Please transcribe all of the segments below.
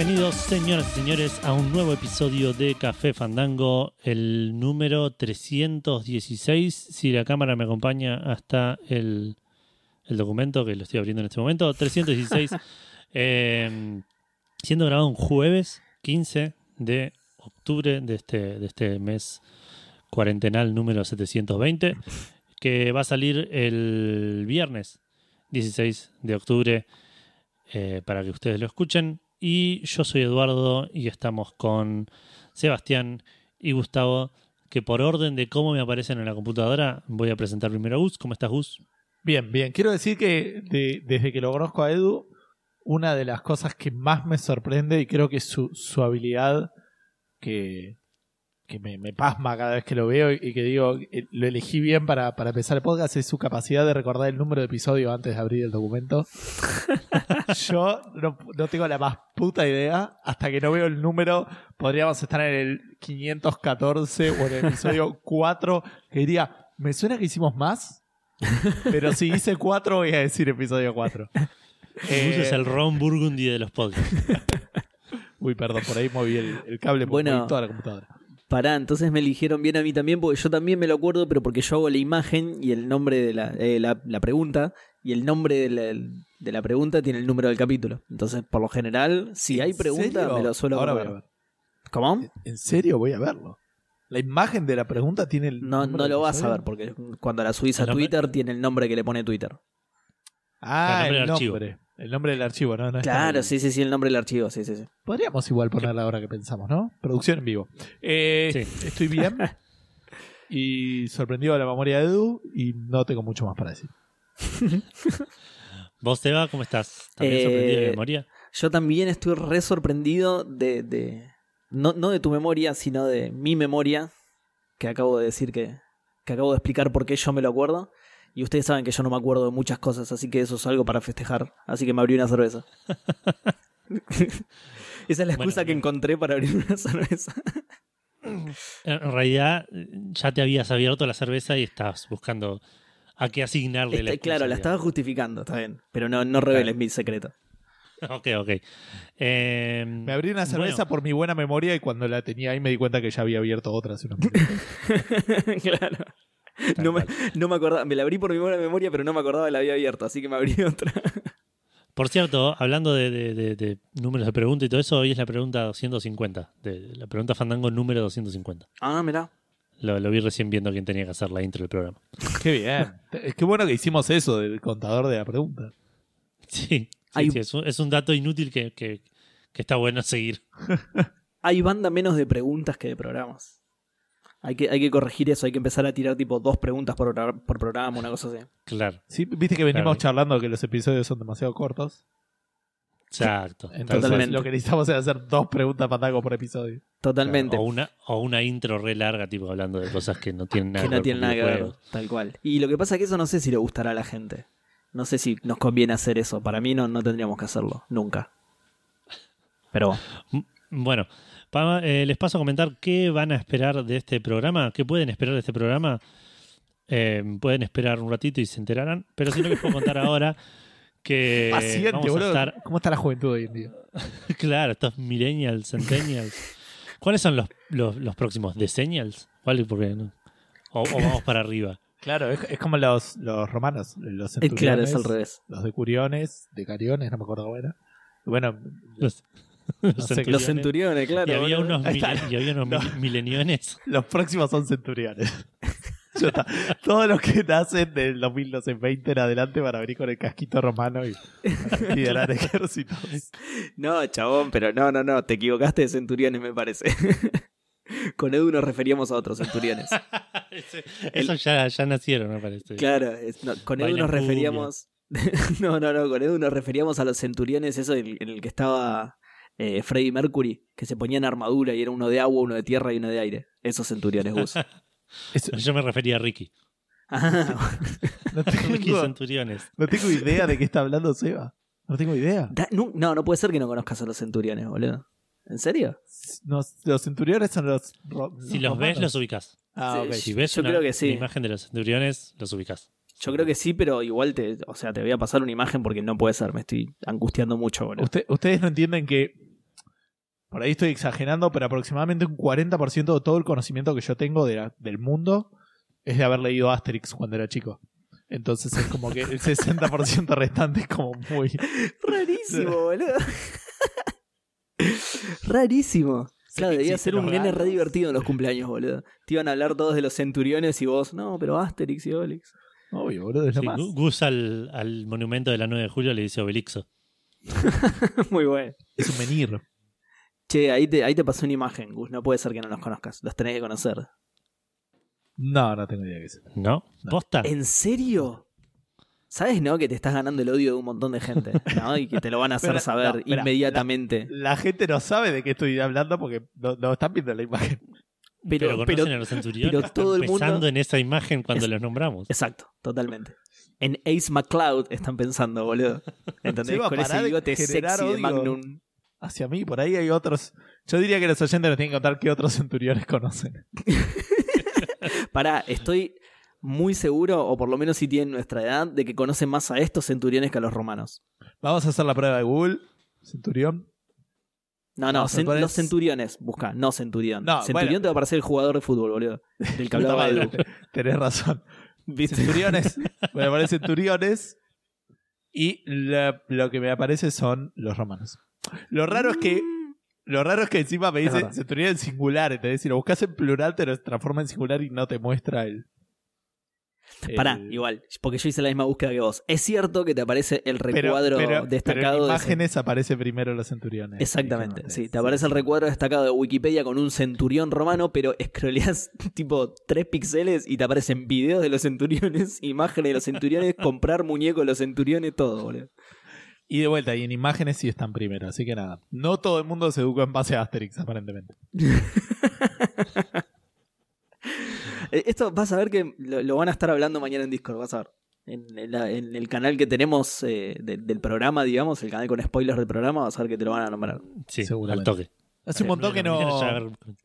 Bienvenidos, señoras y señores, a un nuevo episodio de Café Fandango, el número 316. Si la cámara me acompaña hasta el, el documento que lo estoy abriendo en este momento, 316, eh, siendo grabado un jueves 15 de octubre de este, de este mes cuarentenal número 720, que va a salir el viernes 16 de octubre eh, para que ustedes lo escuchen. Y yo soy Eduardo y estamos con Sebastián y Gustavo, que por orden de cómo me aparecen en la computadora, voy a presentar primero a Gus. ¿Cómo estás, Gus? Bien, bien. Quiero decir que de- desde que lo conozco a Edu, una de las cosas que más me sorprende y creo que es su, su habilidad que, que me, me pasma cada vez que lo veo y, y que digo, eh, lo elegí bien para, para empezar el podcast, es su capacidad de recordar el número de episodio antes de abrir el documento. Yo no, no tengo la más puta idea. Hasta que no veo el número, podríamos estar en el 514 o en el episodio 4, que diría, me suena que hicimos más. Pero si hice 4, voy a decir episodio 4. Gus es el Ron Burgundy de los podcasts. Uy, perdón, por ahí moví el, el cable por Bueno. toda la computadora. Pará, entonces me eligieron bien a mí también, porque yo también me lo acuerdo, pero porque yo hago la imagen y el nombre de la, eh, la, la pregunta, y el nombre de la, de la pregunta tiene el número del capítulo. Entonces, por lo general, si hay ¿En pregunta, serio? me lo suelo Ahora ver. ¿Cómo? ¿En serio? Voy a verlo. La imagen de la pregunta tiene el. No, número no lo vas a ver, porque cuando la subís a Twitter tiene el nombre que le pone Twitter. Ah, El nombre el del archivo. nombre. El nombre del archivo, ¿no? no Claro, sí, sí, sí, el nombre del archivo, sí, sí, sí. Podríamos igual ponerla ahora que pensamos, ¿no? Producción en vivo. Eh, Sí. Estoy bien. y sorprendido de la memoria de Edu. Y no tengo mucho más para decir. ¿Vos, Teba, cómo estás? ¿También Eh, sorprendido de memoria? Yo también estoy re sorprendido de. de- no, no de tu memoria, sino de mi memoria. Que acabo de decir que. que acabo de explicar por qué yo me lo acuerdo. Y ustedes saben que yo no me acuerdo de muchas cosas, así que eso es algo para festejar. Así que me abrí una cerveza. Esa es la excusa Bueno, que encontré para abrir una cerveza. En realidad, ya te habías abierto la cerveza y estabas buscando a qué asignarle la Está- claro, la estaba justificando, está bien. Pero no, no reveles mi secreto. Ok, ok. Eh, Me abrí una cerveza bueno, por mi buena memoria. Y cuando la tenía ahí me di cuenta que ya había abierto otra hace unos minutos. claro. No me, no me acordaba, me la abrí por mi buena memoria, pero no me acordaba que la había abierto, así que me abrí otra. Por cierto, hablando de, de- de- de números de pregunta y todo eso, hoy es la pregunta 250. De, la pregunta Fandango número 250. Ah, mirá. Lo, lo vi recién viendo quién tenía que hacer la intro del programa. Qué bien. Es que bueno que hicimos eso del contador de la pregunta. Sí, sí, Hay- sí, es, un, es un dato inútil que, que- que está bueno seguir. Hay banda menos de preguntas que de programas. Hay que, hay que corregir eso, hay que empezar a tirar tipo dos preguntas por, por programa, una cosa así. Claro, Sí, viste que venimos Claro. charlando que los episodios son demasiado cortos. exacto. Entonces. Totalmente. lo que necesitamos es hacer dos preguntas pandago por episodio. Totalmente. O una, o una intro re larga, tipo hablando de cosas que no tienen nada que no ver tiene con nada que ver, videojuegos. tal cual. Y lo que pasa es que eso no sé si le gustará a la gente. No sé si nos conviene hacer eso. Para mí no, no tendríamos que hacerlo, nunca. Pero Bueno, pa- eh, les paso a comentar qué van a esperar de este programa, qué pueden esperar de este programa. Eh, pueden esperar un ratito y se enterarán, pero si no les puedo contar ahora que Paciente, vamos a boludo. estar, ¿Cómo está la juventud hoy en día? claro, estos millennials, centennials. ¿Cuáles son los, los, los próximos? ¿Decennials? ¿Cuál? Porque no? O, o vamos para arriba. Claro, es, es como los, los romanos, los eh, claro, es centuriones, al revés. los de curiones, de cariones, no me acuerdo cómo era. Bueno, Los, Los centuriones, claro. Y había unos, y había No. mileniones. los próximos son centuriones. Todos los que nacen del 2020 en adelante van a venir con el casquito romano y liderar ejércitos. No, chabón, pero no, no, no, te equivocaste de centuriones, me parece. Con Edu nos referíamos a otros centuriones. Esos ya, ya nacieron, me parece. Claro, es- no, con Edu nos referíamos. no, no, no, con Edu nos referíamos a los centuriones, eso en, en el que estaba eh, Freddie Mercury, que se ponían armadura y era uno de agua, uno de tierra y uno de aire. Esos centuriones, Gus. Yo me refería a Ricky. Ah, no, Ricky tengo, Centuriones. no tengo idea de qué está hablando Seba. No tengo idea. da- no, no, no puede ser que no conozcas a los centuriones, boludo. ¿En serio? No, los centuriones son los. ro- Si los ves, los ubicas. Ah. Si ves Yo una, creo que sí. una imagen de los centuriones, los ubicas. Yo creo que sí, pero igual te, o sea, te voy a pasar una imagen porque no puede ser, me estoy angustiando mucho, boludo. Usted- ustedes no entienden que por ahí estoy exagerando, pero aproximadamente un 40% de todo el conocimiento que yo tengo de la- del mundo es de haber leído Asterix cuando era chico. Entonces es como que el 60% restante es como muy... Rarísimo, boludo. Rarísimo. Claro, debía ser un nene re divertido en los cumpleaños, boludo. Te iban a hablar todos de los centuriones y vos, no, pero Asterix y Obelix. Obvio, boludo, es lo Sí, más. Gu- Gus al, al monumento de la 9 de julio le dice Obelixo. Muy bueno. Es un menir. Che, ahí te, ahí te pasó una imagen, Gus. No puede ser que no los conozcas. Los tenés que conocer. No, no tengo idea de qué es. ¿No? No. ¿Posta? ¿En serio? ¿Sabes, no? Que te estás ganando el odio de un montón de gente, ¿no? Y que te lo van a hacer Pero, saber no, inmediatamente. La gente no sabe de qué estoy hablando porque no, no están viendo la imagen. pero, pero- conocen pero- a los centuriones. pero todo el están mundo- pensando en esa imagen cuando Es- los nombramos. Exacto, totalmente. En Ace McCloud están pensando, boludo. ¿Entendés? Con ese de bigote sexy de. Magnum. Hacia mí, por ahí hay otros. Yo diría que los oyentes nos tienen que contar qué otros centuriones conocen. Pará, estoy muy seguro, o por lo menos si tienen nuestra edad, de que conocen más a estos centuriones que a los romanos. Vamos a hacer la prueba de Google. Centurión. No, no, No, cen- los centuriones, busca, no centurión. No, centurión bueno. te va a parecer el jugador de fútbol, boludo. Del que hablaba Edu. madre, Tenés razón. Centuriones. me aparecen centuriones. Y lo que me aparece son los romanos. Lo raro es que. Lo raro es que encima me dice centurión en singular. ¿entendés? Si lo buscas en plural, te lo transforma en singular y no te muestra el. el- Pará, igual, porque yo hice la misma búsqueda que vos. Es cierto que te aparece el recuadro pero- pero destacado en de imágenes aparece primero los centuriones. Exactamente, sí. Te aparece el recuadro destacado de Wikipedia con un centurión romano, pero scrolleas tipo 3 píxeles y te aparecen videos de los centuriones, imágenes de los centuriones, comprar muñecos de los centuriones, todo, boludo. Y de vuelta, y en imágenes sí están primero, así que nada. No todo el mundo se educó en base a Asterix, aparentemente. Eh, Esto vas a ver que lo, lo van a estar hablando mañana en Discord, vas a ver. En, en la- en el canal que tenemos eh, de- del programa, digamos, el canal con spoilers del programa, vas a ver que te lo van a nombrar. Sí, Seguramente. al toque. Hace un montón que no.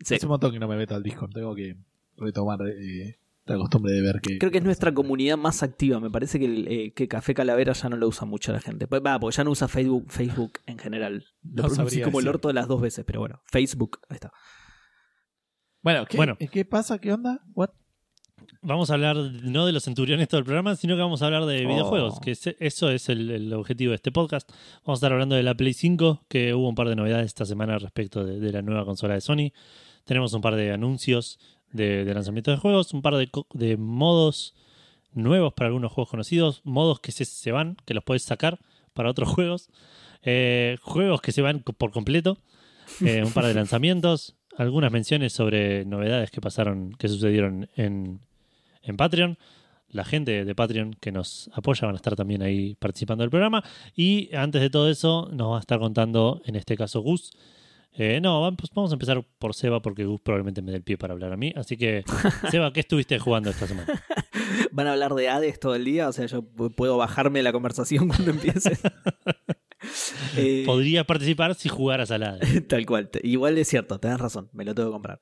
Sí. Hace un montón que no me meto al Discord. Tengo que retomar eh, la costumbre de ver que. Creo que es nuestra comunidad más activa. Me parece que, el, eh, que Café Calavera ya no lo usa mucho la gente. Pues, va, porque ya no usa Facebook, Facebook en general. Lo No pronuncié sabría como el orto las dos veces, pero bueno. Facebook, ahí está. Bueno, ¿qué, Bueno. ¿qué pasa? ¿Qué onda? What? Vamos a hablar no de los centuriones todo el programa, sino que vamos a hablar de Oh. videojuegos, que ese- eso es el, el objetivo de este podcast. Vamos a estar hablando de la Play 5, que hubo un par de novedades esta semana respecto de, de la nueva consola de Sony. Tenemos un par de anuncios de, de lanzamiento de juegos, un par de, modos nuevos para algunos juegos conocidos, modos que se, se van, que los puedes sacar para otros juegos, eh, juegos que se van por completo, eh, un par de lanzamientos, algunas menciones sobre novedades que pasaron, que sucedieron en, en Patreon. La gente de Patreon que nos apoya van a estar también ahí participando del programa. Y antes de todo eso, nos va a estar contando, en este caso, Gus. Eh, no, vamos vamos a empezar por Seba porque Gus probablemente me dé el pie para hablar a mí. Así que, Seba, ¿qué estuviste jugando esta semana? Van a hablar de Hades todo el día, o sea, yo pu- puedo bajarme la conversación cuando empiece. Eh, Podrías participar si jugaras al ADE. Tal cual. Igual es cierto, tenés razón, me lo tengo que comprar.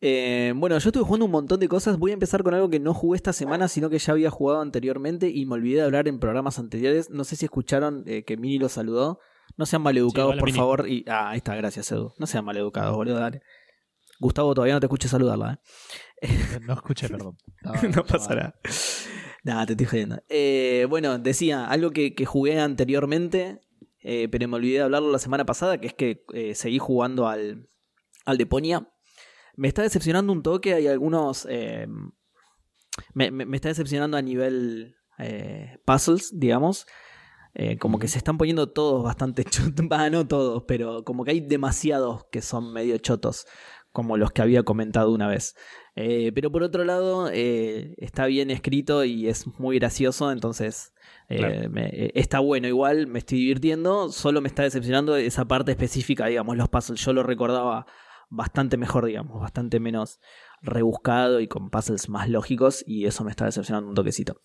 Eh, bueno, yo estuve jugando un montón de cosas. Voy a empezar con algo que no jugué esta semana, sino que ya había jugado anteriormente y me olvidé de hablar en programas anteriores. No sé si escucharon eh, que Mini lo saludó. No sean maleducados, hola, por Mini. favor. Y, ah, ahí está, gracias, Edu. No sean maleducados, boludo, dale. Gustavo, todavía no te escuché saludarla, ¿eh? No escuché, perdón. no pasa nada. Nada, te estoy jodiendo. Eh, bueno, decía, algo que, que jugué anteriormente, eh, pero me olvidé de hablarlo la semana pasada, que es que eh, seguí jugando al, al Deponia. Me está decepcionando un toque, hay algunos... eh, me, me- me está decepcionando a nivel eh, puzzles, digamos. Eh, como que se están poniendo todos bastante chotos. No todos, pero como que hay demasiados que son medio chotos, como los que había comentado una vez. Eh, pero por otro lado, eh, está bien escrito y es muy gracioso, entonces Claro. me- está bueno igual, me estoy divirtiendo, solo me está decepcionando esa parte específica, digamos, los puzzles. Yo lo recordaba bastante mejor, digamos, bastante menos rebuscado y con puzzles más lógicos y eso me está decepcionando un toquecito.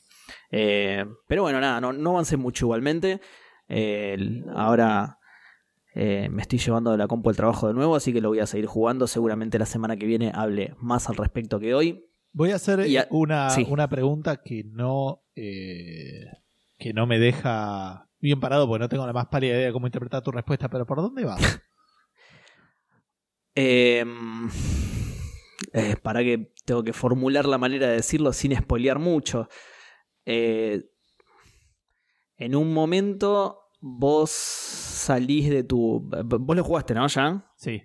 Eh, pero bueno, nada, no, no avancé mucho igualmente. Eh, el- ahora eh, me estoy llevando de la compu al trabajo de nuevo, así que lo voy a seguir jugando. Seguramente la semana que viene hable más al respecto que hoy. Voy a hacer a- una, sí. una pregunta que no, que no me deja bien parado porque no tengo la más pálida idea de cómo interpretar tu respuesta, pero ¿por dónde vas? Eh, eh, para que tengo que formular la manera de decirlo sin spoilear mucho. Eh, en un momento vos salís de tu... Vos lo jugaste, ¿no? Ya. Sí.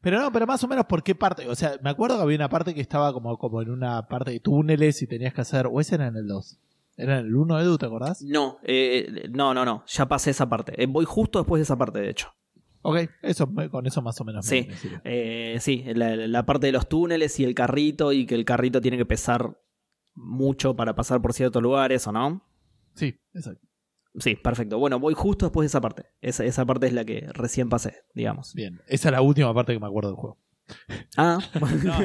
Pero no, pero más o menos por qué parte. O sea, me acuerdo que había una parte que estaba como, como en una parte de túneles y tenías que hacer. ¿O ese era en el 2? ¿Era en el 1, Edu, te acordás? No, eh, no, no, no. Ya pasé esa parte. Eh, voy justo después de esa parte, de hecho. Ok, eso, con eso más o menos me- Sí, me eh, sí, la, la parte de los túneles y el carrito y que el carrito tiene que pesar mucho para pasar por ciertos lugares, ¿o no? Sí, exacto. Sí, perfecto. Bueno, voy justo después de esa parte. Esa, esa parte es la que recién pasé, digamos. Bien. Esa es la última parte que me acuerdo del juego. Ah, No,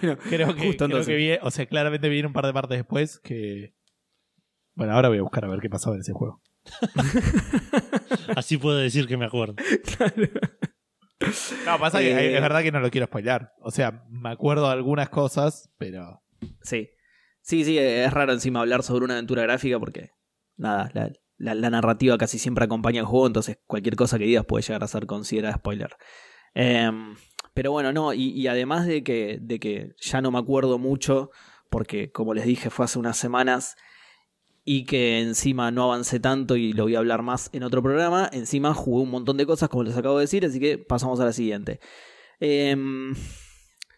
bueno, Creo que, Justo creo que vi, o sea, claramente viene un par de partes después que. Bueno, ahora voy a buscar a ver qué pasaba en ese juego. Así puedo decir que me acuerdo. No, pasa que Eh, es verdad que no lo quiero spoilar. O sea, me acuerdo de algunas cosas, pero. Sí. Sí, sí, es raro encima hablar sobre una aventura gráfica porque, nada, la, la- la narrativa casi siempre acompaña el juego, entonces cualquier cosa que digas puede llegar a ser considerada spoiler. Em, pero bueno, no, y, y además de que, de que ya no me acuerdo mucho, porque como les dije fue hace unas semanas, y que encima no avancé tanto y lo voy a hablar más en otro programa, encima jugué un montón de cosas como les acabo de decir, así que pasamos a la siguiente. Em,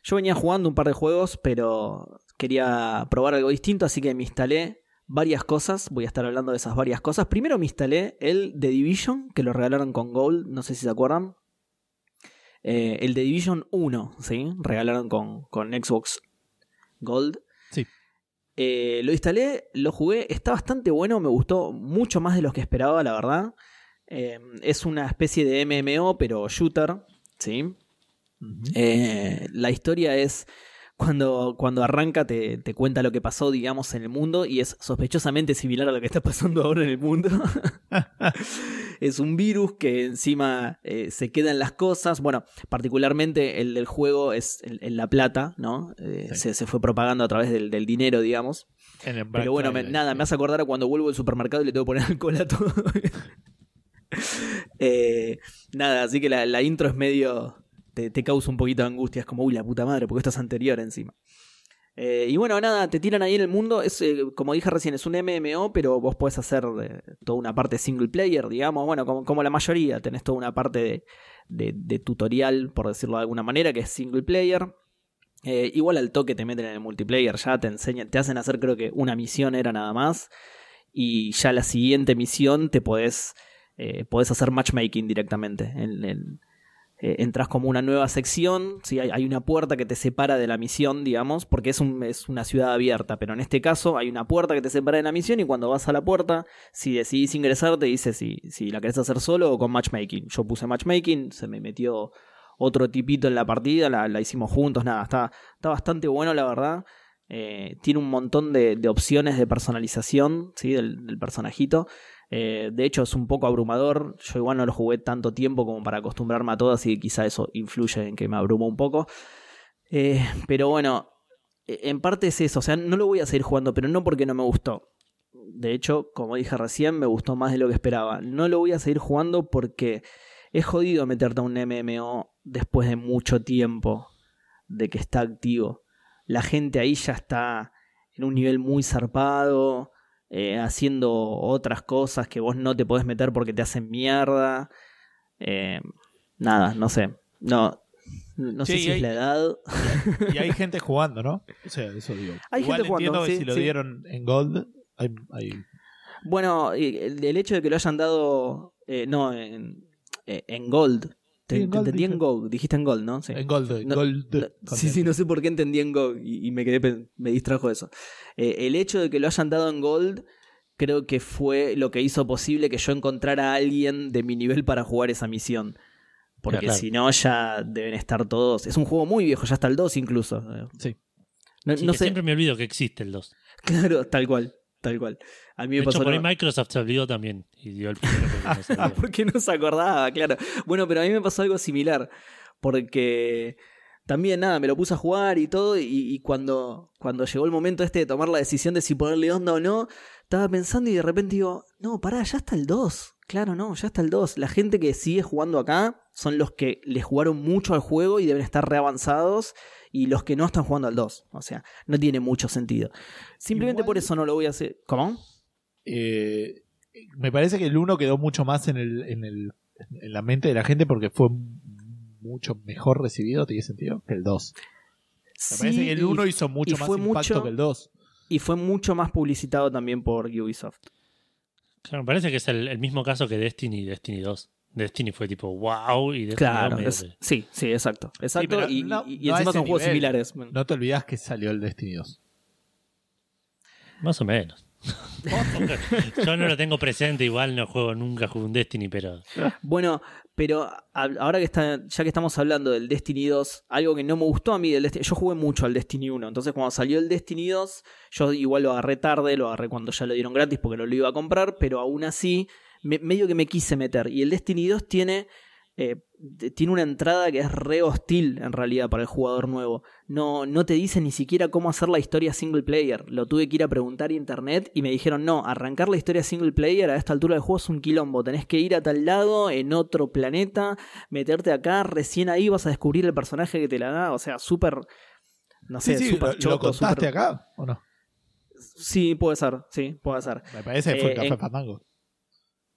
yo venía jugando un par de juegos, pero quería probar algo distinto, así que me instalé varias cosas. Voy a estar hablando de esas varias cosas. Primero me instalé el The Division, que lo regalaron con Gold, no sé si se acuerdan. Eh, el The Division 1, ¿sí? Regalaron con, con Xbox Gold. Eh, lo instalé, lo jugué, está bastante bueno, me gustó mucho más de lo que esperaba, la verdad. Eh, es una especie de MMO, pero shooter, ¿sí? Eh, la historia es cuando, cuando arranca te, te cuenta lo que pasó, digamos, en el mundo y es sospechosamente similar a lo que está pasando ahora en el mundo. es un virus que encima eh, se quedan las cosas. Bueno, particularmente el del juego es en, en la plata, ¿no? Eh, Sí. se, se fue propagando a través del, del dinero, digamos. En el Pero bueno, me- nada, me hace acordar a cuando vuelvo al supermercado y le tengo que poner alcohol a todo. Eh, nada, así que la, la intro es medio. Te, causa un poquito de angustia. Es como, uy, la puta madre, porque esto es anterior encima. Eh, y bueno, nada, te tiran ahí en el mundo. Es, eh, como dije recién, es un MMO, pero vos podés hacer eh, toda una parte single player, digamos. Bueno, como, como la mayoría, tenés toda una parte de, de- tutorial, por decirlo de alguna manera, que es single player. Igual al toque te meten en el multiplayer, ya te enseñan, te hacen hacer creo que una misión era nada más. Y ya la siguiente misión te podés, podés hacer matchmaking directamente. En, en- eh, entras como una nueva sección, ¿sí? hay, una puerta que te separa de la misión, digamos, porque es, es una ciudad abierta, pero en este caso hay una puerta que te separa de la misión y cuando vas a la puerta, si decidís ingresar, te dice si, si la querés hacer solo o con matchmaking. Yo puse matchmaking, se me metió otro tipito en la partida, la, la hicimos juntos, nada, está, está bastante bueno la verdad. Eh, tiene un montón de, opciones de personalización ¿sí? del personajito. Eh, de hecho, es un poco abrumador. Yo igual no lo jugué tanto tiempo como para acostumbrarme a todo, así quizá eso influye en que me abrumo un poco. Eh, pero bueno, eh, en parte es eso. O sea, no lo voy a seguir jugando, pero no porque no me gustó. De hecho, como dije recién, me gustó más de lo que esperaba. No lo voy a seguir jugando porque es jodido meterte a un MMO después de mucho tiempo de que está activo. La gente ahí ya está en un nivel muy zarpado, eh, haciendo otras cosas que vos no te podés meter porque te hacen mierda. Eh, nada, no sé. No, no sé Sí, si hay- es la edad. Y hay gente jugando, ¿no? O sea, eso digo. Hay Igual gente jugando, que sí, si lo sí. dieron en Gold, hay, hay- Bueno, el, el hecho de que lo hayan dado. eh, no, en, en Gold. Te, Sí, en te Gold entendí en. Gold. Dijiste en Gold, ¿no? Sí. en Gold. No, Gold No, sí, sí, no sé por qué entendí en Gold y, y me quedé me distrajo eso. Eh, el hecho de que lo hayan dado en Gold creo que fue lo que hizo posible que yo encontrara a alguien de mi nivel para jugar esa misión. Porque Claro. si no, ya deben estar todos. Es un juego muy viejo, ya está el 2 incluso. Sí. No, Sí, no que sé, Siempre me olvido que existe el 2. claro, tal cual, tal cual. A mí me hecho, pasó por ahí Microsoft se olvidó también. Y dio el primero porque no porque no se acordaba, claro. Bueno, pero a mí me pasó algo similar. Porque también, nada, me lo puse a jugar y todo. Y, y cuando, cuando llegó el momento este de tomar la decisión de si ponerle onda o no, estaba pensando y de repente digo, no, pará, ya está el 2. Claro, no, ya está el 2. La gente que sigue jugando acá son los que le jugaron mucho al juego y deben estar reavanzados. Y los que no están jugando al 2. O sea, no tiene mucho sentido. Simplemente Igual- por eso no lo voy a hacer. ¿Cómo? Eh, me parece que el 1 quedó mucho más en, el, en, el, en la mente de la gente porque fue mucho mejor recibido, ¿tiene sentido? Que el 2. Me parece que el y- 1 hizo mucho más impacto mucho- que el 2. Y fue mucho más publicitado también por Ubisoft. Claro, me parece que es el, el mismo caso que Destiny y Destiny 2. Destiny fue tipo wow y Destiny 2 Claro, es- que- sí, sí, exacto. Exacto. y, no- y- y encima son juegos nivel. similares. No te olvidas que salió el Destiny 2. Más o menos. Yo no lo tengo presente, igual no juego nunca jugué un Destiny, pero Bueno, pero ahora que está, ya que estamos hablando del Destiny 2, algo que no me gustó a mí del Destiny, yo jugué mucho al Destiny 1, entonces cuando salió el Destiny 2, yo igual lo agarré tarde, lo agarré cuando ya lo dieron gratis porque no lo iba a comprar, pero aún así, me- medio que me quise meter. Y el Destiny 2 tiene, eh, tiene una entrada que es re hostil en realidad para el jugador nuevo. No, no te dice ni siquiera cómo hacer la historia single player. Lo tuve que ir a preguntar a internet y me dijeron, no, arrancar la historia single player a esta altura del juego es un quilombo. Tenés que ir a tal lado, en otro planeta, meterte acá, recién ahí vas a descubrir el personaje que te la da. O sea, súper... No sé, Sí, sí, súper lo, lo choto, contaste acá o no? Sí, puede ser, sí, puede ser. Me parece que fue Eh, el Café en- Fandango.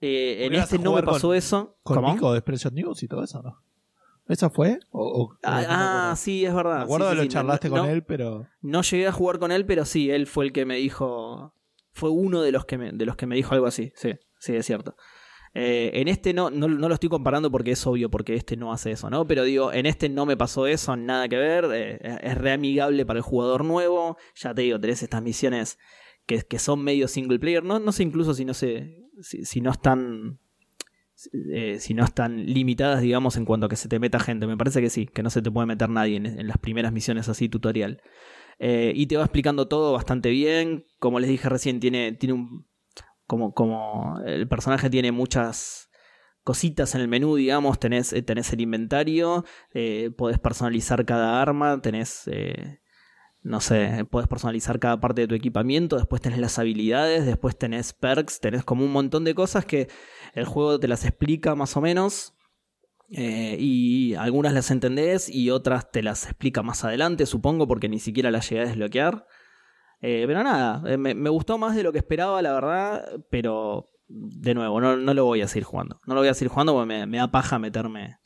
Eh, en este no me pasó con- eso. Con ¿Cómo? Nico de Expression News y todo eso, ¿no? ¿Eso fue? O, o- Ah, ah, sí, es verdad. Me acuerdo sí, de sí, lo sí, charlaste no- con no- él, pero. No llegué a jugar con él, pero sí, él fue el que me dijo. Fue uno de los que me, de los que me dijo algo así. Sí, sí, es cierto. Eh, en este no, no, no lo estoy comparando porque es obvio, porque este no hace eso, ¿no? Pero digo, en este no me pasó eso, nada que ver. eh, es re amigable para el jugador nuevo. Ya te digo, tenés estas misiones que, que son medio single player. No, no sé incluso si no se. Si, no están. eh, si no están limitadas, digamos, en cuanto a que se te meta gente. Me parece que sí, que no se te puede meter nadie en, en las primeras misiones así tutorial. Eh, y te va explicando todo bastante bien. Como les dije recién, tiene, tiene un. Como, como el personaje tiene muchas cositas en el menú, digamos. Tenés, eh, tenés el inventario, eh, podés personalizar cada arma, tenés. eh, no sé, podés personalizar cada parte de tu equipamiento, después tenés las habilidades, después tenés perks, tenés como un montón de cosas que el juego te las explica más o menos. eh, y algunas las entendés y otras te las explica más adelante, supongo, porque ni siquiera las llegué a desbloquear. Eh, pero nada, eh, me, me gustó más de lo que esperaba, la verdad, pero de nuevo, no, no lo voy a seguir jugando. No lo voy a seguir jugando porque me, me da paja meterme.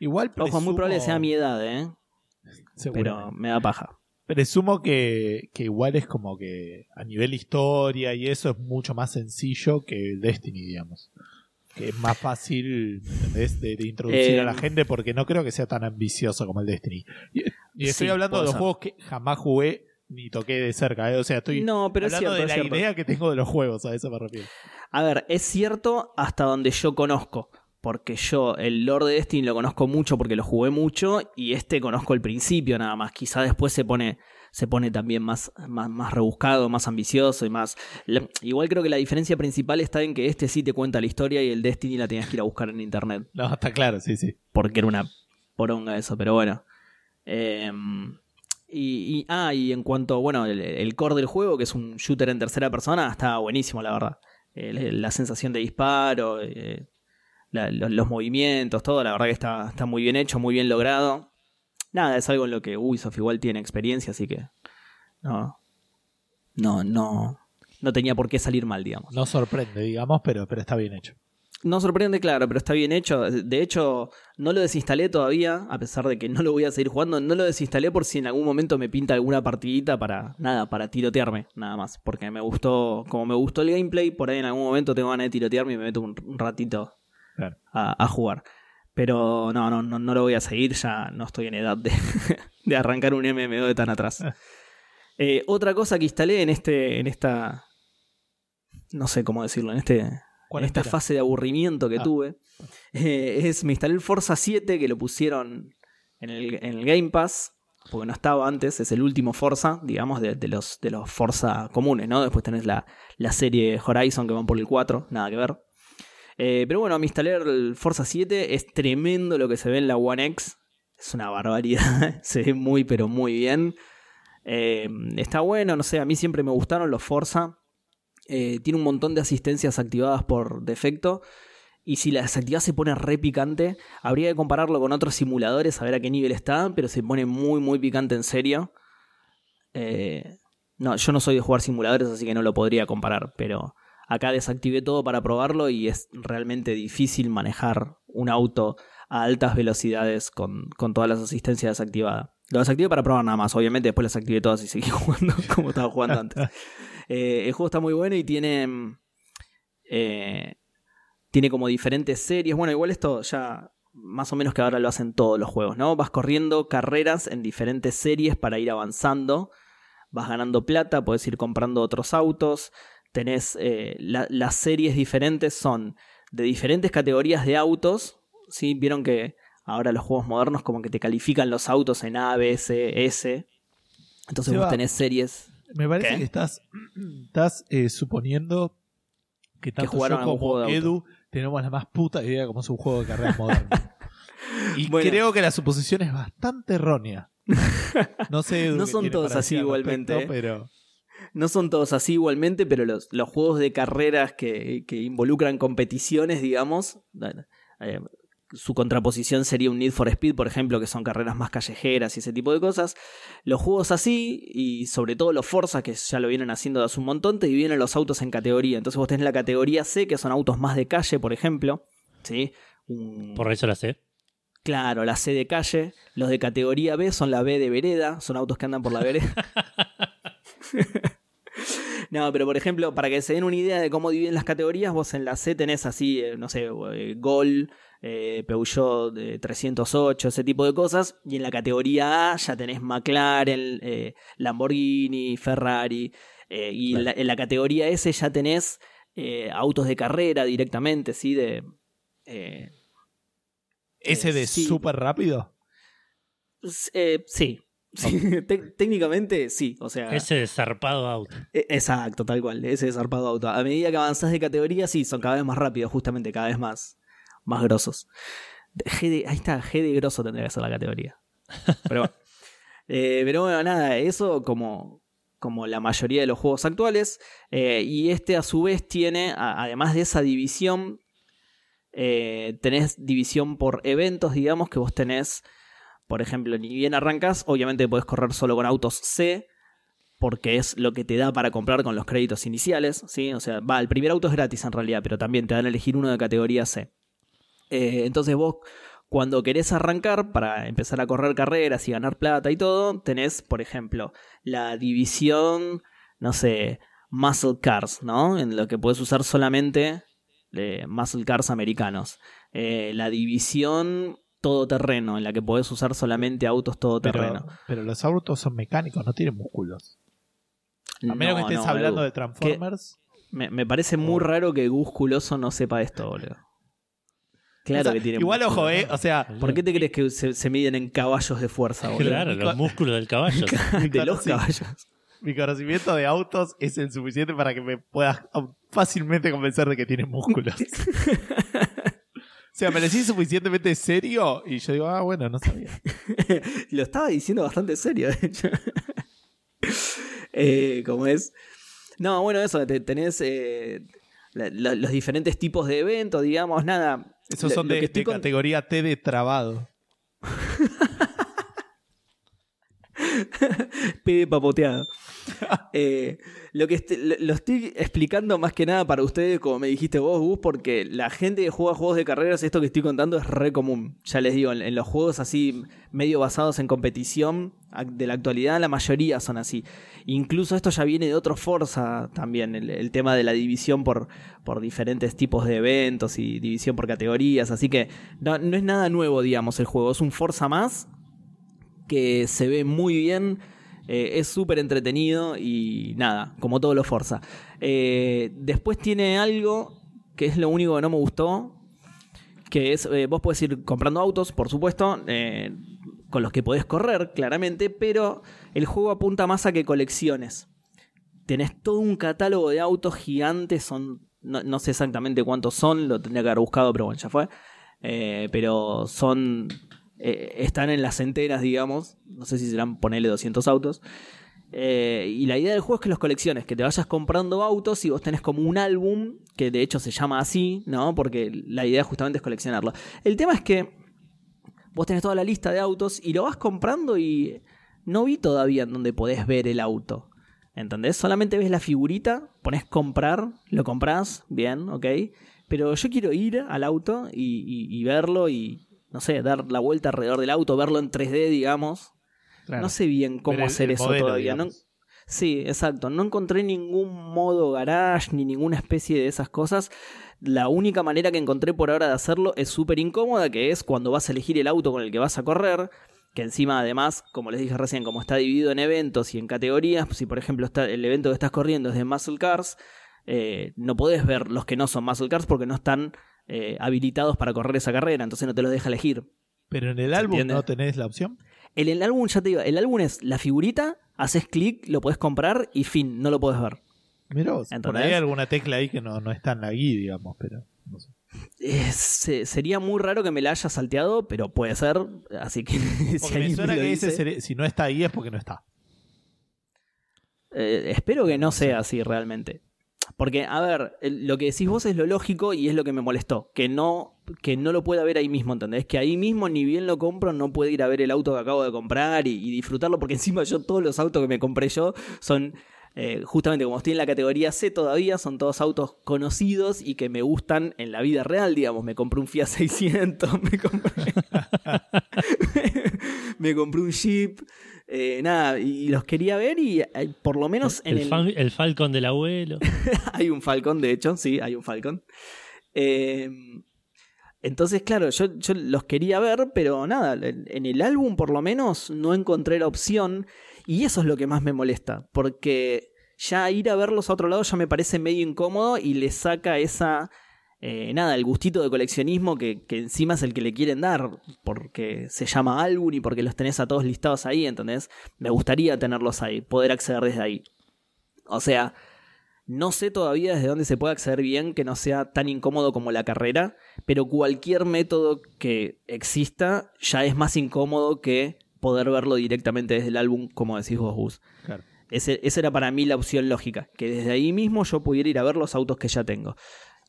Igual Ojo, es muy presumo- probable que sea mi edad, ¿eh? pero me da paja. Presumo que, que igual es como que a nivel historia y eso es mucho más sencillo que el Destiny, digamos. Que es más fácil, ¿me ¿entendés? De, de introducir Eh, a la gente porque no creo que sea tan ambicioso como el Destiny. Y, y estoy Sí, hablando de los ser. juegos que jamás jugué ni toqué de cerca. ¿eh? O sea, estoy No, pero es hablando cierto, de es la cierto. idea que tengo de los juegos, a eso me refiero. A ver, es cierto hasta donde yo conozco. Porque yo el Lord de Destiny lo conozco mucho porque lo jugué mucho. Y este conozco el principio nada más. Quizá después se pone, se pone también más, más, más rebuscado, más ambicioso y más. igual creo que la diferencia principal está en que este sí te cuenta la historia y el Destiny la tenías que ir a buscar en internet. No, está claro, sí, sí. Porque era una poronga eso, pero bueno. Eh, y, y- ah, y en cuanto, bueno, el, el core del juego, que es un shooter en tercera persona, está buenísimo, la verdad. La sensación de disparo, eh, la- los movimientos, todo, la verdad que está, está muy bien hecho, muy bien logrado. Nada, es algo en lo que Ubisoft igual tiene experiencia, así que no, no, no, no tenía por qué salir mal, digamos. No sorprende, digamos, pero, pero está bien hecho. No sorprende, claro, pero está bien hecho. De hecho, no lo desinstalé todavía, a pesar de que no lo voy a seguir jugando. No lo desinstalé por si en algún momento me pinta alguna partidita para, nada, para tirotearme, nada más. Porque me gustó, como me gustó el gameplay, por ahí en algún momento tengo ganas de tirotearme y me meto un ratito Claro. a, a jugar. Pero no, no, no, no lo voy a seguir, ya no estoy en edad de, de arrancar un MMO de tan atrás. Eh, otra cosa que instalé en este, en esta, no sé cómo decirlo, en este, en esta fase de aburrimiento que Ah. tuve, eh, es me instalé el Forza 7 que lo pusieron en el, en el Game Pass, porque no estaba antes, es el último Forza, digamos, de, de los, de los Forza comunes, ¿no? Después tenés la, la serie Horizon que van por el 4, nada que ver. Eh, pero bueno, me instalé el Forza 7, es tremendo lo que se ve en la One X, es una barbaridad, se ve muy pero muy bien. Eh, está bueno, no sé, a mí siempre me gustaron los Forza. Eh, tiene un montón de asistencias activadas por defecto. Y si la desactivás se pone re picante. Habría que compararlo con otros simuladores a ver a qué nivel está, pero se pone muy, muy picante en serio. No, yo no soy de jugar simuladores, así que no lo podría comparar, pero acá desactivé todo para probarlo y es realmente difícil manejar un auto a altas velocidades con, con todas las asistencias desactivadas. Lo desactivé para probar nada más, obviamente después las activé todas y seguí jugando como estaba jugando antes. Eh, el juego está muy bueno y tiene... Eh, tiene como diferentes series. Bueno, igual esto ya más o menos que ahora lo hacen todos los juegos, ¿no? Vas corriendo carreras en diferentes series para ir avanzando. Vas ganando plata, puedes ir comprando otros autos. Tenés eh, las series diferentes son de diferentes categorías de autos. ¿sí? Vieron que ahora los juegos modernos como que te califican los autos en A, B, C, S. Entonces vos tenés series. Me parece que estás, estás eh, suponiendo que tanto que jugaron yo como Edu tenemos la más puta idea de cómo es un juego de carreras moderno. y creo que la suposición es bastante errónea. No sé, no son todos así igualmente. pero... No son todos así igualmente, pero los, los juegos de carreras que, que involucran competiciones, digamos, eh, su contraposición sería un Need for Speed, por ejemplo, que son carreras más callejeras y ese tipo de cosas. Los juegos así, y sobre todo los Forza, que ya lo vienen haciendo hace un montón, te dividen los autos en categoría. Entonces vos tenés la categoría C, que son autos más de calle, por ejemplo. ¿sí? Por eso la C. Claro, la C de calle. Los de categoría B son la B de vereda, son autos que andan por la vereda. No, pero por ejemplo, para que se den una idea de cómo dividen las categorías, vos en la C tenés así, eh, no sé, eh, Gol, eh, Peugeot 308, ese tipo de cosas. Y en la categoría A ya tenés McLaren, eh, Lamborghini, Ferrari. Eh, y en, la, categoría S ya tenés autos de carrera directamente, ¿sí? De, ¿Ese de súper rápido? sí, técnicamente sí, o sea. Ese desarpado auto. E, exacto, tal cual, ese desarpado auto. A medida que avanzás de categoría, sí, son cada vez más rápidos, justamente, cada vez más, más grosos. ahí está, G de grosso tendría que ser la categoría. Pero bueno. Eh, pero bueno, nada, eso como, como la mayoría de los juegos actuales. Eh, y este a su vez tiene, además de esa división, eh, tenés división por eventos, digamos, que vos tenés, por ejemplo, ni bien arrancas, obviamente podés correr solo con autos C, porque es lo que te da para comprar con los créditos iniciales, ¿sí? O sea, va, el primer auto es gratis en realidad, pero también te dan a elegir uno de categoría C. Eh, entonces vos cuando querés arrancar para empezar a correr carreras y ganar plata y todo, tenés, por ejemplo, la división, no sé, muscle cars, ¿no? En lo que puedes usar solamente eh, muscle cars americanos. Eh, la división todoterreno, en la que podés usar solamente autos todoterreno. Pero, pero los autos son mecánicos, no tienen músculos. A menos que estés hablando de Transformers. Me, me, parece muy raro que Gusculoso no sepa esto, boludo. Claro que tiene Igual, ojo, ¿eh? O sea. ¿Por qué te crees que se, miden en caballos de fuerza, boludo? Claro, los músculos del caballo. de los caballos. Mi conocimiento de autos es el suficiente para que me puedas fácilmente convencer de que tiene músculos. sea, me decís suficientemente serio y yo digo, ah, bueno, no sabía. Lo estaba diciendo bastante serio, de hecho. eh, ¿Cómo es? No, bueno, eso, tenés eh, los diferentes tipos de eventos, digamos, nada esos son de, categoría T de trabado. P de papoteado. Eh, lo que lo estoy explicando más que nada para ustedes, como me dijiste vos, Gus, porque la gente que juega juegos de carreras, esto que estoy contando es re común. Ya les digo, en, los juegos así medio basados en competición de la actualidad, la mayoría son así. Incluso esto ya viene de otro Forza también, el, tema de la división por, por diferentes tipos de eventos y división por categorías. Así que no, no es nada nuevo, digamos, el juego. Es un Forza más que se ve muy bien eh, es súper entretenido y nada, como todo lo Forza. Eh, después tiene algo que es lo único que no me gustó. Que es, eh, vos podés ir comprando autos, por supuesto, con los que podés correr, claramente, pero el juego apunta más a que colecciones. Tenés todo un catálogo de autos gigantes, son, no, sé exactamente cuántos son, lo tendría que haber buscado, pero bueno, ya fue. pero son eh, están en las enteras, digamos. No sé si serán ponerle 200 autos. Eh, y la idea del juego es que los colecciones, que te vayas comprando autos y vos tenés como un álbum, que de hecho se llama así, ¿no? Porque la idea justamente es coleccionarlo. El tema es que vos tenés toda la lista de autos y lo vas comprando y no vi todavía en donde podés ver el auto. ¿Entendés? Solamente ves la figurita, pones comprar, lo compras, bien, ok. Pero yo quiero ir al auto y verlo y, no sé, dar la vuelta alrededor del auto, verlo en 3D, digamos, no sé bien cómo hacer eso todavía. sí, exacto. No encontré ningún modo garage ni ninguna especie de esas cosas. La única manera que encontré por ahora de hacerlo es súper incómoda, que es cuando vas a elegir el auto con el que vas a correr. Que encima, además, como les dije recién, como está dividido en eventos y en categorías, si por ejemplo está, el evento que estás corriendo es de Muscle Cars, eh, no podés ver los que no son Muscle Cars porque no están eh, habilitados para correr esa carrera, entonces no te los deja elegir. Pero en el álbum no tenés la opción. En el álbum, ya te digo, el álbum es la figurita, haces clic, lo puedes comprar y fin, no lo puedes ver. Mirá, por ahí hay alguna tecla ahí que no, no está en la guía, digamos, pero no sé. sería muy raro que me la haya salteado, pero puede ser. Así que. si me suena que dice, si no está ahí es porque no está. Eh, espero que no sea así realmente. Porque, a ver, lo que decís vos es lo lógico y es lo que me molestó. Que no, que no lo pueda ver ahí mismo, ¿entendés? Que ahí mismo, ni bien lo compro, no puede ir a ver el auto que acabo de comprar y, disfrutarlo. Porque encima yo, todos los autos que me compré yo son. Eh, justamente como estoy en la categoría C todavía, son todos autos conocidos y que me gustan en la vida real, digamos. Me compré un Fiat 600, me compré, me compré un Jeep, eh, nada, y los quería ver y eh, por lo menos en el... el... Falcon del abuelo. hay un Falcon, de hecho, sí, hay un Falcon. Eh, entonces, claro, yo, yo, los quería ver, pero nada, en el álbum por lo menos no encontré la opción y eso es lo que más me molesta, porque ya ir a verlos a otro lado ya me parece medio incómodo y le saca esa eh, nada, el gustito de coleccionismo que, encima es el que le quieren dar, porque se llama álbum y porque los tenés a todos listados ahí, ¿entendés? Me gustaría tenerlos ahí, poder acceder desde ahí. O sea, no sé todavía desde dónde se puede acceder bien que no sea tan incómodo como la carrera, pero cualquier método que exista ya es más incómodo que poder verlo directamente desde el álbum, como decís vos, Gus. esa era para mí la opción lógica, que desde ahí mismo yo pudiera ir a ver los autos que ya tengo.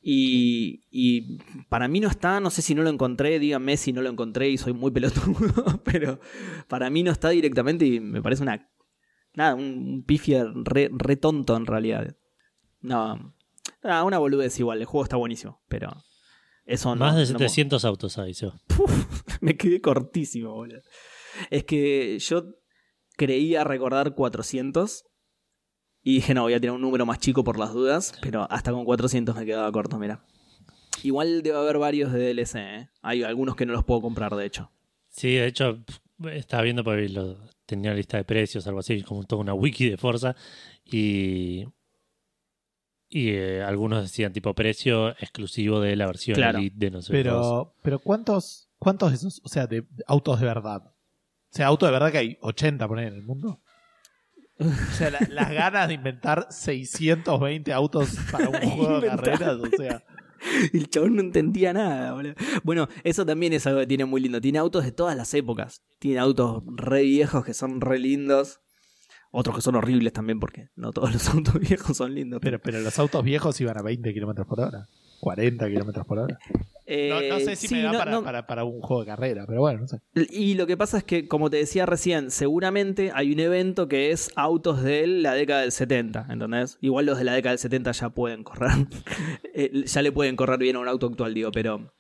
Y, para mí no está, no sé si no lo encontré, díganme si no lo encontré y soy muy pelotudo, pero para mí no está directamente y me parece una. Nada, un pifia re, tonto en realidad. No, una boludez igual, el juego está buenísimo, pero eso no. Más de 700 autos hay, yo. me quedé cortísimo, boludo. Es que yo creía recordar 400 y dije, no, voy a tirar un número más chico por las dudas, pero hasta con 400 me quedaba corto, mira. Igual debe haber varios de DLC, ¿eh? Hay algunos que no los puedo comprar, de hecho. Sí, de hecho, estaba viendo porque lo, tenía lista de precios, algo así, como toda una wiki de Forza. Y, y eh, algunos decían tipo precio exclusivo de la versión Elite de no sé Pero, pero ¿cuántos, ¿cuántos de esos, o sea, de autos de verdad? O sea, autos de verdad que hay 80 por ahí en el mundo. O sea, las ganas de inventar 620 autos para un juego de carreras, o sea. El chabón no entendía nada, boludo. Bueno, eso también es algo que tiene muy lindo. Tiene autos de todas las épocas. Tiene autos re viejos que son re lindos. Otros que son horribles también, porque no todos los autos viejos son lindos. Pero, pero los autos viejos iban a 20 kilómetros por hora. 40 kilómetros por hora. No, sé si me da para, un juego de carrera, pero bueno, no sé. Y lo que pasa es que, como te decía recién, seguramente hay un evento que es autos de la década del 70, ¿entendés? Igual los de la década del 70 ya pueden correr. Eh, ya le pueden correr bien a un auto actual, digo, pero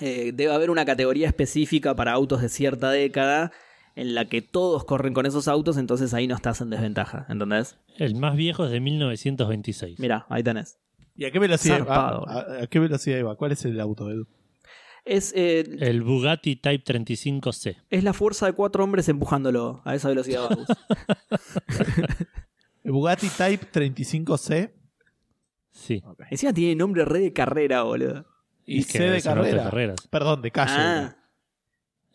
eh, debe haber una categoría específica para autos de cierta década en la que todos corren con esos autos, entonces ahí no estás en desventaja, ¿entendés? El más viejo es de 1926. Mira, ahí tenés. ¿Y a qué velocidad va? ¿A, qué velocidad iba? ¿Cuál es el auto, Edu? Es eh, el Bugatti Type 35C. Es la fuerza de cuatro hombres empujándolo a esa velocidad. el Bugatti Type 35C. Sí. Encima tiene nombre re de carrera, boludo. Y, C de carrera. Perdón, de calle. Ah.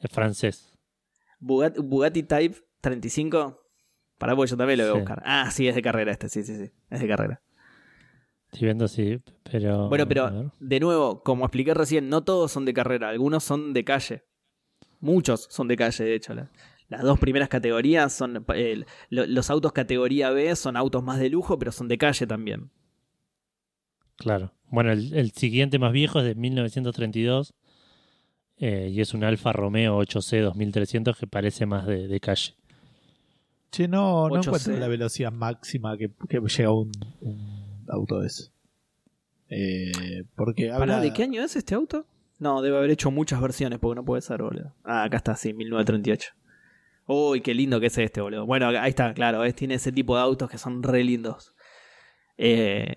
Es francés. Bugatti, Type 35. Para pues yo también lo voy a buscar. Ah, sí, es de carrera este, sí, sí, sí. Es de carrera. Estoy viendo, sí, pero. Bueno, pero de nuevo, como expliqué recién, no todos son de carrera, algunos son de calle. Muchos son de calle, de hecho. Las dos primeras categorías son. eh, lo- los autos categoría B son autos más de lujo, pero son de calle también. Claro. Bueno, el, el siguiente más viejo es de 1932 eh, y es un Alfa Romeo 8C 2300 que parece más de, de calle. Che, no, no 8C. encuentro la velocidad máxima que, que llega un, un auto de eso. Eh, porque habla... Pará, ¿de qué año es este auto? No, debe haber hecho muchas versiones, porque no puede ser, boludo. Ah, acá está, sí, 1938. Uy, qué lindo que es este, boludo. Bueno, ahí está, claro, es, tiene ese tipo de autos que son re lindos. Eh,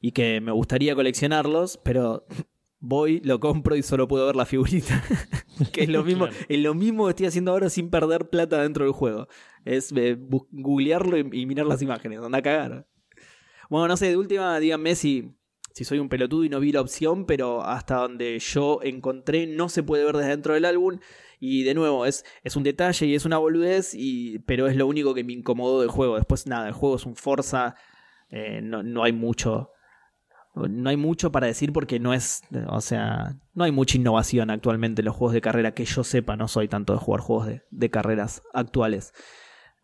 y que me gustaría coleccionarlos, pero voy, lo compro y solo puedo ver la figurita. que es lo mismo, Claro. es lo mismo que estoy haciendo ahora sin perder plata dentro del juego. Es eh, googlearlo y, y mirar las imágenes, anda a cagar. Bueno, no sé, de última, díganme si, si soy un pelotudo y no vi la opción, pero hasta donde yo encontré no se puede ver desde dentro del álbum. Y de nuevo, es, es un detalle y es una boludez, y, pero es lo único que me incomodó del juego. Después, nada, el juego es un Forza, eh, no, no hay mucho. No hay mucho para decir porque no es. O sea, no hay mucha innovación actualmente en los juegos de carrera que yo sepa. No soy tanto de jugar juegos de, de carreras actuales.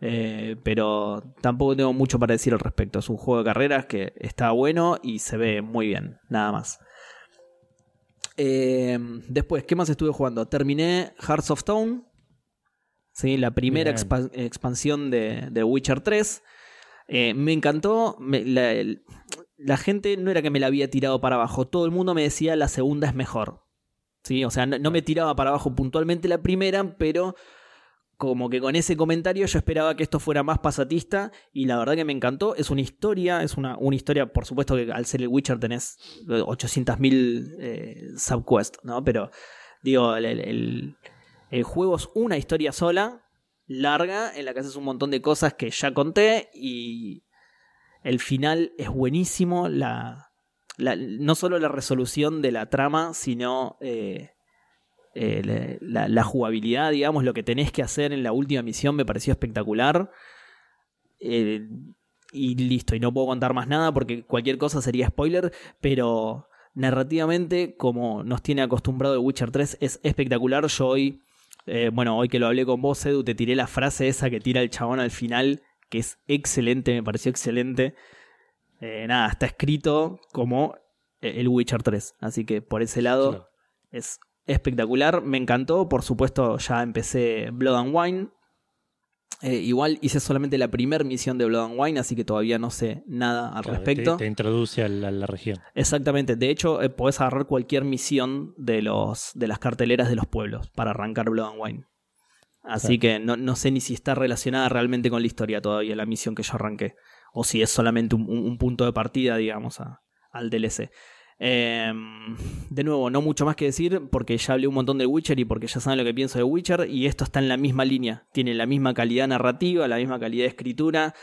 Eh, pero tampoco tengo mucho para decir al respecto. Es un juego de carreras que está bueno y se ve muy bien, nada más. Eh, después, ¿qué más estuve jugando? Terminé Hearts of Stone. Sí, la primera expa- expansión de, de Witcher 3. Eh, me encantó. me- la, el- la gente no era que me la había tirado para abajo. Todo el mundo me decía la segunda es mejor. Sí, o sea, no, no me tiraba para abajo puntualmente la primera, pero como que con ese comentario yo esperaba que esto fuera más pasatista y la verdad que me encantó. Es una historia, es una, una historia, por supuesto que al ser el Witcher tenés 800.000 eh, subquests, ¿no? Pero digo, el, el- el- el juego es una historia sola, larga, en la que haces un montón de cosas que ya conté y el final es buenísimo. La, la- no solo la resolución de la trama, sino... eh, eh, la, la jugabilidad, digamos, lo que tenés que hacer en la última misión me pareció espectacular. Eh, y listo, y no puedo contar más nada porque cualquier cosa sería spoiler, pero narrativamente, como nos tiene acostumbrado el Witcher 3, es espectacular. Yo hoy, eh, bueno, hoy que lo hablé con vos, Edu, te tiré la frase esa que tira el chabón al final, que es excelente, me pareció excelente. Eh, nada, está escrito como el Witcher 3, así que por ese lado Claro. es espectacular, me encantó. Por supuesto, ya empecé Blood and Wine. Eh, igual hice solamente la primera misión de Blood and Wine, así que todavía no sé nada al Claro, respecto. Te, te introduce a la, a la región. Exactamente. De hecho, eh, podés agarrar cualquier misión de, los, de las carteleras de los pueblos para arrancar Blood and Wine. Así que no, no sé ni si está relacionada realmente con la historia todavía la misión que yo arranqué. O si es solamente un, un- un punto de partida, digamos, a- al DLC. Eh, de nuevo, no mucho más que decir porque ya hablé un montón de Witcher y porque ya saben lo que pienso de Witcher y esto está en la misma línea. Tiene la misma calidad narrativa, la misma calidad de escritura,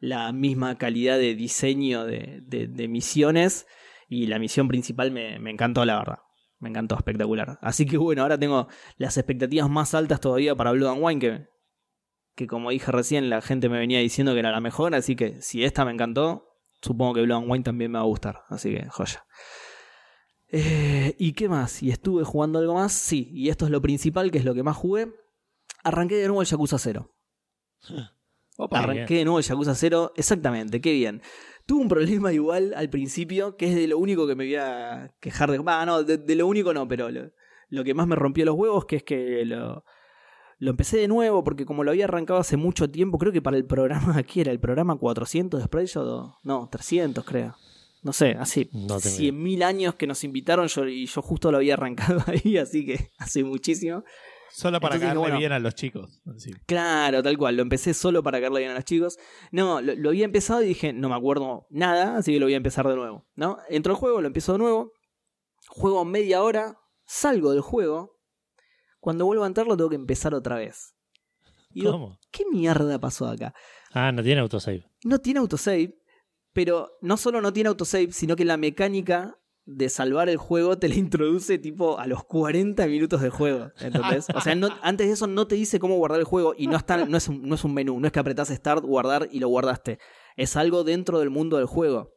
la misma calidad de diseño de, misiones y la misión principal me, encantó, la verdad. Me encantó, espectacular. Así que bueno, ahora tengo las expectativas más altas todavía para Blood and Wine, que como dije recién, la gente me venía diciendo que era la mejor, así que si esta me encantó, supongo que Blood and Wine también me va a gustar. Así que, joya. Eh, ¿Y qué más? ¿Y estuve jugando algo más? Sí, y esto es lo principal, que es lo que más jugué. Arranqué de nuevo el Yakuza 0. Opa, Arran- Arranqué de nuevo el Yakuza 0, exactamente, qué bien. Tuve un problema igual al principio, que es de lo único que me voy a quejar de... Va, no, de, de lo único no, pero lo, lo que más me rompió los huevos, que es que lo, lo empecé de nuevo, porque como lo había arrancado hace mucho tiempo, creo que para el programa, aquí era el programa 400 de Sprite no, 300 creo. No sé, así, No tengo 100.000 años que nos invitaron yo, y yo justo lo había arrancado ahí, así que hace muchísimo. Solo para Entonces, caerle bueno. bien a los chicos. Claro, tal cual. Lo empecé solo para caerle bien a los chicos. No, lo, lo había empezado y dije, no me acuerdo nada, así que lo voy a empezar de nuevo. ¿no? Entro al juego, lo empiezo de nuevo. Juego media hora, salgo del juego. Cuando vuelvo a entrar lo tengo que empezar otra vez. Y digo, ¿Cómo? ¿qué mierda pasó acá? Ah, no tiene autosave. No tiene autosave, pero no solo no tiene autosave, sino que la mecánica de salvar el juego te la introduce tipo a los 40 minutos de juego. ¿Entendés? O sea, no- antes de eso no te dice cómo guardar el juego y no, está, no, es un, no es un menú, no es que apretás Start, guardar y lo guardaste. Es algo dentro del mundo del juego.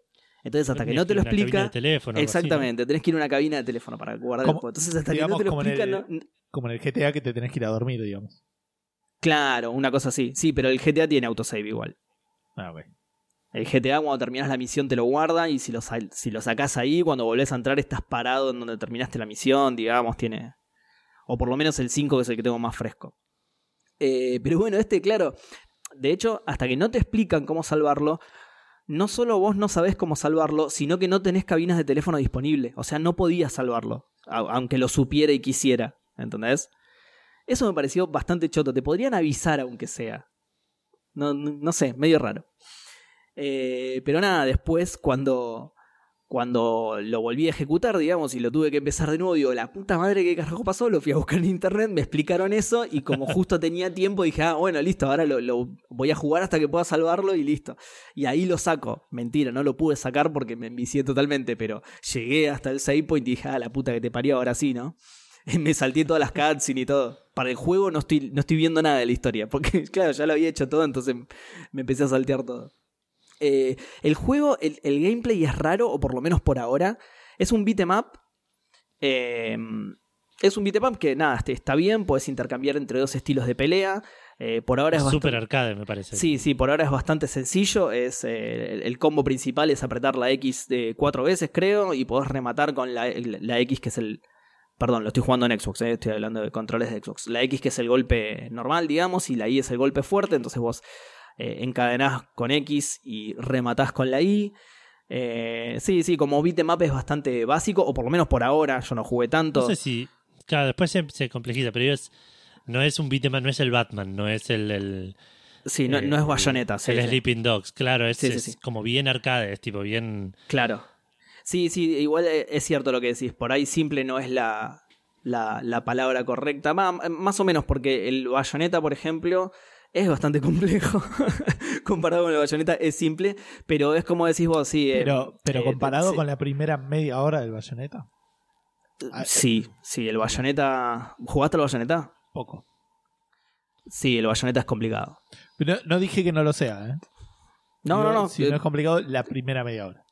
Entonces, hasta que no te lo explica. de teléfono, algo así, ¿no? Exactamente, tenés que ir a una cabina de teléfono para guardar el juego. Entonces, hasta que no te lo como en el- no- Como en el GTA que te tenés que ir a dormir, digamos. Claro, una cosa así. Sí, pero el GTA tiene autosave igual. Ah, ok. El GTA cuando terminas la misión te lo guarda y si lo, si lo sacás ahí, cuando volvés a entrar estás parado en donde terminaste la misión, digamos, tiene... O por lo menos el 5 que es el que tengo más fresco. Eh, pero bueno, este, claro, de hecho, hasta que no te explican cómo salvarlo, no solo vos no sabés cómo salvarlo, sino que no tenés cabinas de teléfono disponibles. O sea, no podías salvarlo, aunque lo supiera y quisiera, ¿entendés? Eso me pareció bastante choto. Te podrían avisar aunque sea. No, no, no sé, medio raro. Eh, pero nada, después cuando, cuando lo volví a ejecutar, digamos, y lo tuve que empezar de nuevo, digo, la puta madre que carajo pasó, lo fui a buscar en internet, me explicaron eso y como justo tenía tiempo dije, ah, bueno, listo, ahora lo, voy a jugar hasta que pueda salvarlo y listo. Y ahí lo saco. Mentira, no lo pude sacar porque me envicié totalmente, pero llegué hasta el save point y dije, ah, la puta que te parió, ahora sí, ¿no? Me salté todas las cutscenes y todo. Para el juego no estoy, no estoy viendo nada de la historia. Porque, claro, ya lo había hecho todo, entonces me empecé a saltear todo. Eh, el juego, el, el gameplay es raro, o por lo menos por ahora. Es un beat'em up. Eh, es un beat'em up que, nada, este, está bien, puedes intercambiar entre dos estilos de pelea. Eh, por ahora es, bastante... arcade, me parece. Sí, sí, por ahora es bastante sencillo. Es, eh, el, el combo principal es apretar la X de cuatro veces, creo, y podés rematar con la, la X que es el... Perdón, lo estoy jugando en Xbox, eh, estoy hablando de controles de Xbox. La X que es el golpe normal, digamos, y la Y es el golpe fuerte, entonces vos eh, encadenás con X y rematás con la Y. Eh, sí, sí, como beat'em up es bastante básico, o por lo menos por ahora, yo no jugué tanto. No sé si. Claro, después se, se complejiza, pero es, no es un beat'em up, no es el Batman, no es el. el sí, no, eh, no es bayoneta. sí, el sí. Sleeping Dogs, claro, es, Sí, es como bien arcade, es tipo bien. Claro. Sí, sí, igual eh, es cierto lo que decís. Por ahí simple no es la, la, la palabra correcta. Más o menos porque el bayoneta, por ejemplo, es bastante complejo. Comparado con el bayoneta es simple, pero es como decís vos, sí. eh, Pero, pero eh, comparado sí. con la primera media hora del bayoneta, Ah, Sí, sí, el bayoneta... ¿Jugaste al bayoneta? poco. Sí, el bayoneta es complicado. Pero no dije que no lo sea, ¿eh? No, no, no. Si eh, no es complicado, la primera media hora.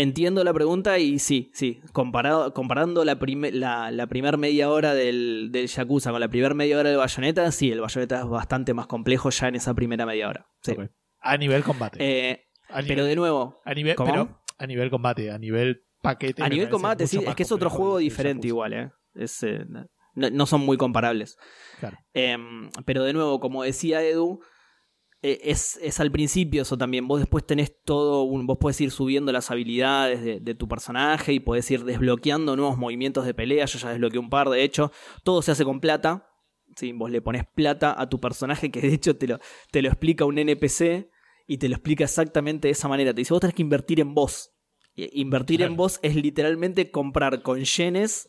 Entiendo la pregunta y sí, sí. Comparado, comparando la, prime- la, la primer media hora del, del Yakuza con la primer media hora del Bayonetta, sí, el Bayonetta es bastante más complejo ya en esa primera media hora. Sí. A nivel combate. Eh, a nivel, pero de nuevo, a nivel, pero a nivel combate, a nivel paquete. a nivel combate, sí, es que es otro juego diferente igual, ¿eh? Es, eh, no, no son muy comparables. Claro. Em, pero de nuevo, como decía Edu, eh, es, es al principio eso también. Vos después tenés todo, un, vos podés ir subiendo las habilidades de, de tu personaje y podés ir desbloqueando nuevos movimientos de pelea. Yo ya desbloqueé un par, de hecho. Todo se hace con plata. ¿sí? Vos le pones plata a tu personaje que de hecho te lo, te lo explica un NPC y te lo explica exactamente de esa manera. Te dice, vos tenés que invertir en vos. Invertir en vos es literalmente comprar con yenes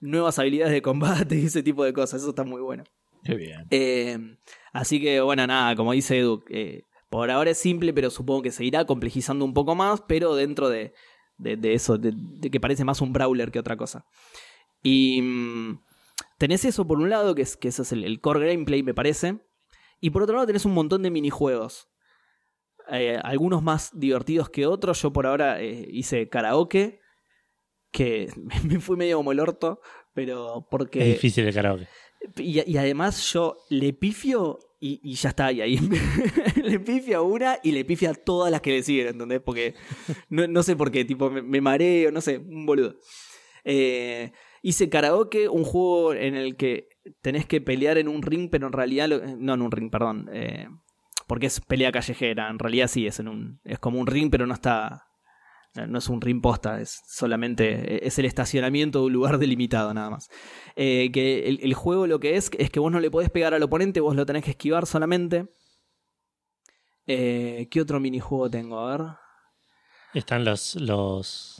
nuevas habilidades de combate y ese tipo de cosas. Eso está muy bueno. Qué bien. Eh, así que, bueno, nada, como dice Edu, eh, por ahora es simple, pero supongo que se irá complejizando un poco más, pero dentro de, de, de eso, de, de que parece más un brawler que otra cosa. Y mm, tenés eso por un lado, que, es, que ese es el, el core gameplay, me parece. Y por otro lado tenés un montón de minijuegos. Eh, algunos más divertidos que otros. Yo por ahora eh, hice karaoke, que me fui medio como el orto, pero porque... Es difícil el karaoke. Y, además yo le pifio y, ya está, y ahí le pifio a una y le pifio a todas las que le siguen, ¿entendés? Porque no, no sé por qué, tipo, me, mareo, no sé, un boludo. Eh, hice karaoke, un juego en el que tenés que pelear en un ring, pero en realidad, lo- no en un ring, perdón, eh, porque es pelea callejera, en realidad sí, es, en un, es como un ring, pero no está... No es un ring posta, es solamente es el estacionamiento de un lugar delimitado nada más. Eh, que el, el juego lo que es es que vos no le podés pegar al oponente, vos lo tenés que esquivar solamente. Eh, ¿Qué otro minijuego tengo? A ver. Están los. los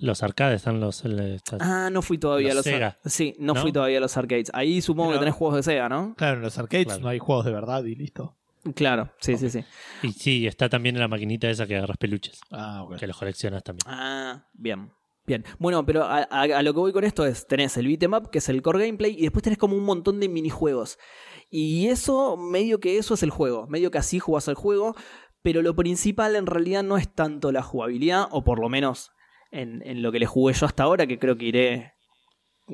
los arcades, están los. el- Ah, no fui todavía Los a los Sega. Sí, no, ¿No? fui todavía a los arcades. Ahí supongo Pero- que tenés juegos de Sega, ¿no? Claro, en los arcades Claro. no hay juegos de verdad y listo. Claro, sí, sí, sí. Y sí, está también en la maquinita esa que agarras peluches, Ah, ok. que los coleccionas también. Ah, bien. Bien. Bueno, pero a, a- a lo que voy con esto es, tenés el beat'em up, que es el core gameplay, y después tenés como un montón de minijuegos. Y eso, medio que eso es el juego, medio que así jugás el juego, pero lo principal en realidad no es tanto la jugabilidad, o por lo menos en, en lo que le jugué yo hasta ahora, que creo que iré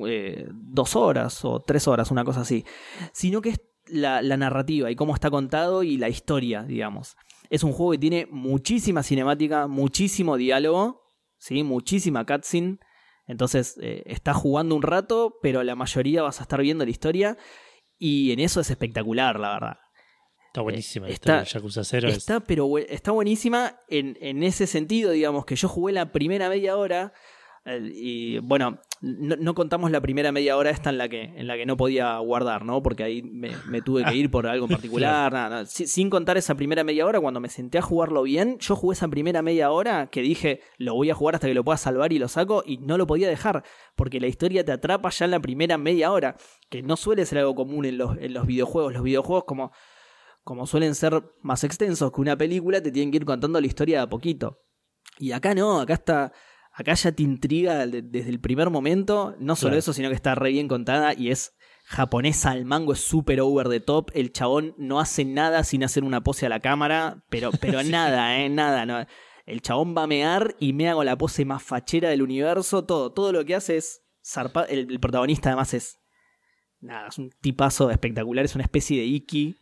eh, dos horas o tres horas, una cosa así, sino que es la, la narrativa y cómo está contado y la historia, digamos. Es un juego que tiene muchísima cinemática, muchísimo diálogo, ¿sí? muchísima cutscene. Entonces, eh, estás jugando un rato, pero la mayoría vas a estar viendo la historia. Y en eso es espectacular, la verdad. Está buenísima la está- Yakuza 0. es- Está, pero está buenísima en, en ese sentido, digamos, que yo jugué la primera media hora. Y bueno, no, no contamos la primera media hora esta en la que, en la que no podía guardar, ¿no? Porque ahí me, me tuve que ir por algo en particular. nada, nada. Si- Sin contar esa primera media hora, cuando me senté a jugarlo bien, yo jugué esa primera media hora que dije, lo voy a jugar hasta que lo pueda salvar y lo saco, y no lo podía dejar, porque la historia te atrapa ya en la primera media hora, que no suele ser algo común en los, en los videojuegos. Los videojuegos como como suelen ser más extensos que una película, te tienen que ir contando la historia de a poquito. Y acá no, acá está. Acá ya te intriga de- desde el primer momento. No solo Claro. eso, sino que está re bien contada y es japonesa al mango, es súper over the top. El chabón no hace nada sin hacer una pose a la cámara, pero, pero nada, eh, nada. No. El chabón va a mear y mea con la pose más fachera del universo. Todo, todo lo que hace es zarpar. El, el protagonista además es. Nada, es un tipazo espectacular, es una especie de Iki.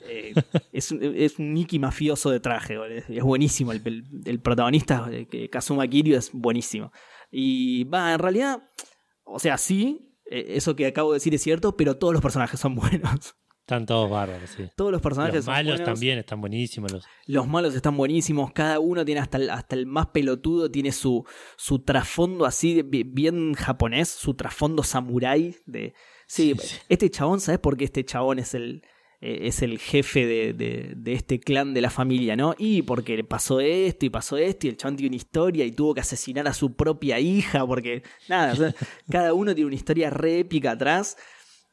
Eh, es, un- es un Iki mafioso de traje, es, es buenísimo. El, el- el protagonista, eh, que- Kazuma Kiryu, es buenísimo. Y va, en realidad, o sea, sí, eh, eso que acabo de decir es cierto, pero todos los personajes son buenos. Están todos bárbaros, sí. Todos los personajes Los son malos buenos. también están buenísimos. Los... Los malos están buenísimos, cada uno tiene hasta el, hasta el más pelotudo, tiene su, su trasfondo así, bien japonés, su trasfondo samurái. De... Sí, Sí, sí. este chabón, ¿sabes por qué este chabón es el, eh, es el jefe de, de- de este clan de la familia, ¿no? Y porque pasó esto y pasó esto y el chabón tiene una historia y tuvo que asesinar a su propia hija porque, nada, o sea, cada uno tiene una historia re épica atrás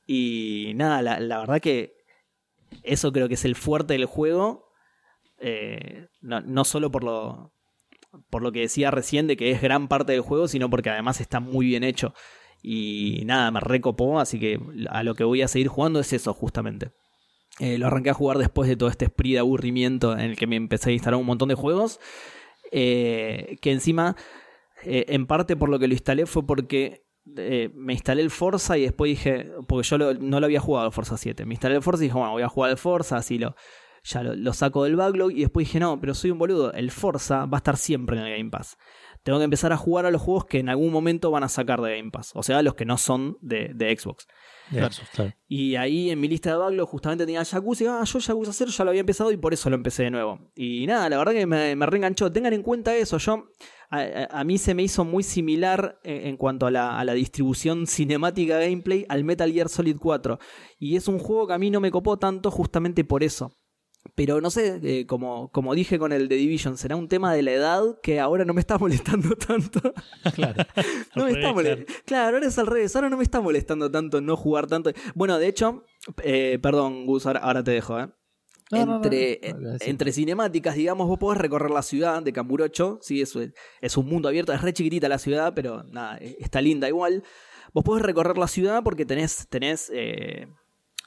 y nada, la, la verdad que eso creo que es el fuerte del juego, eh, no, no solo por lo, por lo que decía recién de que es gran parte del juego, sino porque además está muy bien hecho. Y nada, me recopó, así que a lo que voy a seguir jugando es eso, justamente. Eh, lo arranqué a jugar después de todo este spree de aburrimiento en el que me empecé a instalar un montón de juegos. eh, que encima, eh, en parte por lo que lo instalé fue porque me instalé el Forza y después dije, porque yo lo- no lo había jugado el Forza 7, me instalé el Forza y dije, bueno, voy a jugar el Forza, así lo, ya lo, lo saco del backlog y después dije, no, pero soy un boludo, el Forza va a estar siempre en el Game Pass. Tengo que empezar a jugar a los juegos que en algún momento van a sacar de Game Pass, o sea, los que no son de, de Xbox. Claro. Y ahí en mi lista de backlog justamente tenía Yakuza y ah, yo Yakuza 0 ya lo había empezado y por eso lo empecé de nuevo. Y nada, la verdad que me, me reenganchó. Tengan en cuenta eso, yo a, mí se me hizo muy similar en, en cuanto a la, a la distribución cinemática gameplay al Metal Gear Solid 4. Y es un juego que a mí no me copó tanto justamente por eso. Pero no sé, eh, como, como dije con el The Division, será un tema de la edad que ahora no me está molestando tanto. Claro. No me está molestando. Claro, ahora es al revés. Ahora no me está molestando tanto no jugar tanto. Bueno, de hecho, eh, perdón, Gus, ahora, ahora te dejo, ¿eh? Entre, no, no, no, sí. entre cinemáticas, digamos, vos podés recorrer la ciudad de Camburocho. Sí, es, es un mundo abierto, es re chiquitita la ciudad, pero nada, eh, está linda igual. Vos podés recorrer la ciudad porque tenés, tenés, eh,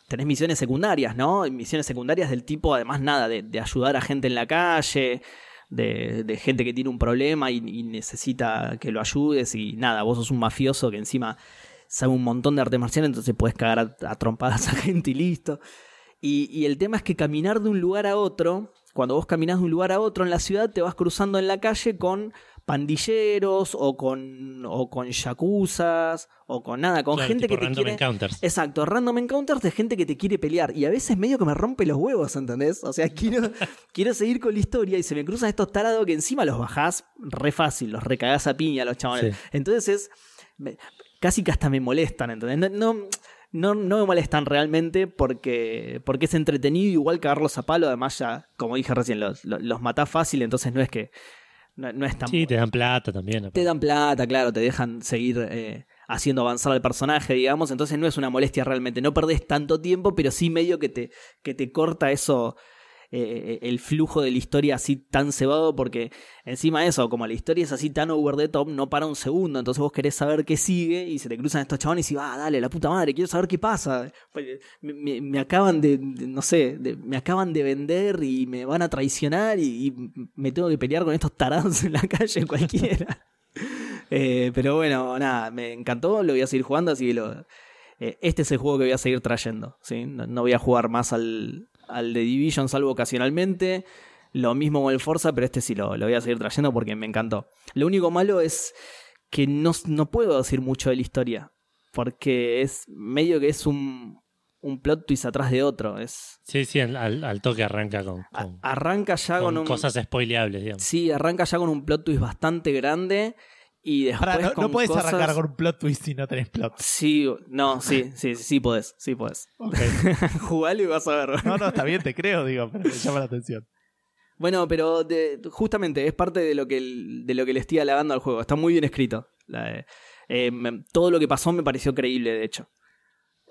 tenés misiones secundarias, ¿no? Misiones secundarias del tipo, además, nada, de, ayudar a gente en la calle, de, gente que tiene un problema y, y necesita que lo ayudes y nada, vos sos un mafioso que encima sabe un montón de arte marcial, entonces puedes cagar a, a trompadas a gente y listo. Y, y el tema es que caminar de un lugar a otro, cuando vos caminás de un lugar a otro en la ciudad, te vas cruzando en la calle con pandilleros o con, o con yakuzas o con nada, con Claro, gente que te random quiere... encounters. Exacto, random encounters de gente que te quiere pelear. Y a veces medio que me rompe los huevos, ¿entendés? O sea, quiero, quiero seguir con la historia y se me cruzan estos tarados que encima los bajás re fácil, los recagás a piña los chavales. Sí. Entonces es. casi que hasta me molestan, ¿entendés? No, no, no, no me molestan realmente porque, porque es entretenido, igual cagarlos a palo. Además, ya, como dije recién, los, los, los matás fácil, entonces no es que. No, no es tan. Sí, te dan plata también. Te dan plata, claro, te dejan seguir eh, haciendo avanzar al personaje, digamos, entonces no es una molestia realmente, no perdés tanto tiempo, pero sí medio que te, que te corta eso, eh, el flujo de la historia así tan cebado, porque encima de eso, como la historia es así tan over the top, no para un segundo, entonces vos querés saber qué sigue y se te cruzan estos chabones y va, ah, dale, la puta madre, quiero saber qué pasa. Pues, Me, me- me acaban de, no sé, de- me acaban de vender y me van a traicionar y, me tengo que pelear con estos tarados en la calle cualquiera. Eh, pero bueno, nada, me encantó, lo voy a seguir jugando, así que lo, eh, este es el juego que voy a seguir trayendo. ¿sí? No voy a jugar más al, al de Division, salvo ocasionalmente. Lo mismo con el Forza, pero este sí lo, lo voy a seguir trayendo porque me encantó. Lo único malo es que no, no puedo decir mucho de la historia. Porque es medio que es un, un plot twist atrás de otro. Es, Sí, sí, al, al- toque arranca con, a- arranca ya con con, un. cosas spoileables, digamos. Sí, arranca ya con un plot twist bastante grande. Y después. Pará, no, con no puedes cosas- arrancar con un plot twist si no tenés plot. Sí, no, sí, sí, sí, sí podés, sí podés. Ok. Jugalo y vas a ver. No, no, está bien, te creo, digo, pero me llama la atención. Bueno, pero de- justamente es parte de lo que de lo que le estoy halagando al juego. Está muy bien escrito. La- eh, me- todo lo que pasó me pareció creíble, de hecho.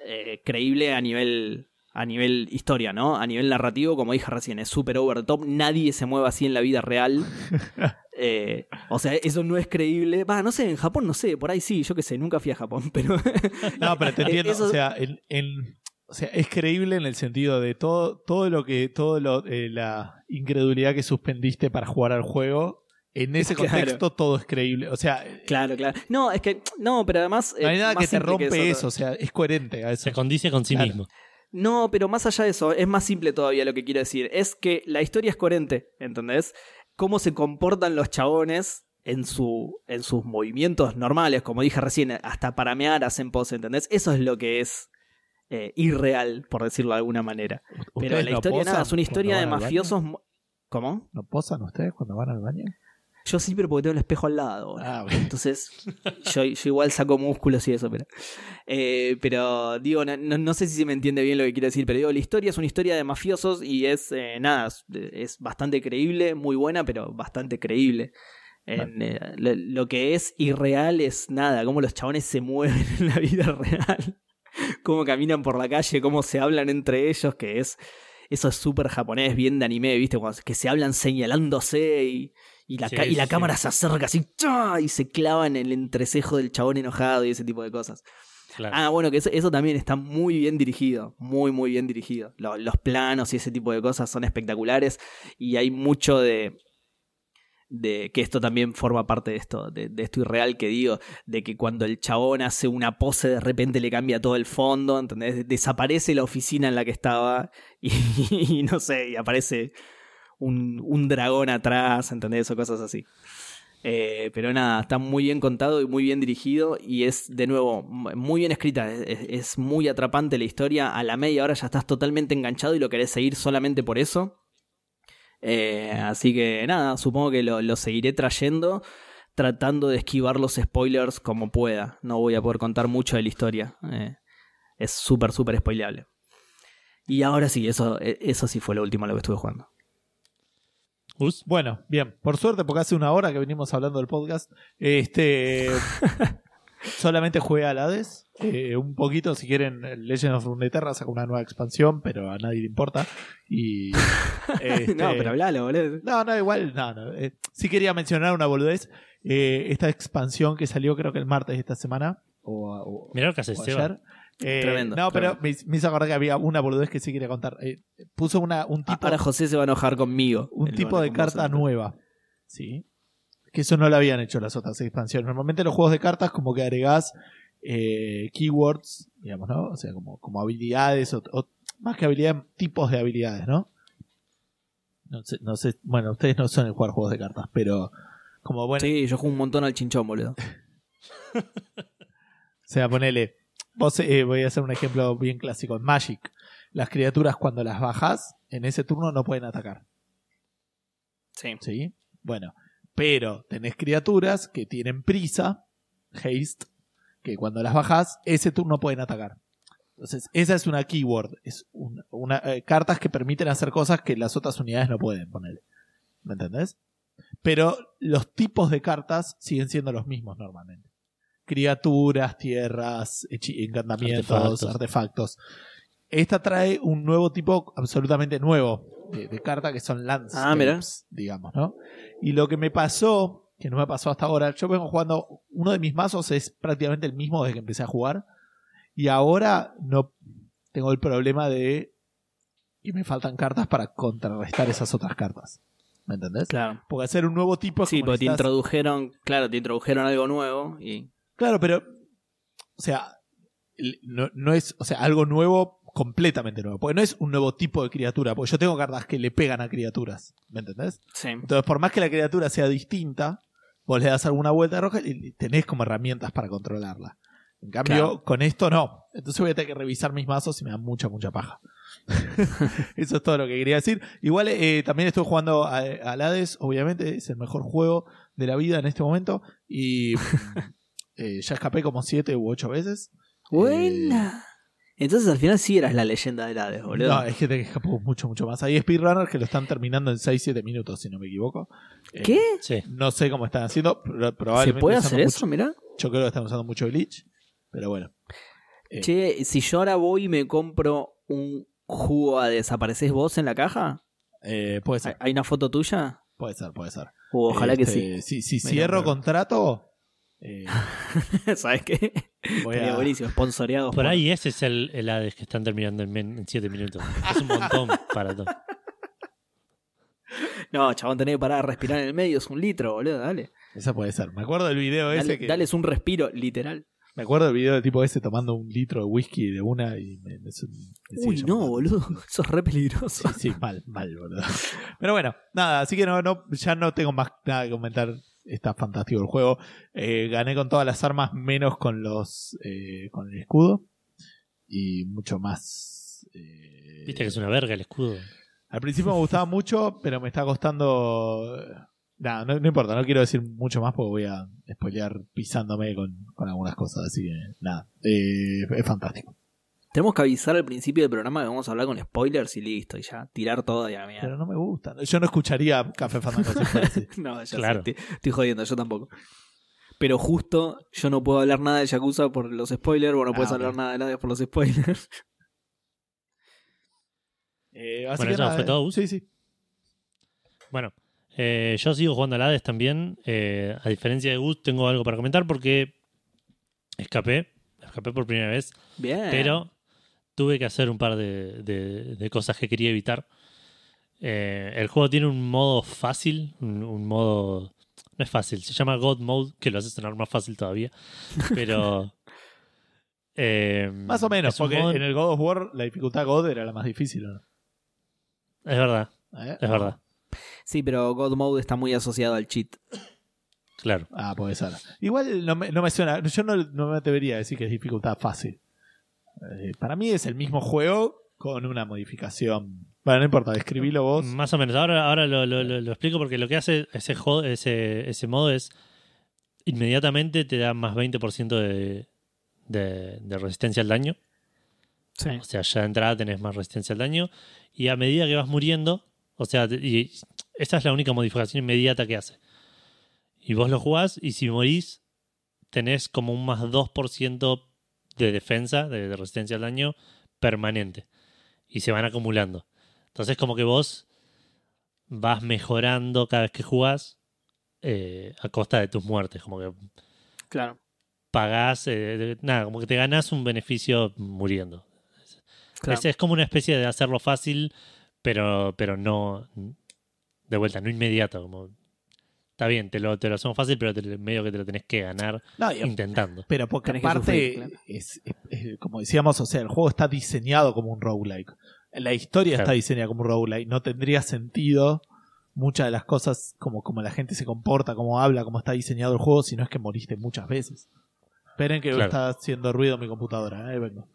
Eh, creíble a nivel a nivel historia, ¿no? A nivel narrativo, como dije recién, es súper over the top. Nadie se mueve así en la vida real. Eh, o sea, eso no es creíble. Va, no sé, en Japón no sé, por ahí sí, yo qué sé, nunca fui a Japón, pero No, pero te entiendo, Eso- o sea, en, en- o sea, es creíble en el sentido de todo, todo lo que, todo lo, eh, la incredulidad que suspendiste para jugar al juego, en ese Claro. contexto todo es creíble. O sea, claro, claro. No, es que no, pero además no hay eh, nada más que te rompe eso. eso, o sea, es coherente a eso. Se condice con sí Claro. mismo. No, pero más allá de eso, es más simple todavía lo que quiero decir. Es que la historia es coherente, ¿entendés? Cómo se comportan los chabones en, su, en sus movimientos normales, como dije recién, hasta para mear hacen pose, ¿entendés? Eso es lo que es eh, irreal, por decirlo de alguna manera. Pero ¿Ustedes la no historia posan nada, es una historia de mafiosos... mo- ¿Cómo? ¿No posan ustedes cuando van al baño? Yo sí, pero porque tengo el espejo al lado. Ah, bueno. Entonces, yo, yo igual saco músculos y eso, pero. eh, pero digo, no, no- sé si se me entiende bien lo que quiero decir, pero digo, la historia es una historia de mafiosos y es eh, nada, es, es bastante creíble, muy buena, pero bastante creíble. En, eh, lo, lo que es irreal es nada, cómo los chabones se mueven en la vida real, cómo caminan por la calle, cómo se hablan entre ellos, que es. Eso es súper japonés, bien de anime, ¿viste? Cuando, que se hablan señalándose y, y la, Sí, ca- y la sí. cámara se acerca así y se clava en el entrecejo del chabón enojado y ese tipo de cosas. Claro. Ah, bueno, que eso, eso también está muy bien dirigido, muy, muy bien dirigido. Lo- los planos y ese tipo de cosas son espectaculares y hay mucho de, de que esto también forma parte de esto, de, de esto irreal que digo, de que cuando el chabón hace una pose de repente le cambia todo el fondo, ¿entendés? Desaparece la oficina en la que estaba y, y no sé, y aparece un, un dragón atrás, ¿entendés? O cosas así. Eh, pero nada, está muy bien contado y muy bien dirigido y es de nuevo muy bien escrita, es, muy atrapante la historia, a la media hora ya estás totalmente enganchado y lo querés seguir solamente por eso. Eh, así que nada, supongo que lo, lo seguiré trayendo tratando de esquivar los spoilers como pueda, no voy a poder contar mucho de la historia, eh, es súper, súper spoileable. Y ahora sí, eso, eh, eso sí fue lo último a lo que estuve jugando. Us, Bueno, bien, por suerte, porque hace una hora que venimos hablando del podcast, este solamente jugué al Hades, eh, un poquito, si quieren, Legend of Runeterra saca una nueva expansión, pero a nadie le importa. Y este, no, pero hablalo, boludo. No, no, igual, no, no. Eh, sí quería mencionar una boludez. eh, esta expansión que salió creo que el martes de esta semana. O, o- mirá lo que hace o ayer. Eh, Tremendo, No, pero tremendo. me, me hizo acordar que había una boludez que sí quería contar. Eh, puso una, un tipo, Ahora José se va a enojar conmigo. un tipo de carta nueva. Sí. Que eso no lo habían hecho las otras expansiones. Normalmente los juegos de cartas como que agregás eh, keywords, digamos, ¿no? O sea, como, como habilidades, o, o- más que habilidades, tipos de habilidades, ¿no? No sé, no sé, bueno, ustedes no son el jugar juegos de cartas, pero como bueno, Sí, yo juego un montón al chinchón, boludo. o sea, ponele, vos eh, voy a hacer un ejemplo bien clásico, en Magic, las criaturas cuando las bajas, en ese turno no pueden atacar. Sí. ¿Sí? Bueno, pero tenés criaturas que tienen prisa, haste, que cuando las bajas, ese turno pueden atacar. Entonces, esa es una keyword. Es un- una, eh, cartas que permiten hacer cosas que las otras unidades no pueden poner. ¿Me entendés? Pero los tipos de cartas siguen siendo los mismos normalmente. Criaturas, tierras, encantamientos, Artefactos. artefactos. Esta trae un nuevo tipo absolutamente nuevo de, de carta que son landscapes, Ah, digamos, ¿no? Y lo que me pasó, que no me pasó hasta ahora, yo vengo jugando, uno de mis mazos es prácticamente el mismo desde que empecé a jugar, y ahora no tengo el problema de que me faltan cartas para contrarrestar esas otras cartas. ¿Me entendés? Claro. Porque hacer un nuevo tipo Sí, porque te introdujeron, claro, te introdujeron algo nuevo y. Claro, pero. O sea, no, no es, o sea, algo nuevo, completamente nuevo. Porque no es un nuevo tipo de criatura, porque yo tengo cartas que le pegan a criaturas, ¿me entendés? Sí. Entonces, por más que la criatura sea distinta, vos le das alguna vuelta roja y tenés como herramientas para controlarla. En cambio, Claro. con esto no. Entonces voy a tener que revisar mis mazos y me da mucha, mucha paja. Eso es todo lo que quería decir. Igual eh, también estoy jugando a- al Hades, obviamente es el mejor juego de la vida en este momento. Y eh, ya escapé como siete u ocho veces. Buena. Entonces al final sí eras la leyenda del Hades, boludo. No, es que te escapó mucho, mucho más. Hay speedrunners que lo están terminando en 6-7 minutos, si no me equivoco. Eh, ¿Qué? Sí. No sé cómo están haciendo, pero ¿Se probablemente puede usando hacer mucho- eso? Mirá. Yo creo que están usando mucho glitch, pero bueno. Eh, Che, si yo ahora voy y me compro un jugo a desapareces vos en la caja, eh, puede ¿hay ser, hay una foto tuya? puede ser, puede ser. Uh, ojalá que Este, Si, si Me cierro contrato, eh. ¿Sabes qué? voy Estaría a... buenísimo, sponsoreado. Por ahí ese es el, el Hades que están terminando en 7 minutos. Es un montón para todo. No, chabón, tenés que parar a respirar en el medio, es un litro, boludo, dale. Esa puede ser. Me acuerdo del video ese Dale, que... Dales un respiro, literal. Me acuerdo del video del tipo ese tomando un litro de whisky de una y me... me- me sigue Uy, no, boludo, eso es re peligroso. Sí, sí, mal, mal, boludo. Pero bueno, nada, así que no, no, ya no tengo más nada que comentar. Está fantástico el juego. Eh, gané con todas las armas, menos con los eh, con el escudo. Y mucho más. eh, Viste que es una verga el escudo. Al principio me gustaba mucho, pero me está costando. Nada, no, no importa, no quiero decir mucho más porque voy a spoilear pisándome con, con algunas cosas. Así que nada, eh, es fantástico. Tenemos que avisar al principio del programa que vamos a hablar con spoilers y listo, y ya, tirar todo y a la mierda. Pero no me gusta. Yo no escucharía Café Fandango. No, ya Claro. sé, estoy, estoy jodiendo, yo tampoco. Pero justo yo no puedo hablar nada de Yakuza por los spoilers, vos no Ah, puedes hablar nada de Hades por los spoilers. Eh, así Bueno, que eso nada, fue eh, todo. Sí, sí. Bueno, eh, yo sigo jugando al Hades también. Eh, a diferencia de Gus, tengo algo para comentar porque escapé. Escapé por primera vez. Bien. Pero tuve que hacer un par de, de- de cosas que quería evitar. Eh, el juego tiene un modo fácil, un, un modo... No es fácil, se llama God Mode, que lo hace sonar más fácil todavía. Pero... eh, Más o menos, porque modo- en el God of War la dificultad God era la más difícil, ¿o ¿no? Es verdad, ¿Eh? es verdad. Sí, pero God Mode está muy asociado al cheat. Claro. Ah, puede ser. Igual no me, no me suena. Yo no, no me atrevería a decir que es dificultad fácil. Eh, para mí es el mismo juego con una modificación. Bueno, no importa, escribilo vos. Más o menos. Ahora, ahora lo, lo- lo- lo explico porque lo que hace ese, ese, ese modo es inmediatamente te da más 20% de, de, de resistencia al daño. Sí. O sea, ya de entrada tenés más resistencia al daño. Y a medida que vas muriendo, o sea, y esa es la única modificación inmediata que hace. Y vos lo jugás y si morís, tenés como un más 2% de defensa, de, de resistencia al daño, permanente. Y se van acumulando. Entonces, como que vos vas mejorando cada vez que jugás eh, a costa de tus muertes. Como que Claro. pagás, eh, de- nada, como que te ganás un beneficio muriendo. claro. Es, es como una especie de hacerlo fácil, pero, pero no. De vuelta, no inmediato. Como, está bien, te lo, te lo hacemos fácil, pero te- medio que te lo tenés que ganar No, y- intentando. pero porque Tenés que aparte, sufrir, claro. es, es- es- como decíamos, o sea, el juego está diseñado como un roguelike. La historia Claro. está diseñada como un roguelike. No tendría sentido muchas de las cosas, como, como la gente se comporta, cómo habla, cómo está diseñado el juego, si no es que moriste muchas veces. Esperen que Claro. está haciendo ruido mi computadora, eh, vengo.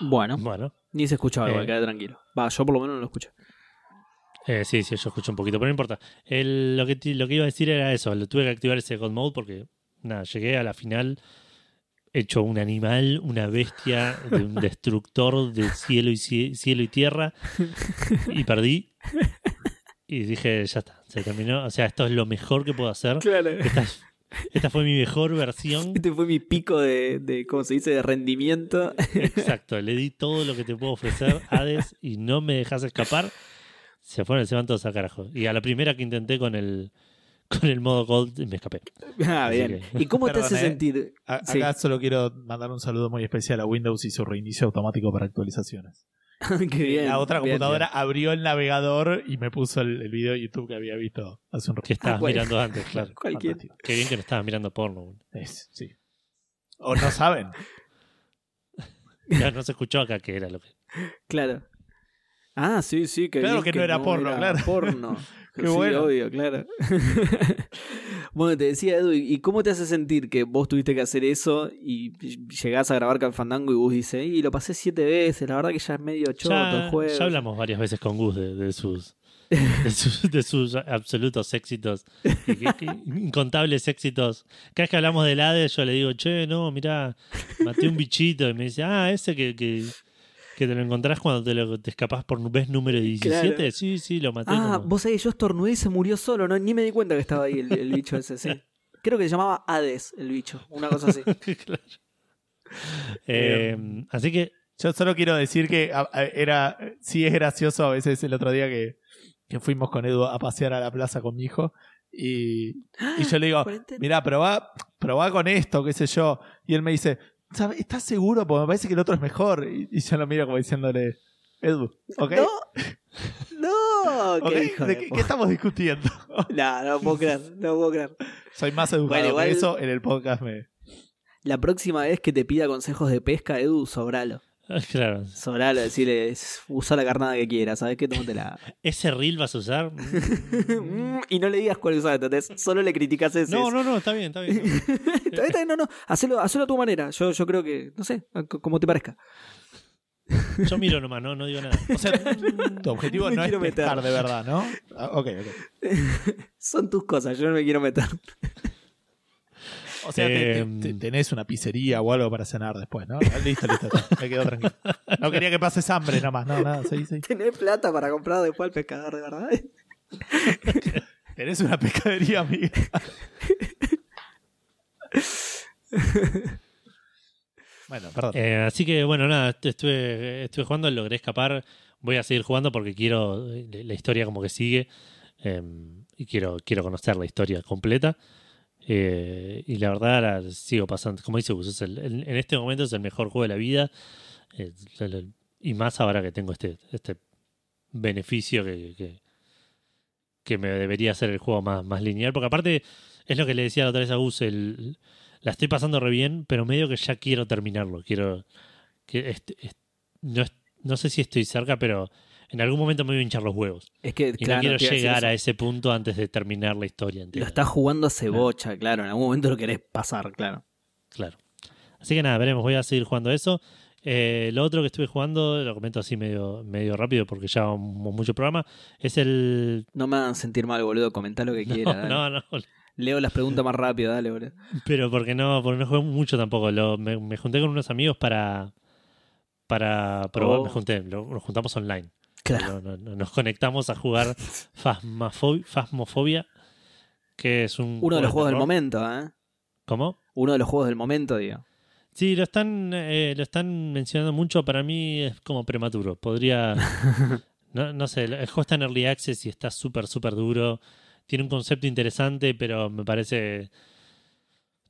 Bueno, Bueno, ni se escuchaba Eh. quedé tranquilo. Va, yo por lo menos no lo escucho. Eh, sí, sí, yo escucho un poquito, pero no importa. El- lo, que, lo que iba a decir era eso, lo tuve que activar ese God Mode porque, nada, llegué a la final hecho un animal, una bestia, de un destructor de cielo y, cie- cielo y tierra, y perdí. Y dije, ya está, se terminó. O sea, esto es lo mejor que puedo hacer. Claro. Esta, esta fue mi mejor versión. Este fue mi pico de, de, ¿cómo se dice?, de rendimiento. Exacto, le di todo lo que te puedo ofrecer, Hades, y no me dejas escapar. Se fueron, se van todos a carajo. Y a la primera que intenté con el con el modo Gold me escapé. ah, bien. que- ¿Y cómo te Perdón, hace eh. sentir? A- Sí. Acá solo quiero mandar un saludo muy especial a Windows y su reinicio automático para actualizaciones. Qué bien. la otra bien, computadora abrió el navegador y me puso el, el video de YouTube que había visto hace un rato. Que estabas cual- mirando antes, claro. Cualquier. Fantástico. Qué bien que no estabas mirando porno. Es- sí. O no saben. Ya no se escuchó acá que era lo que. Claro. Ah, sí, sí. Que Claro que no era porno, claro. Porno. Qué sí, bueno. obvio, claro. bueno, te decía Edu, ¿y cómo te hace sentir que vos tuviste que hacer eso y llegás a grabar Can Fandango y vos dices, y lo pasé siete veces, la verdad que ya es medio choto el Ya, juego? ya hablamos varias veces con Gus de, de sus. De sus, de sus absolutos éxitos, incontables éxitos. Cada vez que hablamos del Hades, yo le digo, che, no, mirá, maté un bichito. Y me dice, ah, ese que, que, que te lo encontrás cuando te, lo, te escapás por vez número 17. Claro. Sí, sí, lo maté. Ah, como- vos sabés, yo estornudé y se murió solo, ¿no? Ni me di cuenta que estaba ahí el, el bicho ese, sí. Creo que se llamaba Hades el bicho, una cosa así. Claro. Eh, así que Yo solo quiero decir que era, sí es gracioso a veces el otro día que, que fuimos con Edu a pasear a la plaza con mi hijo y, y yo le digo, mira, probá, probá con esto, qué sé yo. Y él me dice, "¿Sabe- ¿estás seguro? Porque me parece que el otro es mejor. Y, y yo lo miro como diciéndole, Edu, ¿ok? ¡No! ¡No! ¿Qué ¿De qué, estamos discutiendo? No, no puedo creer, no puedo creer. Soy más educado Bueno, igual- que eso en el podcast. Me... La próxima vez que te pida consejos de pesca, Edu, sobralo. Claro. Sobralo, decirle, usa la carnada que quieras, ¿sabes qué? Tómatela. ¿Ese reel vas a usar? Mm, y no le digas cuál usar, ¿entendés? Solo le criticas ese. No, no, no, está bien, está bien. Está bien, está bien, no, no. Hacelo, hacelo a tu manera. Yo, yo creo que, no sé, como te parezca. Yo miro nomás, no, no digo nada. O sea, tu objetivo no es meter. pescar de verdad, ¿no? Ah, ok, ok. Son tus cosas, yo no me quiero meter. O sea, te- te- Em. te- tenés una pizzería o algo para cenar después, ¿no? Listo, listo, está. me quedo tranquilo. No quería que pases hambre nomás, no, nada, sí, sí. Tenés plata para comprar después al pescador, de verdad. Tenés una pescadería, amiga. bueno, perdón. Eh, así que bueno, nada, est- estuve, estuve jugando, logré escapar. Voy a seguir jugando porque quiero. eh, La historia como que sigue. eh, y quiero, quiero conocer la historia completa. Eh, y la verdad, la sigo pasando. Como dice Gus, es el- en este momento es el mejor juego de la vida. Eh, y más ahora que tengo este, este beneficio que, que, me debería hacer el juego más, más lineal. Porque aparte, es lo que le decía la otra vez a Gus, el, la estoy pasando re bien, pero medio que ya quiero terminarlo. Quiero. que est- est- no, no sé si estoy cerca, pero en algún momento me voy a hinchar los huevos. Es que, Y claro, no quiero a llegar a ese punto antes de terminar la historia Lo estás jugando a cebocha, claro. En algún momento lo querés pasar, claro. Claro. Así que nada, veremos, voy a seguir jugando eso. Eh, lo otro que estuve jugando, lo comento así medio, medio rápido porque ya vamos mucho programa, es el... No me hagan sentir mal, boludo. Comentá lo que No, quieras. no, no, Leo las preguntas más rápido, dale, boludo. pero porque no, porque no jugué mucho tampoco. Lo, me, me junté con unos amigos para... Para probar, Oh. me junté, lo- nos juntamos online. Claro. No- no- no- nos conectamos a jugar Phasmophobia, que es un... Uno de los juego juegos del momento, ¿eh? ¿Cómo? Uno de los juegos del momento, digo. Sí, lo están, eh, lo están mencionando mucho. Para mí es como prematuro. Podría. no, no sé, el juego está en Early Access y está súper, súper duro. Tiene un concepto interesante, pero me parece.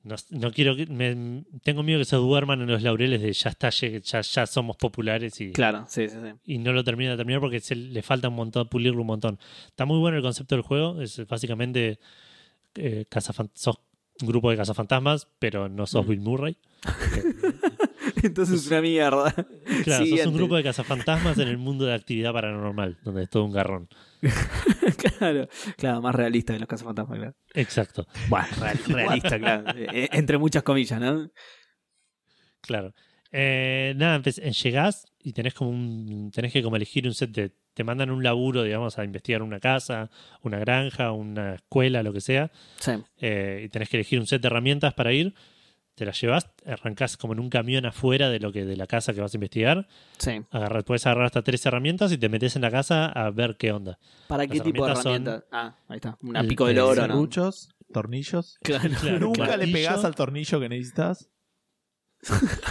No, no quiero que. me- tengo miedo que se duerman en los laureles de ya está, ya, ya, somos populares y, Claro, sí, sí, sí. y no lo termina de terminar porque se, le falta un montón, pulirlo un montón. Está muy bueno el concepto del juego. Es básicamente. eh, sos un grupo de cazafantasmas, pero no sos Mm. Bill Murray. Entonces es una mierda. Claro, sos Siguiente. un grupo de cazafantasmas en el mundo de actividad paranormal, donde es todo un garrón. claro, claro, más realista que los cazafantasmas, claro. Exacto, Bueno, real- realista, claro. Eh, Entre muchas comillas, ¿no? claro. Eh, nada, eh, llegás y tenés como un. tenés que como elegir un set de. Te mandan un laburo, digamos, a investigar una casa, una granja, una escuela, lo que sea. Sí. eh, y tenés que elegir un set de herramientas para ir. Te las llevas, arrancás como en un camión afuera de lo que de la casa que vas a investigar. Sí. Puedes agarrar hasta tres herramientas y te metes en la casa a ver qué onda. ¿Para Las qué tipo de herramientas son-? Ah, ahí está. Una El- pico el oro, ¿no? Serruchos, tornillos. Claro. Claro, Nunca le pegás al tornillo que necesitas.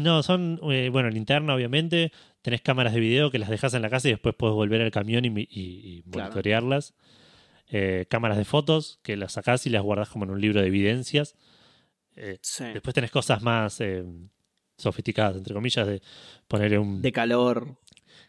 No, son, eh, bueno, linterna obviamente, tenés cámaras de video que las dejas en la casa y después puedes volver al camión y, Claro. monitorearlas. Eh, cámaras de fotos que las sacás y las guardás como en un libro de evidencias. Eh, Sí. después tenés cosas más eh, sofisticadas, entre comillas, de ponerle un... De calor.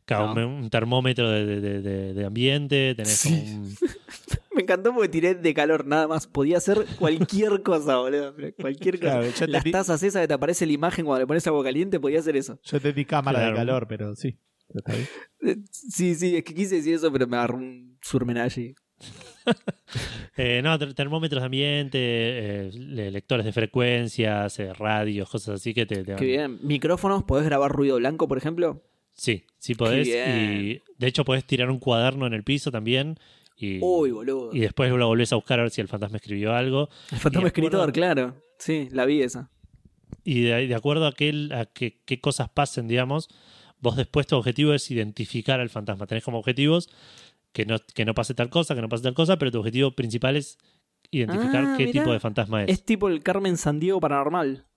Cada No. un, un termómetro de, de- de- ambiente, tenés como un- Me encantó porque tiré de calor nada más. Podía hacer cualquier cosa, boludo. Cualquier cosa. Claro, Las te tazas esas que te aparece la imagen cuando le pones agua caliente, podía hacer eso. Yo te di cámara Claro. de calor, pero sí. Está bien. Sí, sí, es que quise decir eso, pero me agarró un surmenage. eh, no, ter- termómetros de ambiente, eh, le- lectores de frecuencias, eh, radios, cosas así que te, Qué bien. Micrófonos, ¿podés grabar ruido blanco, por ejemplo? Sí, sí podés. bien. Y de hecho podés tirar un cuaderno en el piso también. Y, Uy, boludo. y después lo volvés a buscar a ver si el fantasma escribió algo. El fantasma escritor, claro. Sí, la vi esa. Y de, de acuerdo a, qué, a qué, qué cosas pasen, digamos, vos después tu objetivo es identificar al fantasma. Tenés como objetivos que no, que no pase tal cosa, que no pase tal cosa, pero tu objetivo principal es identificar Ah, qué mirá. tipo de fantasma es. Es tipo el Carmen Sandiego paranormal.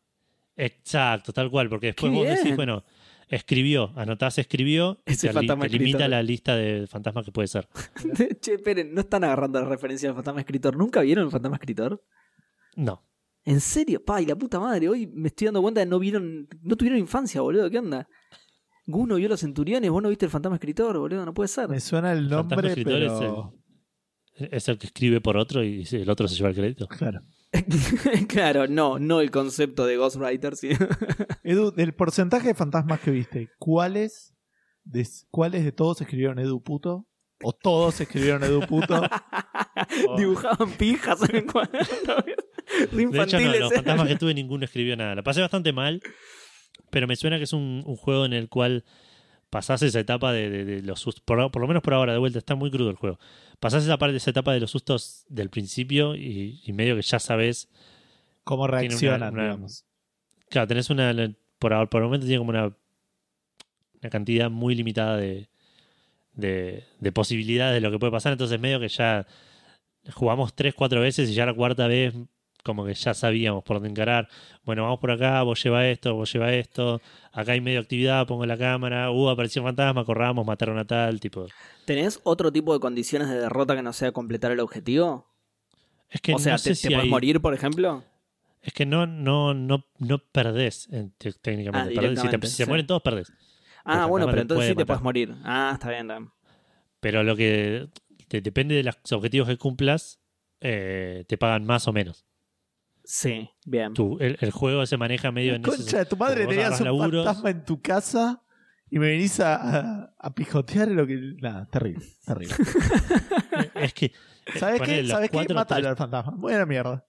Exacto, tal cual, porque después Qué vos decís, bien. bueno, escribió, anotás escribió, y te, fantasma te limita escritor. la lista de fantasmas que puede ser. che, esperen, no están agarrando la referencia al fantasma escritor. ¿Nunca vieron el fantasma escritor? No. ¿En serio? Pa, y la puta madre, hoy me estoy dando cuenta de que no vieron, no tuvieron infancia, boludo, ¿qué onda? Guno vio los centuriones, vos no viste el fantasma escritor, boludo, no puede ser. Me suena el nombre, escritor es pero. Es el que escribe por otro y el otro se lleva el crédito. Claro. claro, no, no el concepto de Ghostwriter, sí. Edu, del porcentaje de fantasmas que viste, ¿cuáles de, ¿cuáles de todos escribieron Edu puto? ¿O todos escribieron Edu puto? O- Dibujaban pijas en el cuaderno. Re De hecho, no, los fantasmas que tuve ninguno escribió nada. La pasé bastante mal, pero me suena que es un, un juego en el cual pasás esa etapa de, de- de los sustos. Por, por lo menos por ahora, de vuelta, está muy crudo el juego. Pasás esa parte, esa etapa de los sustos del principio y, y medio que ya sabes. ¿Cómo una- reaccionan, una- digamos? Claro, tenés una. Por, ahora- por el momento tiene como una, una cantidad muy limitada de, de, de posibilidades de lo que puede pasar. Entonces, medio que ya jugamos tres, cuatro veces y ya la cuarta vez, como que ya sabíamos por dónde encarar. Bueno, vamos por acá, vos lleva esto, vos lleva esto. Acá hay medio actividad, pongo la cámara. Uh, apareció un fantasma, corramos, mataron a tal. Tipo. ¿Tenés otro tipo de condiciones de derrota que no sea completar el objetivo? Es que o sea, no ¿te, sé te si podés hay- morir, por ejemplo? Es que no, no, no, no perdés eh, te- técnicamente. Ah, Perdés. Si, te- si se mueren todos, perdés. Ah, bueno, pero entonces sí te puedes morir. Ah, está bien, bien. Pero lo que te- depende de los objetivos que cumplas, eh, te pagan más o menos. Sí, bien. Tu- el, el juego se maneja medio en ese- Concha de tu madre, tenías un laburos. fantasma en tu casa y me venís a, a, a pijotear lo que. Nada, terrible, terrible. Es que. ¿Sabes ponele qué? ¿Sabes qué? Mátalo tres- al fantasma. Buena mierda.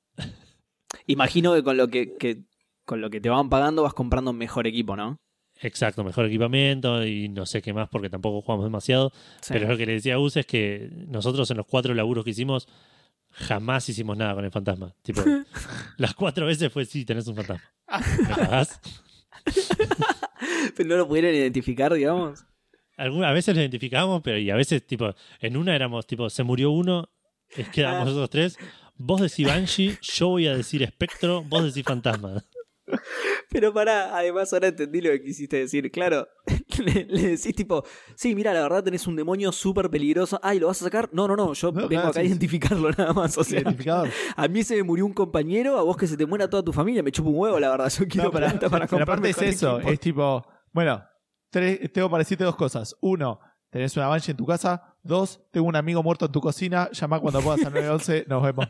Imagino que con lo que, que- con lo que te van pagando vas comprando un mejor equipo, ¿no? Exacto, mejor equipamiento y no sé qué más porque tampoco jugamos demasiado. Sí. Pero lo que le decía a Gus es que nosotros en los cuatro laburos que hicimos jamás hicimos nada con el fantasma. Tipo, las cuatro veces fue sí, tenés un fantasma. ¿Me pagás? Pero no lo pudieron identificar, digamos. Algunas veces lo identificamos, pero y a veces, tipo, en una éramos, tipo, se murió uno, quedamos Ah. nosotros tres. Vos decís Banshee, yo voy a decir espectro, vos decís fantasma. Pero pará, además ahora entendí lo que quisiste decir. Claro, le, le decís tipo, sí, mira, la verdad tenés un demonio súper peligroso. Ay, ¿lo vas a sacar? No, no, no, yo No, vengo claro, acá a sí. identificarlo nada más. O sea, a mí se me murió un compañero, a vos que se te muera toda tu familia, me chupa un huevo, la verdad. Yo quiero No, plata para pero aparte es eso, equipo. es tipo, bueno, tres, tengo para decirte dos cosas. Uno, tenés una banshee en tu casa. Dos, tengo un amigo muerto en tu cocina. Llama cuando puedas al 911, nos vemos.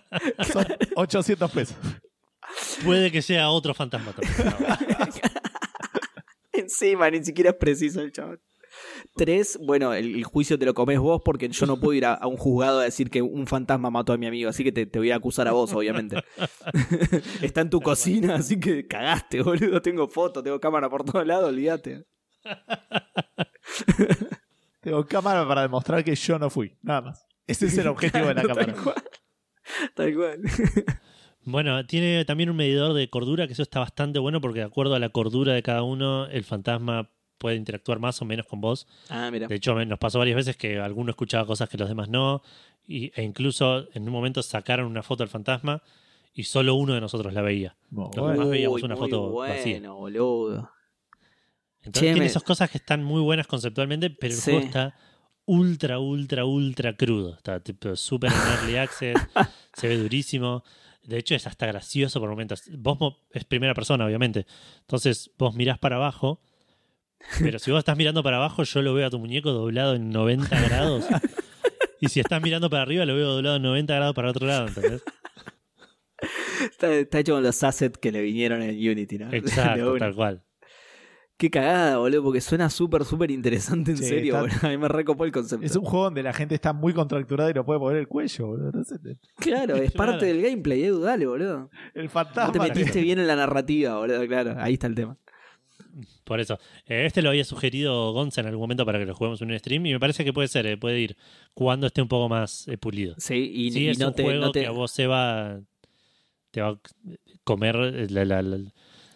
Son 800 pesos. Puede que sea otro fantasma también. Encima, ni siquiera es preciso el chaval. Tres, bueno, el, el juicio te lo comes vos porque yo no puedo ir a, a un juzgado a decir que un fantasma mató a mi amigo, así que te, te voy a acusar a vos, obviamente. Está en tu cocina, así que cagaste, boludo. Tengo foto, tengo cámara por todos lados, olvídate. Tengo cámara para demostrar que yo no fui. Nada más. Ese es el objetivo de la Tal cámara. cual. Tal cual. Bueno, tiene también un medidor de cordura, que eso está bastante bueno porque de acuerdo a la cordura de cada uno, el fantasma puede interactuar más o menos con vos. Ah, mira. De hecho, nos pasó varias veces que alguno escuchaba cosas que los demás no, y, e incluso en un momento sacaron una foto del fantasma y solo uno de nosotros la veía. Bueno, Los demás veíamos una muy foto bueno, vacía. boludo. Entonces tiene esas cosas que están muy buenas conceptualmente, pero el Sí. juego está ultra, ultra, ultra crudo. Está tipo súper en early access, se ve durísimo. De hecho, es hasta gracioso por momentos. Vos es primera persona, obviamente. Entonces, vos mirás para abajo, Pero si vos estás mirando para abajo, yo lo veo a tu muñeco doblado en 90 grados. Y si estás mirando para arriba, lo veo doblado en 90 grados para otro lado, ¿entendés? Está, está hecho con los assets que le vinieron en Unity, ¿no? Exacto, tal cual. Qué cagada, boludo, porque suena súper, súper interesante en Sí, serio, está- boludo. A mí me recopó el concepto. Es un juego donde la gente está muy contracturada y no puede mover el cuello, boludo. No sé, Claro, es parte del gameplay, Edu, dale, boludo. el No te fantasma. metiste bien en la narrativa, boludo, claro. Ahí está el tema. Por eso. Eh, este lo había sugerido Gonza en algún momento para que lo juguemos en un stream y me parece que puede ser, eh, puede ir cuando esté un poco más eh, pulido. Sí, y, sí, y es no un te, juego no te- que a vos se va te va a comer la, la- la-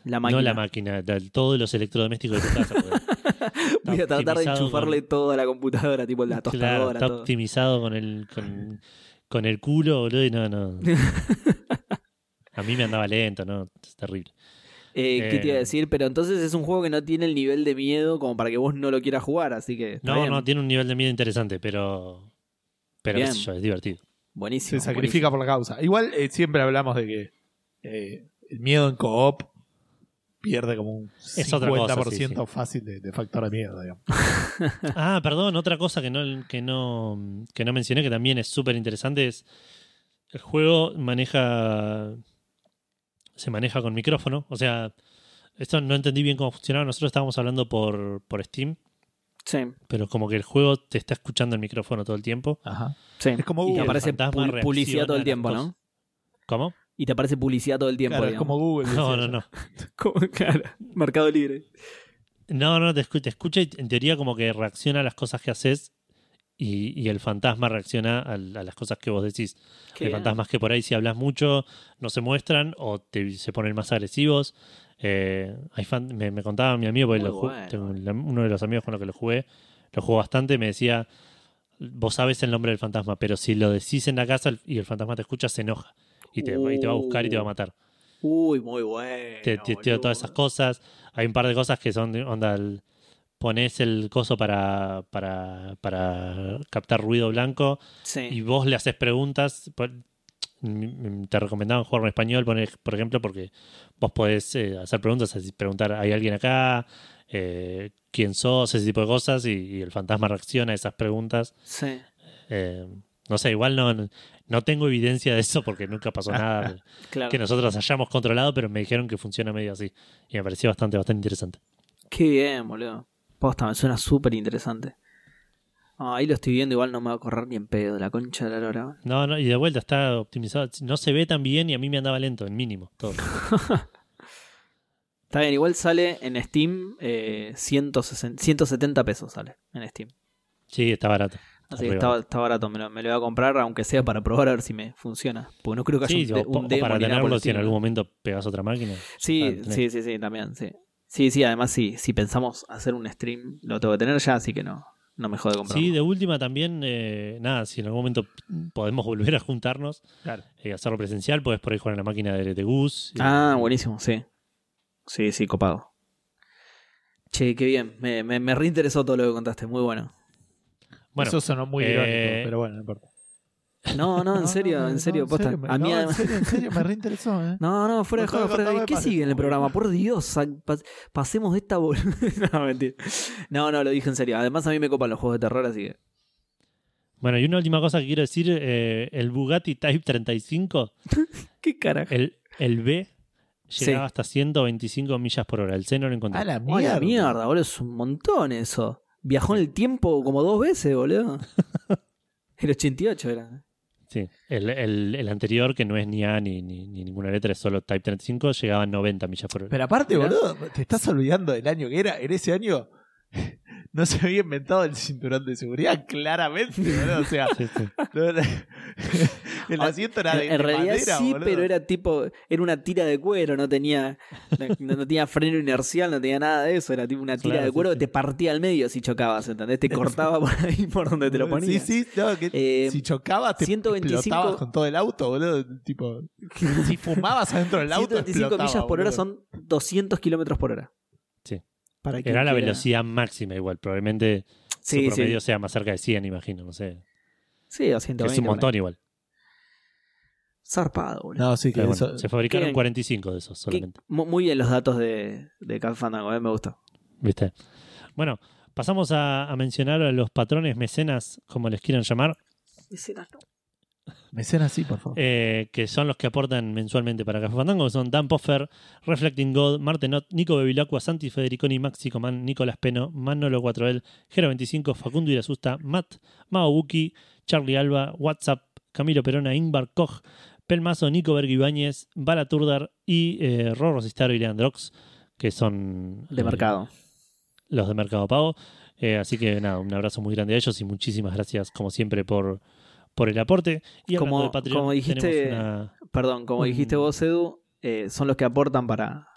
la máquina. no la máquina, la- todos los electrodomésticos de tu casa. Voy a tratar de enchufarle con- todo a la computadora, tipo la claro, tostadora, está todo. optimizado con el con, con el culo, boludo, y no, no. A mí me andaba lento, ¿no? Es terrible. Eh, ¿Qué te iba a Eh, decir? Pero entonces es un juego que no tiene el nivel de miedo como para que vos no lo quieras jugar, así que. No, bien. no, tiene un nivel de miedo interesante, pero. Pero qué Bien. sé yo, es divertido. Buenísimo. Se sacrifica por la causa. Igual eh, siempre hablamos de que eh, el miedo en co-op pierde como un Es otra cosa, 50% sí, sí. fácil de, de factor de miedo, digamos. Ah, perdón, otra cosa que no, que no, que no mencioné, que también es súper interesante, es el juego maneja. Se maneja con micrófono. O sea, esto no entendí bien cómo funcionaba. Nosotros estábamos hablando por, por Steam, Sí, pero como que el juego te está escuchando el micrófono todo el tiempo. Ajá. sí. Es como y te Google, aparece publicidad todo el tiempo, ¿no? ¿Cómo? Y te aparece publicidad todo el tiempo. Claro, como Google. No, no, no. Como- claro, Mercado Libre. No, no, te escucha, te escucha y en teoría como que reacciona a las cosas que haces y, y el fantasma reacciona a, a las cosas que vos decís. Hay fantasmas que por ahí si hablas mucho no se muestran o te, se ponen más agresivos. Eh, hay fan- me, me contaba mi amigo, lo bueno. tengo uno de los amigos con los que lo jugué, lo jugó bastante, me decía, vos sabes el nombre del fantasma, pero si lo decís en la casa y el fantasma te escucha, se enoja. Y te, y te va a buscar y te va a matar. Uy, muy bueno. te, te- te- boludo. todas esas cosas. Hay un par de cosas que son onda. el- pones el coso para, para, para captar ruido blanco Sí. y vos le haces preguntas. Te recomendaban jugar en español, por ejemplo, porque vos podés eh, hacer preguntas, preguntar, ¿hay alguien acá? Eh, ¿Quién sos? Ese tipo de cosas y, y el fantasma reacciona a esas preguntas. Sí. Eh, no sé, igual no, no tengo evidencia de eso porque nunca pasó nada Claro. que nosotros hayamos controlado, pero me dijeron que funciona medio así. Y me pareció bastante, bastante interesante. Qué bien, boludo. Posta, me suena súper interesante. Ah, ahí lo estoy viendo, igual no me va a correr ni en pedo, la concha de la lora. No, no, y de vuelta está optimizado. No se ve tan bien y a mí me andaba lento, en mínimo. Todo. Está bien, igual sale en Steam eh, 160 170 pesos sale en Steam. Sí, está barato. Así que Arriba. está, está barato, me lo, me lo voy a comprar, aunque sea para probar a ver si me funciona. Porque no creo que haya Sí, un, o, un o demo para tenerlo si en algún momento pegas otra máquina. Sí, Ah, sí, sí, sí, también, sí. Sí, sí, además sí, si pensamos hacer un stream, lo tengo que tener ya, así que no, no me jode comprarlo. Sí, de última también, eh, nada, si en algún momento podemos volver a juntarnos Claro. y hacerlo presencial, puedes por ahí jugar en la máquina de, de Gus. Ah, buenísimo, sí. Sí, sí, copado. Che, qué bien. Me, me, me reinteresó todo lo que contaste, muy bueno. Bueno, Eso sonó muy eh, irónico, pero bueno, no importa. No, no, en serio, no, en serio, posta. a mí no, en serio, en serio, me reinteresó, ¿eh? No, no, fuera de juego, fuera de ¿Qué sigue en el programa? Por Dios, pas- pasemos de esta bol... no, mentira. No, no, lo dije en serio. Además, a mí me copan los juegos de terror, así que. bueno, y una última cosa que quiero decir, eh, el Bugatti Type 35, ¿Qué carajo? el, el B Sí. llegaba hasta 125 millas por hora. El C no lo encontré. A la ¡Oh, mierda. la mierda, boludo! Es un montón eso. Viajó en el tiempo como dos veces, boludo. El 88 era. Sí, el, el- el anterior, que no es ni A ni, ni, ni ninguna letra, es solo Type 35, llegaba a 90 millas por hora. Pero aparte, boludo, te estás olvidando del año que era. En ese año no se había inventado el cinturón de seguridad, claramente, boludo. O sea, Sí, sí. no el asiento era de, en, en de realidad madera, sí, boludo. pero era tipo, era una tira de cuero, no tenía, no, no tenía freno inercial, no tenía nada de eso, era tipo una tira Claro, de sí, cuero sí. que te partía al medio si chocabas, ¿entendés? Te cortaba por ahí por donde te lo Sí, ponías. sí, no, que Eh, si chocabas te 125 explotabas con todo el auto, boludo. Tipo, si fumabas adentro del auto, 125 explotaba, millas por hora son 200 kilómetros por hora. Sí. Para que Era la quiera- velocidad máxima igual, probablemente Sí, su promedio sí. sea más cerca de 100, imagino, no sé. Sí, o 120. es un montón igual. Zarpado, boludo. No, sí, que eso. bueno, se fabricaron ¿Qué? 45 de esos solamente. mu- muy bien los datos de, de Café Fandango, eh, me gusta. ¿Viste? Bueno, pasamos a, a mencionar a los patrones mecenas, como les quieran llamar, Escenas no. Mecenas sí, por favor. eh, que son los que aportan mensualmente para Café Fandango, que son Dan Poffer, Reflecting God, Martenot, Nico Bevilacqua, Santi Federiconi, Maxi Coman, Nicolás Peno, Manolo 4L, Gero25, Facundo Irasusta, Matt, Mao Buki, Charlie Alba, WhatsApp, Camilo Perona, Ingvar Koch, Pelmazo, Nico Berg Ibáñez, Bala Turdar y eh, Rorro Cistaro y Leandrox, que son De eh, mercado. los de Mercado Pago. Eh, así que nada, un abrazo muy grande a ellos y muchísimas gracias, como siempre, por, por el aporte. Y Como- de Patreon, como dijiste- una- Perdón, como un- dijiste vos, Edu, eh, son los que aportan para,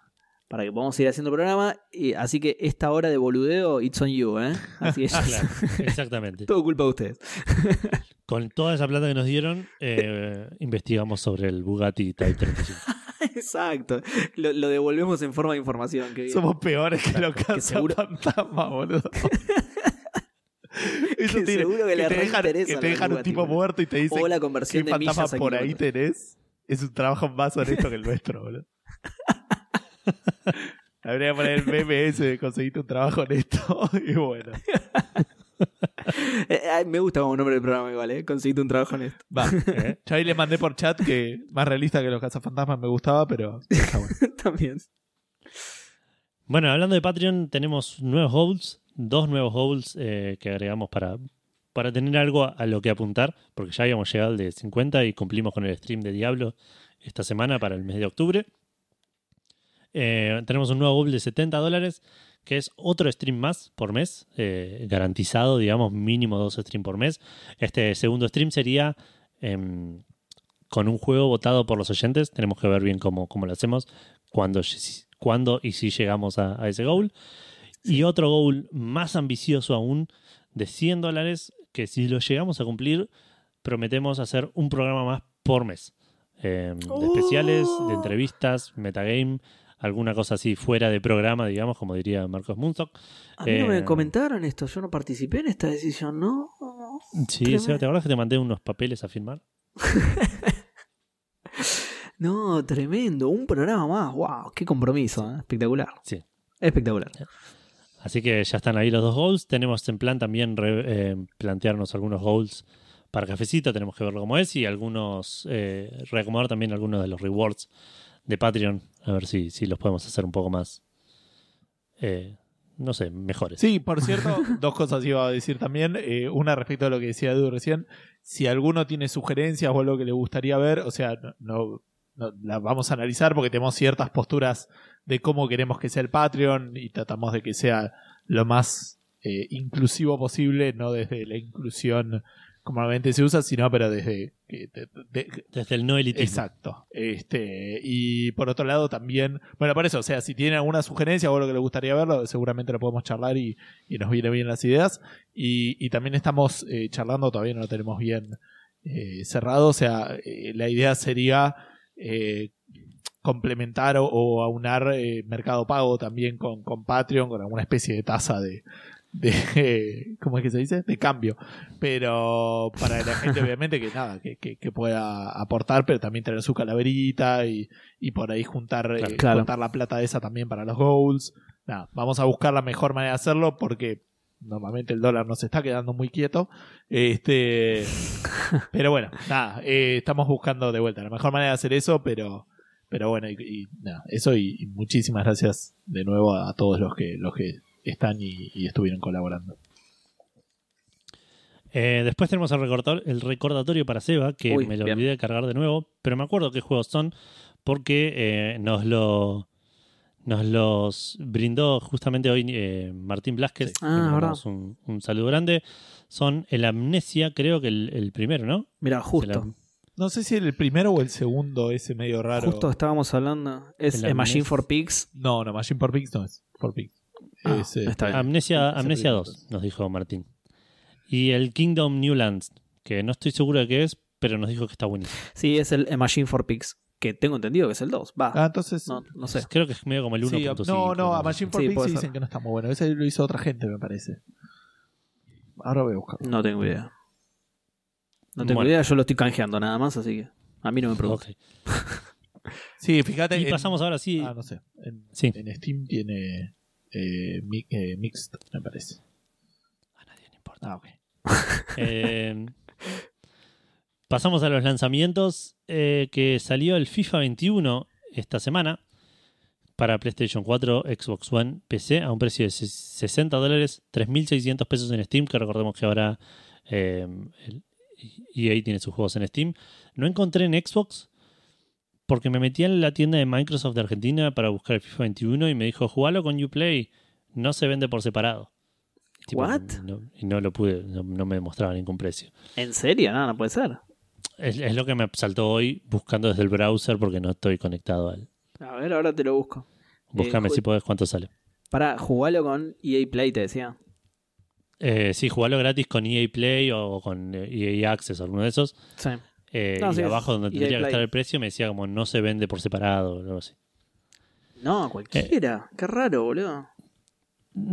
para que podamos seguir haciendo programa. Y, así que esta hora de boludeo, it's on you, ¿eh? Así Claro, exactamente. todo culpa de ustedes. Con toda esa plata que nos dieron, eh, investigamos sobre el Bugatti Type 35. Exacto. Lo, lo devolvemos en forma de información. que. Somos peores que los Que seguro- boludo. Eso Que tiene- seguro que que le te dejan, que te dejan un tipo muerto y te dicen O la qué conversión de fantasma por ahí tenés. Es un trabajo más honesto que el nuestro, boludo. Habría que poner el meme ese de conseguirte un trabajo honesto y bueno. Eh, me gusta como nombre del programa igual, ¿eh? Conseguiste un trabajo en esto. Va. ¿eh? Yo ahí le mandé por chat que más realista que los cazafantasmas me gustaba, pero está bueno. También. Bueno, hablando de Patreon, tenemos nuevos goals, dos nuevos goals eh, que agregamos para, para tener algo a, lo que apuntar, porque ya habíamos llegado al de 50 y cumplimos con el stream de Diablo esta semana para el mes de octubre. Eh, tenemos un nuevo goal de 70 dólares, que es otro stream más por mes, eh, garantizado, digamos, mínimo dos streams por mes. Este segundo stream sería em, con un juego votado por los oyentes. Tenemos que ver bien cómo, cómo lo hacemos, cuándo, y si llegamos a ese goal. Y otro goal más ambicioso aún, de 100 dólares, que si lo llegamos a cumplir, prometemos hacer un programa más por mes. Em, de especiales, de entrevistas, metagame, alguna cosa así fuera de programa, digamos, como diría Marcos Munstock. A mí no me Eh, comentaron esto. Yo no participé en esta decisión, ¿no? Sí. Seba, ¿te acuerdas que te mandé unos papeles a firmar? No, tremendo. Un programa más. ¡Wow! ¡Qué compromiso! ¿eh? Espectacular. Sí. Espectacular. Así que ya están ahí los dos goals. Tenemos en plan también re- eh, plantearnos algunos goals para cafecito. Tenemos que verlo como es y algunos, eh, reacomodar también algunos de los rewards de Patreon. A ver si, si los podemos hacer un poco más, eh, no sé, mejores. Sí, por cierto, dos cosas iba a decir también. Eh, una respecto a lo que decía Edu recién. Si alguno tiene sugerencias o algo que le gustaría ver, o sea, no, no- no- la vamos a analizar porque tenemos ciertas posturas de cómo queremos que sea el Patreon y tratamos de que sea lo más eh, inclusivo posible, no desde la inclusión como normalmente se usa, sino pero desde que- de- de- Desde el no elitismo. Exacto. Este, y por otro lado también, bueno, por eso, o sea, si tienen alguna sugerencia o algo que les gustaría verlo, seguramente lo podemos charlar y, y nos vienen bien las ideas. Y, y también estamos eh, charlando, todavía no lo tenemos bien eh, cerrado, o sea, la idea sería complementar o, o aunar eh, Mercado Pago también con, con Patreon, con alguna especie de tasa de... de ¿Cómo es que se dice? De cambio pero para la gente obviamente que nada, que, que- que pueda aportar, pero también tener su calaverita y, y por ahí juntar, eh, Claro. juntar la plata esa también para los goals. Nada, vamos a buscar la mejor manera de hacerlo porque normalmente el dólar nos está quedando muy quieto. Este, pero bueno, nada, eh, estamos buscando de vuelta la mejor manera de hacer eso, pero pero bueno, y, y nada, eso y, y muchísimas gracias de nuevo a, todos los que los que están y- y estuvieron colaborando. Eh, después tenemos el recordatorio, el recordatorio para Seba, que Uy, me lo bien. olvidé de cargar de nuevo, pero me acuerdo qué juegos son, porque eh, nos lo nos los brindó justamente hoy eh, Martín Blasquez. Sí. Le Ah, mandamos un, un saludo grande. Son el Amnesia, creo que el, el primero, ¿no? Mira, justo. No sé si el primero o el segundo, ese medio raro. Justo estábamos hablando. Es El Machine for Pigs. No, no, Machine for Pigs no es. For Pigs. Ah, Es, eh, está bien. Amnesia, Amnesia primero. 2, nos dijo Martín. Y el Kingdom Newlands, que no estoy seguro de qué es, pero nos dijo que está buenísimo. Sí, es el Machine for Pigs. Que tengo entendido que es el 2. Va. Ah, entonces. no, no sé. Creo que es medio como el 1.5. sí, no, no, a Machine for Sí, Pigs dicen que no está muy bueno. Ese lo hizo otra gente, me parece. Ahora voy a buscarlo. No tengo idea. No tengo Bueno. idea, yo lo estoy canjeando nada más, así que a mí no me preocupa. Ok. Sí, fíjate. Y en- pasamos ahora sí. Ah, no sé. En, Sí. en Steam tiene eh, mi- eh, Mixed, me parece. A nadie le importa. Ah, ok. Eh, pasamos a los lanzamientos. eh, que salió el FIFA 21 esta semana para PlayStation 4, Xbox One, PC a un precio de ses- 60 dólares, 3.600 pesos en Steam, que recordemos que ahora eh, el EA tiene sus juegos en Steam. No encontré en Xbox porque me metí en la tienda de Microsoft de Argentina para buscar el FIFA 21 y me dijo, jugalo con Uplay, no se vende por separado. Tipo, What? no- y no lo pude, no, no me mostraba ningún precio. ¿En serio? No, no puede ser. Es, es lo que me saltó hoy buscando desde el browser porque no estoy conectado al. A ver, ahora te lo busco. Búscame ju- si podés cuánto sale. Para jugarlo con EA Play, te decía. Eh, sí, jugarlo gratis con EA Play o con eh, EA Access o alguno de esos. Sí. Eh, No, y sí, abajo donde EA tendría que estar el precio me decía como no se vende por separado o algo así. No, cualquiera. Qué raro, boludo.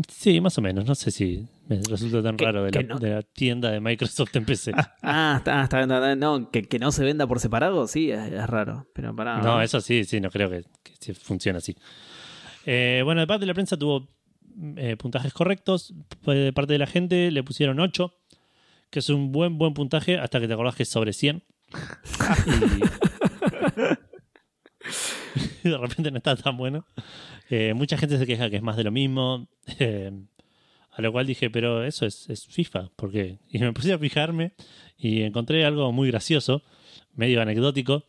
Sí, más o menos. No sé si me resulta tan raro de la, no- de la tienda de Microsoft en PC. Ah, está, está. No, que, que no se venda por separado, sí, es, es raro. Pero para. No, eso sí, sí, no creo que, que funcione así. Eh, bueno, de parte de la prensa tuvo eh, puntajes correctos. De parte de la gente le pusieron 8, que es un buen, buen puntaje hasta que te acordás que es sobre 100. y... de repente no está tan bueno. Eh, mucha gente se queja que es más de lo mismo. Eh, a lo cual dije, pero eso es, es FIFA, ¿por qué? Y me puse a fijarme y encontré algo muy gracioso, medio anecdótico.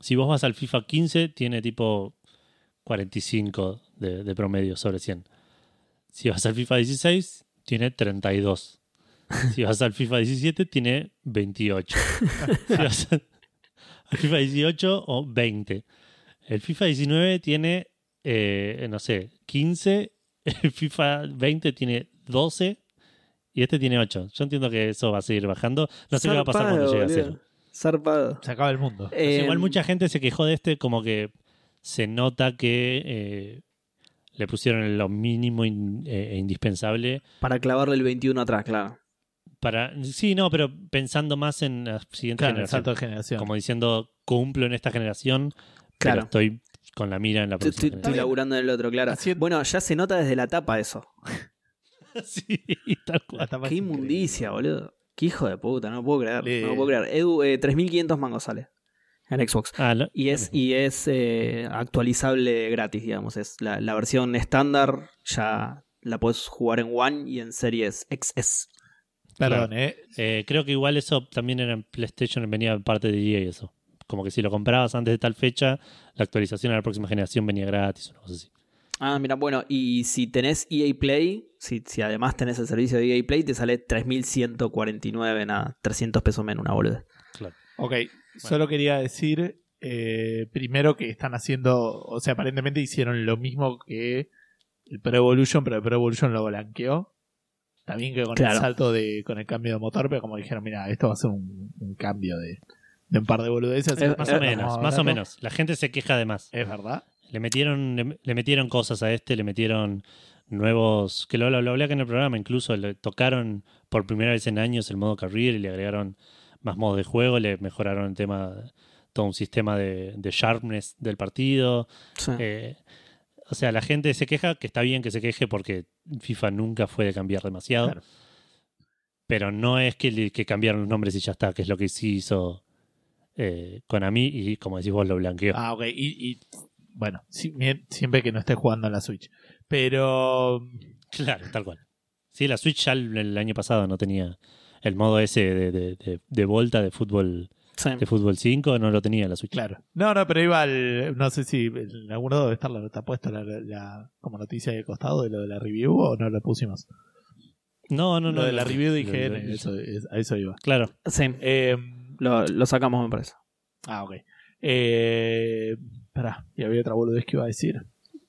Si vos vas al FIFA 15, tiene tipo 45 de, de promedio sobre 100. Si vas al FIFA 16, tiene 32. Si vas al FIFA 17, tiene 28. Si vas al FIFA 18, o 20. El FIFA 19 tiene, eh, no sé, 15. El FIFA 20 tiene 12. Y este tiene 8. Yo entiendo que eso va a seguir bajando. No sé qué va a pasar cuando llegue a cero. Zarpado. Se acaba el mundo. Pues igual Eh, mucha gente se quejó de este como que se nota que eh, le pusieron lo mínimo in- eh, e indispensable Para clavarle el 21 atrás, claro. para... Sí, no, pero pensando más en la siguiente Claro, generación. Como diciendo, cumplo en esta generación, Claro. pero estoy con la mira en la próxima estoy- estoy laburando en el otro, claro. Así- Bueno, ya se nota desde la tapa eso. sí, tal cual. Qué inmundicia, boludo. Qué hijo de puta, no puedo creer. Le- No lo puedo creer. Edu, eh, 3.500 mangos sale en Xbox. Ah, lo- Y es, y es eh, actualizable gratis, digamos. Es la, la versión estándar ya la puedes jugar en One y en Series XS. Perdón, ¿eh? eh, creo que igual eso también era en PlayStation, venía parte de EA eso. Como que si lo comprabas antes de tal fecha, la actualización a la próxima generación venía gratis, una cosa así. Ah, mira, bueno, y si tenés EA Play, si, si además tenés el servicio de EA Play, te sale 3.149, nada, 300 pesos menos, una boluda. Ok, solo quería decir eh, primero que están haciendo, o sea, aparentemente hicieron lo mismo que el Pro Evolution, pero el Pro Evolution lo blanqueó. También que con Claro. el salto de, con el cambio de motor, pero como dijeron, mira, esto va a ser un, un cambio de, de un par de boludeces. Más o menos, más o menos. La gente se queja de más. Es verdad. Le metieron, le, le metieron cosas a este, le metieron nuevos, que lo, lo, lo hablé acá en el programa, incluso le tocaron por primera vez en años el modo career y le agregaron más modos de juego, le mejoraron el tema, todo un sistema de, de sharpness del partido. Sí. Eh, o sea, la gente se queja, que está bien que se queje porque FIFA nunca fue de cambiar demasiado. Claro. Pero no es que, cambiaron los nombres y ya está, que es lo que sí hizo eh, Konami y como decís vos lo blanqueó. Ah, ok. Y, y, bueno, siempre que no esté jugando en la Switch. Pero Claro, tal cual. Sí, la Switch ya el, el año pasado no tenía el modo ese de, de, de- de vuelta de fútbol Sí. de fútbol 5, no lo tenía la Switch. Claro. No, no, pero iba al. No sé si en algún lado debe estar la, está puesta la, la- como noticia de costado de lo de la review o no lo pusimos. No, no, no. lo de la review de lo- IGN, lo- eso, es- a eso iba. Claro. Sí, Eh, lo, lo sacamos, me parece. ah, ok. Eh, pará, y había otra boludez que iba a decir.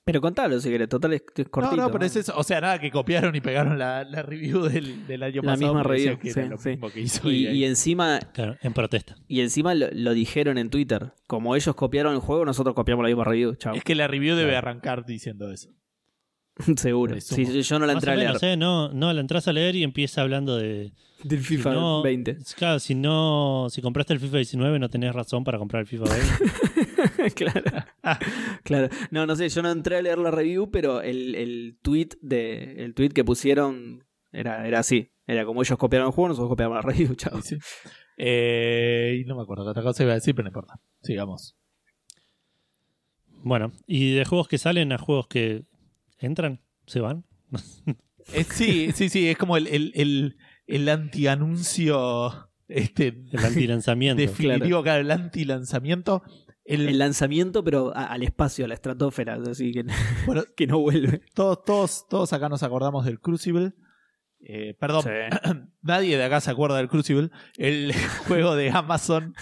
Pero contalo si querés, total es, es cortito. no, no, pero es eso. O sea, nada, que copiaron y pegaron la, la review del, del año La pasado. misma porque decían review, que sí, era lo sí. mismo que hizo Y, EA. y encima, Claro, en protesta. y encima lo, lo dijeron en Twitter. Como ellos copiaron el juego, nosotros copiamos la misma review. Chao. Es que la review debe Claro. arrancar diciendo eso. Seguro. Sí, yo no la entré a leer. ¿eh? No, no, la entras a leer y empieza hablando de. Del si FIFA no- 20. Claro, si no. Si compraste el FIFA 19, no tenés razón para comprar el FIFA 20. claro. claro. No, no sé, yo no entré a leer la review, pero el, el tweet de. El tweet que pusieron era, era así. Era como ellos copiaron el juego, nosotros copiamos la review, chao. Sí, sí. Eh, y no me acuerdo qué otra cosa iba a decir, pero no importa. Sigamos. bueno, y de juegos que salen a juegos que entran, se van. Eh, sí, sí, sí, es como el, el, el, el anti-anuncio este, El antilanzamiento. definitivo, claro, el anti-lanzamiento. El, El lanzamiento, pero a- al espacio, a la estratosfera, así que, bueno, que no vuelve. todos, todos, todos acá nos acordamos del Crucible. Eh, perdón, nadie de acá se acuerda del Crucible. El juego de Amazon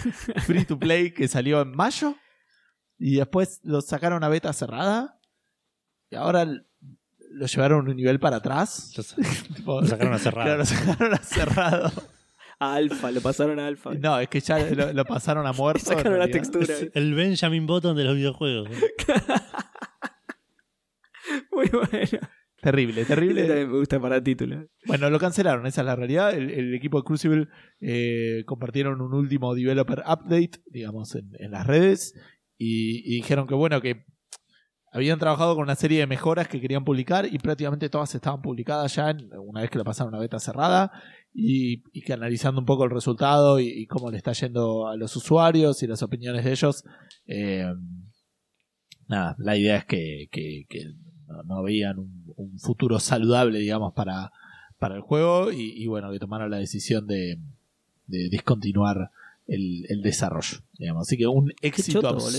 Free to Play que salió en mayo. Y después lo sacaron a beta cerrada. Y ahora lo llevaron un nivel para atrás. Lo, sacaron a cerrado. Claro, lo sacaron a cerrado. A alfa, lo pasaron a alfa. No, es que ya lo, lo pasaron a muerto. Sacaron la textura. El Benjamin Button de los videojuegos. Muy bueno. Terrible, terrible. También me gusta para título. Bueno, lo cancelaron, esa es la realidad. El, el equipo de Crucible eh, compartieron un último developer update, digamos, en, en las redes. Y, y dijeron que, bueno, que habían trabajado con una serie de mejoras que querían publicar y prácticamente todas estaban publicadas ya en- una vez que la pasaron a beta cerrada. Y, y que analizando un poco el resultado y, y cómo le está yendo a los usuarios y las opiniones de ellos, eh, nada, la idea es que, que- que no, no veían un, un futuro saludable, digamos, para, para el juego y, y bueno, que tomaron la decisión de, de discontinuar el, el desarrollo. Digamos. Así que un éxito choto, boludo.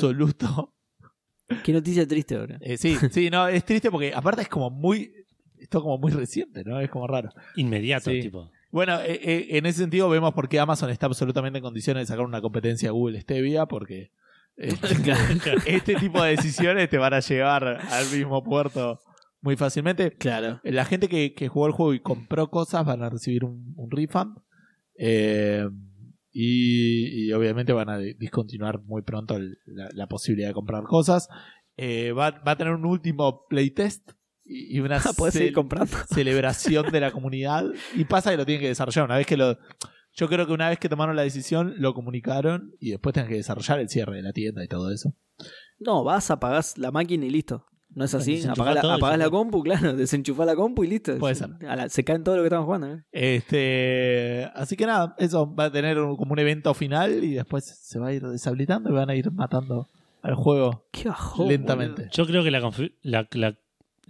Qué noticia triste ahora. Eh, sí, sí, no, es triste porque aparte es como muy, esto como muy reciente, ¿no? Es como raro. Inmediato, Sí. tipo. Bueno, eh, eh, en ese sentido vemos por qué Amazon está absolutamente en condiciones de sacar una competencia a Google Stevia, porque eh, este tipo de decisiones te van a llevar al mismo puerto muy fácilmente. Claro. La gente que, que jugó el juego y compró cosas van a recibir un, un refund. Eh, y, y obviamente van a discontinuar muy pronto el- la, la posibilidad de comprar cosas. Eh, va, va a tener un último playtest y, y una comprando. celebración de la comunidad. Y pasa que lo tienen que desarrollar. Una vez que lo. Yo creo que una vez que tomaron la decisión, lo comunicaron y después tienen que desarrollar el cierre de la tienda y todo eso. No, vas, apagás la máquina y listo. ¿No es así? Apagás la, apagás compu, claro. Desenchufás la compu y listo. Puede se, ser. a la- se caen todo lo que estamos jugando. ¿eh? Este, así que nada, eso va a tener un- como un evento final y después se va a ir deshabilitando y van a ir matando al juego Qué bajón. lentamente. Yo creo que la, la, la-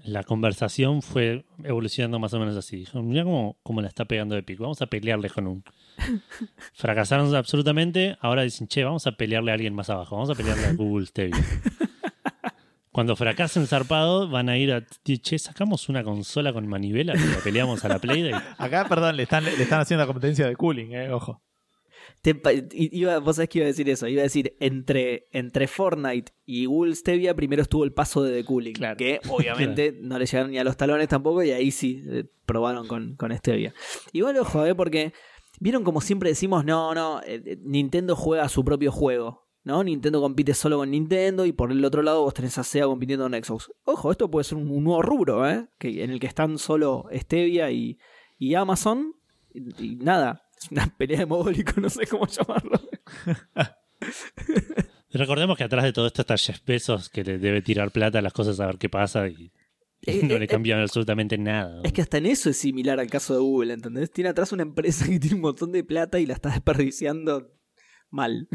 la conversación fue evolucionando más o menos así. Dijeron, mira cómo, cómo la está pegando de pico. Vamos a pelearle con un. Fracasaron absolutamente. Ahora dicen, che, vamos a pelearle a alguien más abajo. Vamos a pelearle a Google Stadia. Cuando fracasen zarpado, van a ir a. Che, sacamos una consola con manivela y la peleamos a la Playdate. Acá, perdón, le están, le están haciendo la competencia de cooling, eh, ojo. Te iba, vos sabés que iba a decir eso. Iba a decir, entre, entre Fortnite y Google Stevia, primero estuvo el paso de The Cooling. Claro. Que obviamente no le llegaron ni a los talones tampoco, y ahí sí eh, probaron con, con Stevia. Igual, ojo, eh, porque vieron como siempre decimos, no, no, eh, eh, Nintendo juega su propio juego. ¿No? Nintendo compite solo con Nintendo y por el otro lado vos tenés a Sega compitiendo con Xbox. Ojo, esto puede ser un, un nuevo rubro, ¿eh? Que, en el que están solo Stevia y, y Amazon. Y, y nada, es una pelea de mogólico, no sé cómo llamarlo. Recordemos que atrás de todo esto está Jeff Bezos, que le debe tirar plata a las cosas a ver qué pasa y Eh, no eh, le cambian absolutamente nada. Es que hasta en eso es similar al caso de Google, ¿entendés? Tiene atrás una empresa que tiene un montón de plata y la está desperdiciando mal.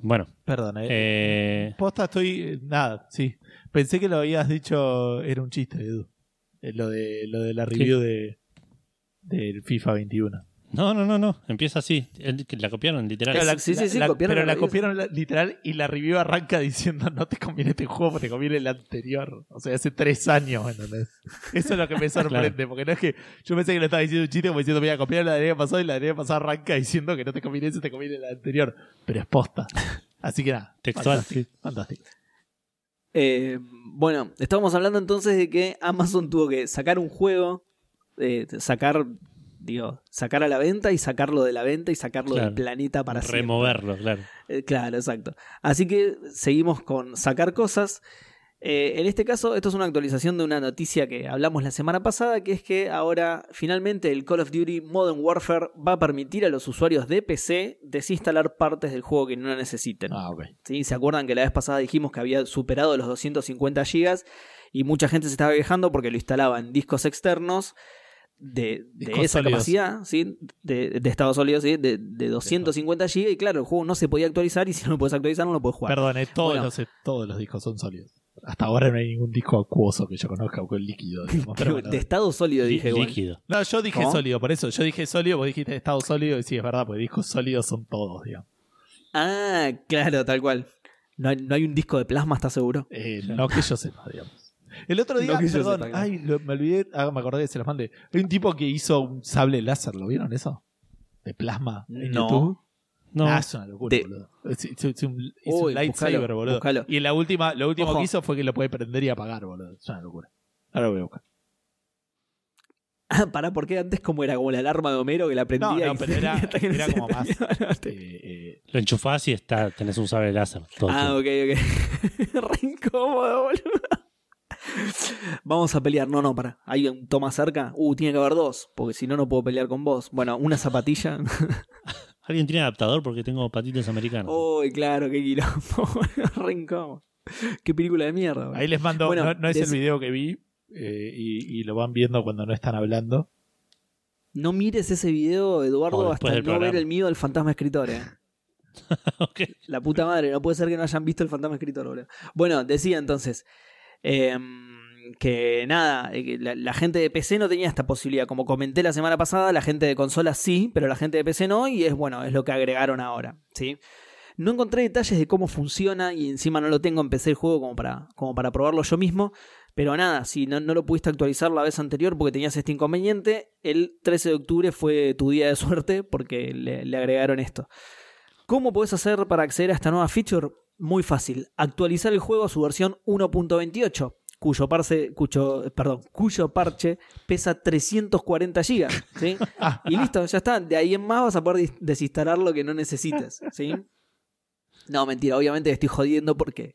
Bueno, Perdón, eh. eh, Posta estoy. Nada, sí. Pensé que lo habías dicho, era un chiste, Edu. Eh, Lo de, lo de la review de del FIFA 21. No, no, no, no. Empieza así. El- que La copiaron, literal. Claro, la- sí, sí, sí, la- copiaron pero la copiaron la- literal y la review arranca diciendo no te conviene este juego porque te conviene el anterior. O sea, hace tres años, ¿entendés? Eso es lo que me sorprende, porque no es que yo pensé que lo estaba diciendo un chiste como diciendo voy a copiar la de pasado y la de pasado arranca diciendo que no te conviene ese, te conviene el anterior. Pero es posta. Así que nada. Textual, Fantástico. fantástico. Eh, bueno, estábamos hablando entonces de que Amazon tuvo que sacar un juego, eh, sacar, digo, sacar a la venta y sacarlo de la venta y sacarlo Claro. del planeta para siempre. Removerlo, claro. Eh, claro, exacto. Así que seguimos con sacar cosas. Eh, en este caso, esto es una actualización de una noticia que hablamos la semana pasada, que es que ahora finalmente el Call of Duty Modern Warfare va a permitir a los usuarios de PC desinstalar partes del juego que no necesiten. Ah, ok. ¿Sí? ¿Se acuerdan que la vez pasada dijimos que había superado los 250 GB y mucha gente se estaba quejando porque lo instalaba en discos externos de, de esa sólidos. capacidad, ¿sí? de, de estado sólido, ¿sí? de, de 250 GB y claro, el juego no se podía actualizar y si no lo puedes actualizar no lo puedes jugar. Perdón, eh, todos, Bueno. los, todos los discos son sólidos. Hasta ahora no hay ningún disco acuoso que yo conozca o con líquido. digamos, pero bueno. de estado sólido dije, líquido. No, yo dije ¿Cómo? sólido, por eso yo dije sólido, vos dijiste estado sólido y sí, es verdad, porque discos sólidos son todos, digamos. Ah, claro, tal cual. No hay, no hay un disco de plasma, ¿estás seguro? Eh, no que yo sepa, digamos. El otro día, No perdón, ay, lo- me olvidé, ah, me acordé que se los mandé. Hay un tipo que hizo un sable láser, ¿lo vieron eso? De plasma en No. YouTube. No, Ah, es una locura, De- boludo. Es, es- es un, Uy, un lightsaber, buscalo, boludo. buscalo. Y en la última, lo último Ojo. que hizo fue que lo puede prender y apagar, boludo. Es una locura. Ahora lo voy a buscar. Ah, pará, ¿por qué antes como era como la alarma de Homero que la prendía? No, no, y- pero era- era se como más- Eh, eh, lo enchufás y está, tenés un sable láser. todo Ah, tiempo. ok, ok. Re incómodo, boludo. Vamos a pelear. No, no, para. Hay un toma cerca. Uh, tiene que haber dos. Porque si no, no puedo pelear con vos. Bueno, una zapatilla. ¿Alguien tiene adaptador? Porque tengo patitas americanas. Uy, claro, qué quilombo. Re incómodo. Qué película de mierda. ahí les mando, Bueno, no, no es des- el video que vi eh, y, y lo van viendo cuando no están hablando. No mires ese video, Eduardo, hasta no ver el mío del fantasma escritor, eh. La puta madre, no puede ser que no hayan visto el fantasma escritor, boludo. Bueno, decía entonces eh, que nada, eh, la, gente de PC no tenía esta posibilidad. Como comenté la semana pasada, la gente de consola sí, pero la gente de PC no, y es bueno, es lo que agregaron ahora, ¿sí? No encontré detalles de cómo funciona y encima no lo tengo en PC el juego como para, como para probarlo yo mismo. Pero nada, si no, no lo pudiste actualizar la vez anterior porque tenías este inconveniente, el 13 de octubre fue tu día de suerte porque le, le agregaron esto. ¿Cómo podés hacer para acceder a esta nueva feature? Muy fácil. Actualizar el juego a su versión 1.28, cuyo, parche, cuyo, perdón, cuyo parche pesa 340 GB. ¿sí? Y listo, ya está. De ahí en más vas a poder desinstalar lo que no necesites. ¿sí? No, mentira, obviamente estoy jodiendo porque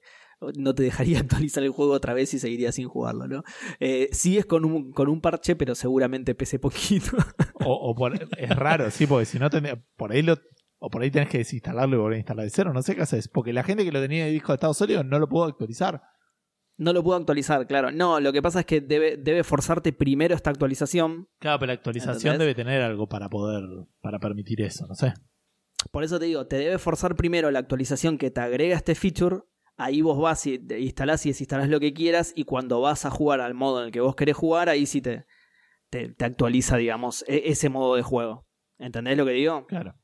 no te dejaría actualizar el juego otra vez y seguiría sin jugarlo, ¿no? Eh, sí es con un, con un parche, pero seguramente pese poquito. O, o por- es raro, sí, porque si no tenés, por ahí lo, o por ahí tenés que desinstalarlo y volver a instalar de cero, no sé qué haces, porque la gente que lo tenía de disco de estado sólido no lo pudo actualizar. No lo puedo actualizar, claro. No, lo que pasa es que debe, debe forzarte primero esta actualización. Claro, pero la actualización ¿Entendés? debe tener algo para poder, para permitir eso, no sé. Por eso te digo, te debe forzar primero la actualización que te agrega este feature. Ahí vos vas y te instalás y desinstalás lo que quieras. Y cuando vas a jugar al modo en el que vos querés jugar, ahí sí te, te, te actualiza, digamos, e- ese modo de juego. ¿Entendés lo que digo? Claro.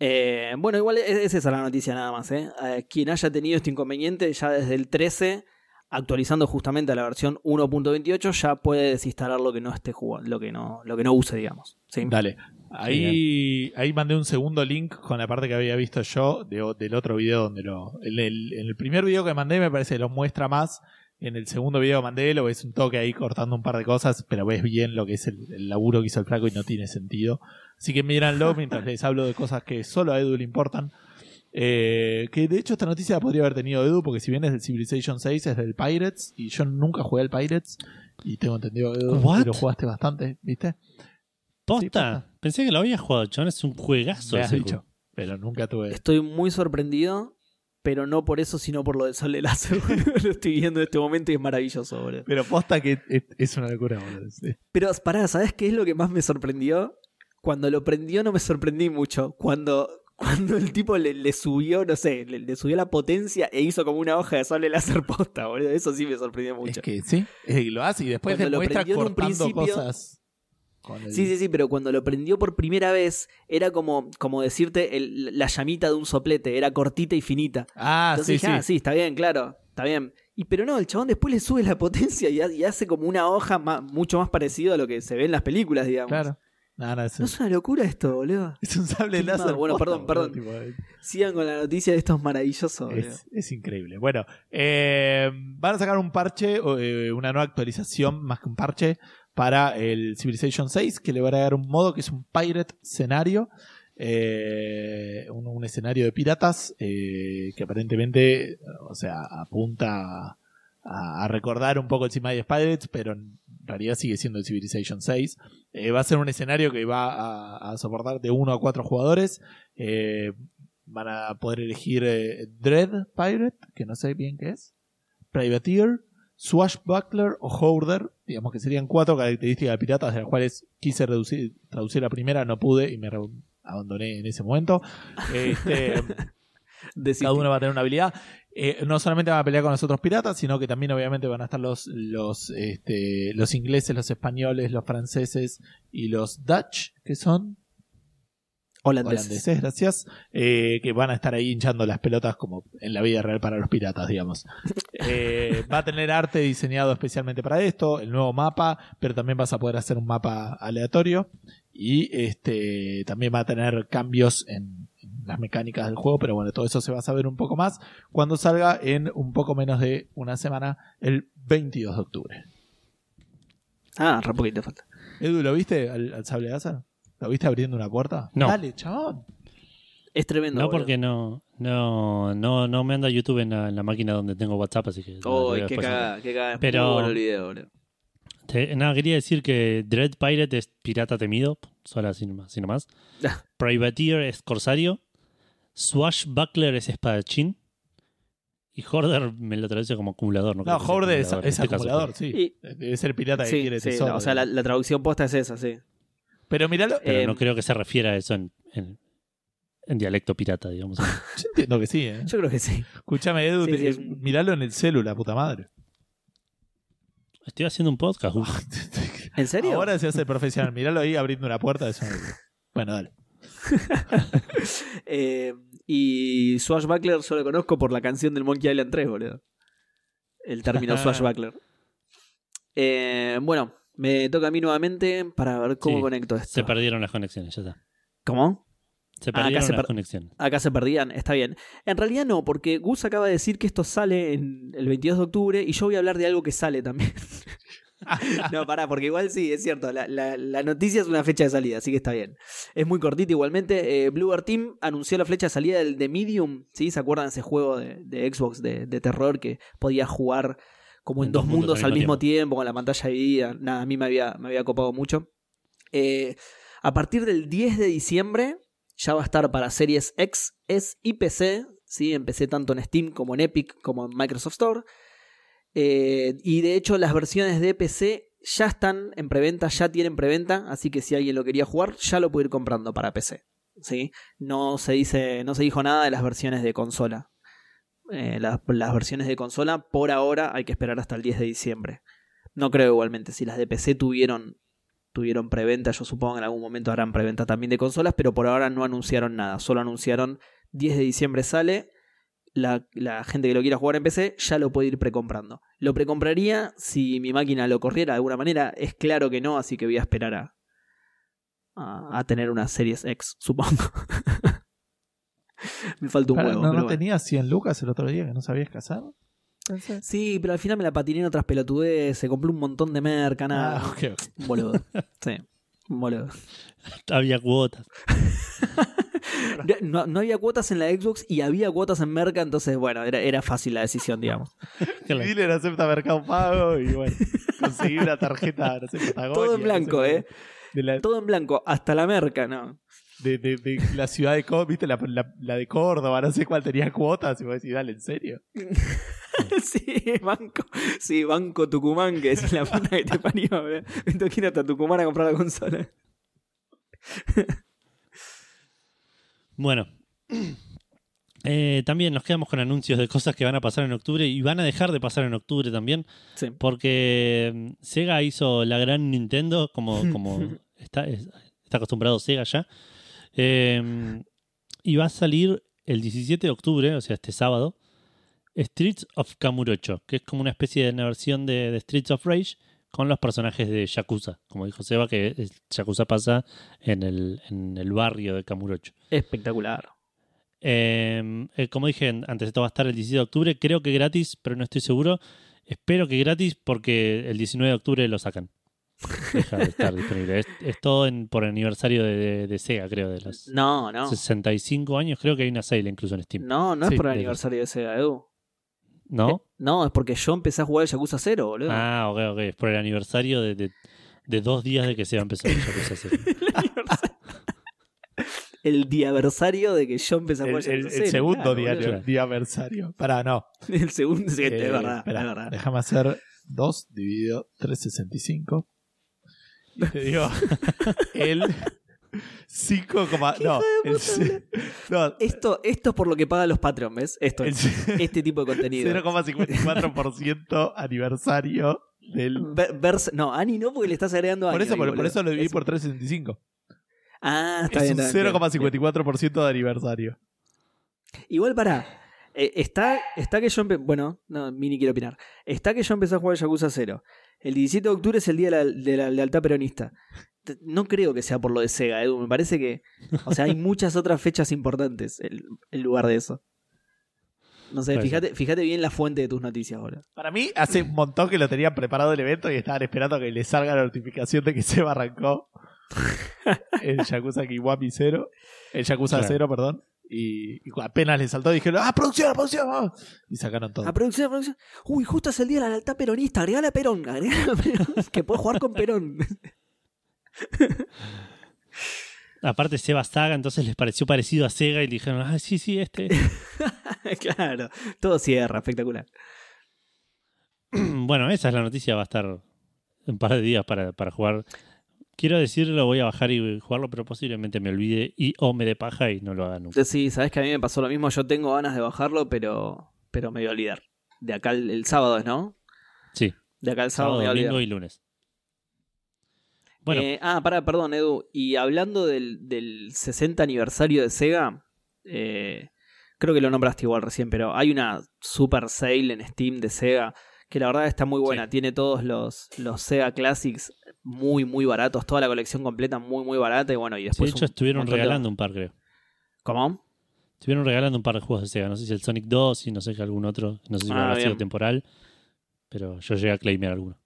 Eh, bueno, igual es, es esa la noticia nada más. ¿eh? Eh, quien haya tenido este inconveniente ya desde el 13, actualizando justamente a la versión 1.28, ya puede desinstalar lo que no esté jugando, lo que no, lo que no use, digamos. ¿sí? Dale. Ahí, ahí mandé un segundo link con la parte que había visto yo de- del otro video donde lo. En el, en el primer video que mandé me parece que lo muestra más. En el segundo video que mandé lo ves un toque ahí cortando un par de cosas, pero ves bien lo que es el, el laburo que hizo el flaco y no tiene sentido. Así que míranlo mientras les hablo de cosas que solo a Edu le importan. Eh, que de hecho esta noticia la podría haber tenido Edu, porque si bien es del Civilization 6, es del Pirates, y yo nunca jugué al Pirates, y tengo entendido Edu, What? que lo jugaste bastante, ¿viste? ¿Posta? Sí, posta. Pensé que lo había jugado, chabón. Es un juegazo. Me has ese dicho, juego. pero nunca tuve. Estoy muy sorprendido, pero no por eso, sino por lo del sol de láser. lo estoy viendo en este momento y es maravilloso, boludo. Pero posta que es, es una locura, boludo. Sí. Pero pará, ¿sabes qué es lo que más me sorprendió? Cuando lo prendió no me sorprendí mucho. Cuando, cuando el tipo le, le subió, no sé, le, le subió la potencia e hizo como una hoja de sable láser posta, boludo. Eso sí me sorprendió mucho. Es que sí, que lo hace y después Cuando te muestra cortando cosas. el- Sí, sí, sí, pero cuando lo prendió por primera vez era como, como decirte el- la llamita de un soplete, era cortita y finita. Ah, Entonces sí, dije, sí. ah, sí, está bien, claro, está bien. Y pero no, el chabón después le sube la potencia y, y hace como una hoja ma- mucho más parecido a lo que se ve en las películas, digamos. Claro. No, no, es, No es una locura esto, boludo. es un sable láser. Bueno, posta, perdón, perdón. tipo, es- Sigan con la noticia de estos maravillosos. Es, es increíble. Bueno, eh, van a sacar un parche, o, eh, una nueva actualización, más que un parche, para el Civilization 6, que le va a agregar un modo que es un Pirate escenario. eh, un, un escenario de piratas eh, que aparentemente, o sea, apunta a, a recordar un poco el Sea Pirates, pero en realidad sigue siendo el Civilization 6. Eh, va a ser un escenario que va a, a soportar de 1 a 4 jugadores. Eh, van a poder elegir eh, Dread Pirate, que no sé bien qué es, Privateer, Swashbuckler o Hoarder, digamos que serían cuatro características de piratas, de las cuales quise reducir, traducir la primera, no pude y me abandoné en ese momento. Este, cada uno va a tener una habilidad. Eh, no solamente van a pelear con los otros piratas, sino que también obviamente van a estar los, los, este, los ingleses, los españoles, los franceses y los Dutch, que son holandeses. holandeses, gracias, eh, que van a estar ahí hinchando las pelotas como en la vida real para los piratas, digamos. Eh, va a tener arte diseñado especialmente para esto, el nuevo mapa, pero también vas a poder hacer un mapa aleatorio y este también va a tener cambios en, en las mecánicas del juego, pero bueno, todo eso se va a saber un poco más cuando salga en un poco menos de una semana, el 22 de octubre. Ah, re poquito falta. Edu, ¿lo viste al, al sable láser? ¿Lo viste abriendo una puerta? No. Dale, chabón. Es tremendo. No, boludo. porque no, no, no, no me anda YouTube en la, en la máquina donde tengo WhatsApp, así que. veo qué cagada, qué cagada. Pero- bueno el video, boludo. Te- nada, quería decir que Dread Pirate es pirata temido, solo así nomás. Privateer es corsario. Swashbuckler es espadachín. Y Hoarder me lo traduce como acumulador. No, No, Hoarder es, acumulador, es este caso. sí. Y- Debe ser pirata que Sí, quiere sí, tesoro. o sea, la, la traducción posta es esa, sí. Pero míralo, Pero Eh, no creo que se refiera a eso en, en, en dialecto pirata, digamos. yo entiendo que sí, ¿eh? Yo creo que sí. Escúchame, Edu, Sí, te- sí, es- míralo en el celular, puta madre. Estoy haciendo un podcast. ¿En serio? Ahora se hace profesional. Míralo ahí abriendo una puerta. Eso... Bueno, dale. Eh, y Swashbuckler yo lo conozco por la canción del Monkey Island 3, boludo. El término Swashbuckler. Eh, bueno, me toca a mí nuevamente para ver cómo Sí, conecto esto. Se perdieron las conexiones, ya está. ¿Cómo? Se Ah, acá perdieron se las per- conexiones. Acá se perdían, está bien. En realidad no, porque Gus acaba de decir que esto sale en el 22 de octubre y yo voy a hablar de algo que sale también. no, pará, porque igual sí, es cierto. La, la- la noticia es una fecha de salida, así que está bien. Es muy cortita igualmente. Eh, Bluebird Team anunció la fecha de salida del de Medium. ¿sí? ¿Se acuerdan de ese juego de, de Xbox de, de terror que podía jugar como en, dos mundos, al mismo tiempo. con la pantalla dividida? Nada, a mí me había, me había copado mucho. Eh, a partir del 10 de diciembre ya va a estar para series X, S y PC. ¿sí? En PC tanto en Steam como en Epic como en Microsoft Store. Eh, y de hecho las versiones de PC ya están en preventa, ya tienen preventa, así que si alguien lo quería jugar, ya lo puede ir comprando para PC. ¿sí? No, se dice, no se dijo nada de las versiones de consola. Eh, las, versiones de consola, por ahora, hay que esperar hasta el 10 de diciembre. No creo igualmente, si las de PC tuvieron, tuvieron preventa, yo supongo que en algún momento harán preventa también de consolas, pero por ahora no anunciaron nada, solo anunciaron 10 de diciembre sale, la, la gente que lo quiera jugar en PC ya lo puede ir precomprando. Lo precompraría si mi máquina lo corriera de alguna manera, es claro que no, así que voy a esperar a, a, a tener una Series X, supongo. Me falta un Pará, huevo. ¿No, pero no bueno. tenías 100 lucas el otro día que no sabías casar? Pensé. Sí, pero al final me la patiné en otras pelotudes, se compró un montón de merca, nada. Ah, boludo. Sí, un boludo. Había cuotas. No, no había cuotas en la Xbox y había cuotas en Merca, entonces, bueno, era, era fácil la decisión, digamos. El dealer acepta Mercado Pago y bueno, conseguí una tarjeta, no sé, Patagonia. Todo en no blanco, sé, ¿eh? De la, Todo en blanco, hasta la Merca, ¿no? de, de- de la ciudad de Córdoba, ¿viste? La, la- la de Córdoba, no sé cuál tenía cuotas. Y vos decís, dale, ¿en serio? sí, Banco. Sí, Banco Tucumán, que es la puta que te parió, ¿eh? Me tengo que ir hasta Tucumán a comprar la consola. Bueno. Eh, también nos quedamos con anuncios de cosas que van a pasar en octubre y van a dejar de pasar en octubre también, Sí. porque mm, Sega hizo la gran Nintendo, como, como está, es- está acostumbrado Sega ya, Eh, y va a salir el 17 de octubre, o sea, este sábado, Streets of Kamurocho, que es como una especie de una versión de, de Streets of Rage con los personajes de Yakuza, como dijo Seba, que Yakuza pasa en el, en el barrio de Kamurocho. Espectacular. Eh, eh, como dije antes, esto va a estar el 17 de octubre. Creo que gratis, pero no estoy seguro. Espero que gratis porque el 19 de octubre lo sacan. deja de estar disponible. Es, es todo en, por aniversario de, de- de Sega, creo, de los No, no. 65 años. Creo que hay una sale incluso en Steam. No, no Sí, es por el de- aniversario de Sega, Edu. ¿No? Eh, no, es porque yo empecé a jugar el Yakuza 0, boludo. Ah, ok, ok. Es por el aniversario de, de, de dos días de que se va a empezar el Yakuza 0. El diaversario de que yo empecé a El, jugar el el- Yakuza el 0. segundo claro, diaversario. Pará, no. El segundo, sí, Eh, es verdad, espera, es verdad. Déjame hacer 2 dividido 365. Y te digo, el 5, no, el, c- no, Esto, esto es por lo que pagan los Patreon, ¿ves? Esto el es, este tipo de contenido. 0,54% aniversario del... Vers- no, Ani no, porque le estás agregando Por año eso, por, por eso lo dividí Es- por 365. Ah, está Es bien. un bien, bien. 0,54% de aniversario. Igual para. está, está que yo Bueno, no, Mini quiero opinar. Está que yo empecé a jugar Yakuza 0. El 17 de octubre es el día de la, de la lealtad peronista. No creo que sea por lo de Sega, Edu. Me parece que. O sea, hay muchas otras fechas importantes en, en lugar de eso. No sé, fíjate, fíjate bien la fuente de tus noticias, boludo. Para mí, hace un montón que lo tenían preparado el evento y estaban esperando a que le salga la notificación de que se arrancó el Yakuza Kiwami 0. El Yakuza Claro. 0, perdón. Y, y apenas le saltó, dijeron, ¡ah, producción, producción! vamos". Y sacaron todo. A producción, a producción. Uy, justo es el día de la lealtad peronista. Agregale a Perón, agregale a Perón. que puede jugar con Perón. Aparte, Seba Saga, entonces les pareció parecido a Sega y dijeron, ah, sí, sí, este. claro, todo cierra, espectacular. bueno, esa es la noticia. Va a estar un par de días para, para jugar. Quiero decirlo, voy a bajar y jugarlo, pero posiblemente me olvide y o me dé paja y no lo haga nunca. Sí, sabes que a mí me pasó lo mismo. Yo tengo ganas de bajarlo, pero, pero me voy a olvidar. De acá el, el sábado, ¿no? Sí, De acá el sábado, sábado, me voy a olvidar. domingo y lunes. Bueno, Eh, ah, pará, perdón, Edu. Y hablando del, del 60 aniversario de Sega, eh, creo que lo nombraste igual recién, pero hay una super sale en Steam de Sega que la verdad está muy buena. Sí. Tiene todos los, los Sega Classics muy, muy baratos. Toda la colección completa muy, muy barata. Y bueno, y sí, de después. hecho un estuvieron de- regalando un par, creo. ¿Cómo? Estuvieron regalando un par de juegos de Sega. No sé si el Sonic 2 y no sé si algún otro. No sé si Ah, habrá sido temporal. Pero yo llegué a claimear alguno.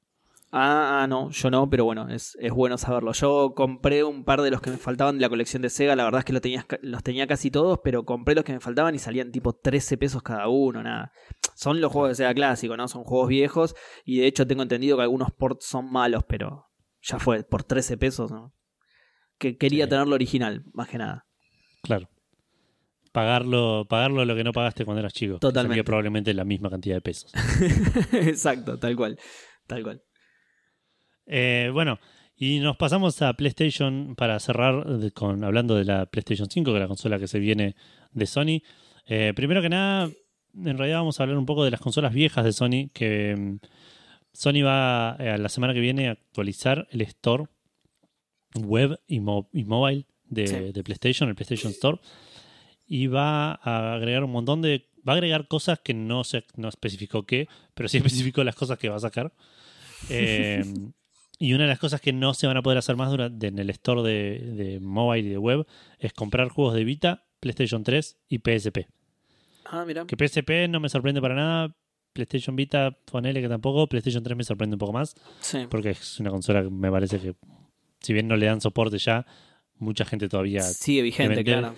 Ah, ah, no, yo no, pero bueno, es, es bueno saberlo. Yo compré un par de los que me faltaban de la colección de Sega, la verdad es que los tenía, los tenía casi todos, pero compré los que me faltaban y salían tipo 13 pesos cada uno, nada. Son los juegos de Sega clásicos, ¿no? Son juegos viejos y de hecho tengo entendido que algunos ports son malos, pero ya fue, por 13 pesos, ¿no? Que quería Sí. tenerlo original, más que nada. Claro. Pagarlo, pagarlo lo que no pagaste cuando eras chico. que Totalmente. salía probablemente la misma cantidad de pesos. Exacto, tal cual, tal cual. Eh, bueno, y nos pasamos a PlayStation para cerrar con hablando de la PlayStation 5, que es la consola que se viene de Sony. Eh, primero que nada, en realidad vamos a hablar un poco de las consolas viejas de Sony, que mm, Sony va eh, la semana que viene a actualizar el store web y, mo- y mobile de, Sí. de PlayStation, el PlayStation Store, y va a agregar un montón de... Va a agregar cosas que no, se, no especificó qué, pero sí especificó las cosas que va a sacar. Eh, y una de las cosas que no se van a poder hacer más durante, en el store de, de mobile y de web es comprar juegos de Vita, PlayStation 3 y PSP. Ah, mira. Que PSP no me sorprende para nada. PlayStation Vita, ponele que tampoco. PlayStation 3 me sorprende un poco más. Sí. Porque es una consola que me parece que, si bien no le dan soporte ya, mucha gente todavía Sigue vigente, claro.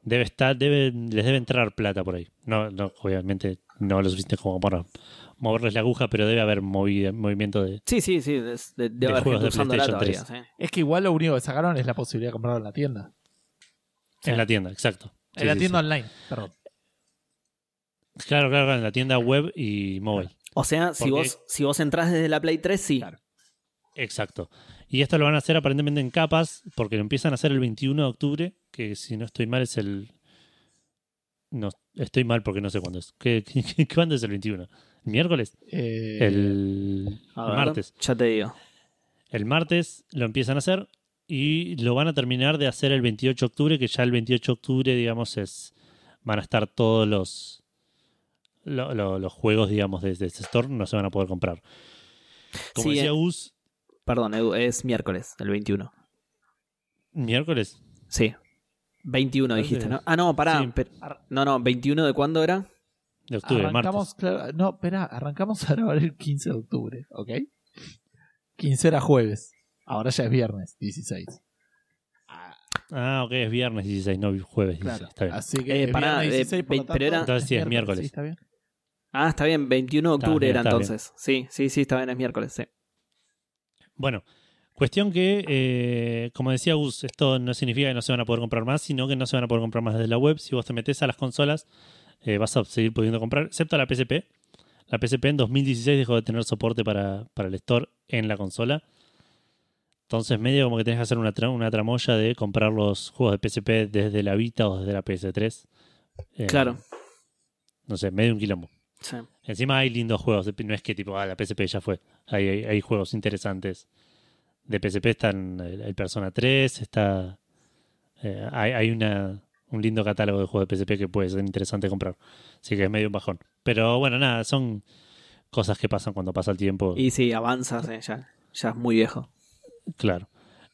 debe estar, debe, les debe entrar plata por ahí. No, no, obviamente no lo suficiente como para moverles la aguja, pero debe haber movi- movimiento de. Sí, sí, sí. de- de- Debe haber juegos gente de PlayStation todavía. sí. Es que igual lo único que sacaron es la posibilidad de comprarlo en la tienda. En la tienda, exacto. Sí, en la sí, tienda sí. online, perdón. Claro, claro, claro, en la tienda web y móvil. O sea, si vos, si vos entrás desde la Play 3, sí. Claro. Exacto. Y esto lo van a hacer aparentemente en capas, porque lo empiezan a hacer el 21 de octubre, que si no estoy mal es el... No, estoy mal porque no sé cuándo es. ¿Qué, qué- cuándo es el 21? ¿El miércoles? Eh, El, A el ver, martes. Ya te digo. El martes lo empiezan a hacer y lo van a terminar de hacer el 28 de octubre, que ya el 28 de octubre, digamos, es van a estar todos los lo- lo- los juegos, digamos, de, de ese store, no se van a poder comprar. Como Sí, decía eh. Gus, Perdón, Edu, es miércoles, el 21. miércoles, Sí. 21 ¿Dónde dijiste? ¿no? Ah, no, pará. Sí. no, no, 21 de cuándo era? de octubre, arrancamos, martes. claro, no, espera, arrancamos a grabar el 15 de octubre, ¿ok? 15 era jueves. Ahora ya es viernes, 16. Ah, ok, es viernes 16, no jueves 16. Claro. Está bien. Así que Eh, es pará, viernes eh, 16, por lo vein- pero era- Entonces sí, es miércoles. Sí, está bien. Ah, está bien, 21 de octubre bien, era está bien. entonces. Sí, sí, sí, está bien, es miércoles, sí. Bueno, cuestión que, eh, como decía Gus, esto no significa que no se van a poder comprar más, sino que no se van a poder comprar más desde la web. Si vos te metes a las consolas, eh, vas a seguir pudiendo comprar, excepto la PSP. La PSP en 2016 dejó de tener soporte para, para el store en la consola. Entonces, medio como que tenés que hacer una, tra- una tramoya de comprar los juegos de PSP desde la Vita o desde la PS3. Eh, Claro. No sé, medio un quilombo. Sí. Encima hay lindos juegos, no es que tipo, ah, la PSP ya fue. Hay, hay, hay juegos interesantes. De PSP están el, el Persona 3, está. eh, hay hay una, un lindo catálogo de juegos de PSP que puede ser interesante comprar. Así que es medio un bajón. Pero bueno, nada, son cosas que pasan cuando pasa el tiempo. Y sí, avanza, sí, ya, ya es muy viejo. Claro.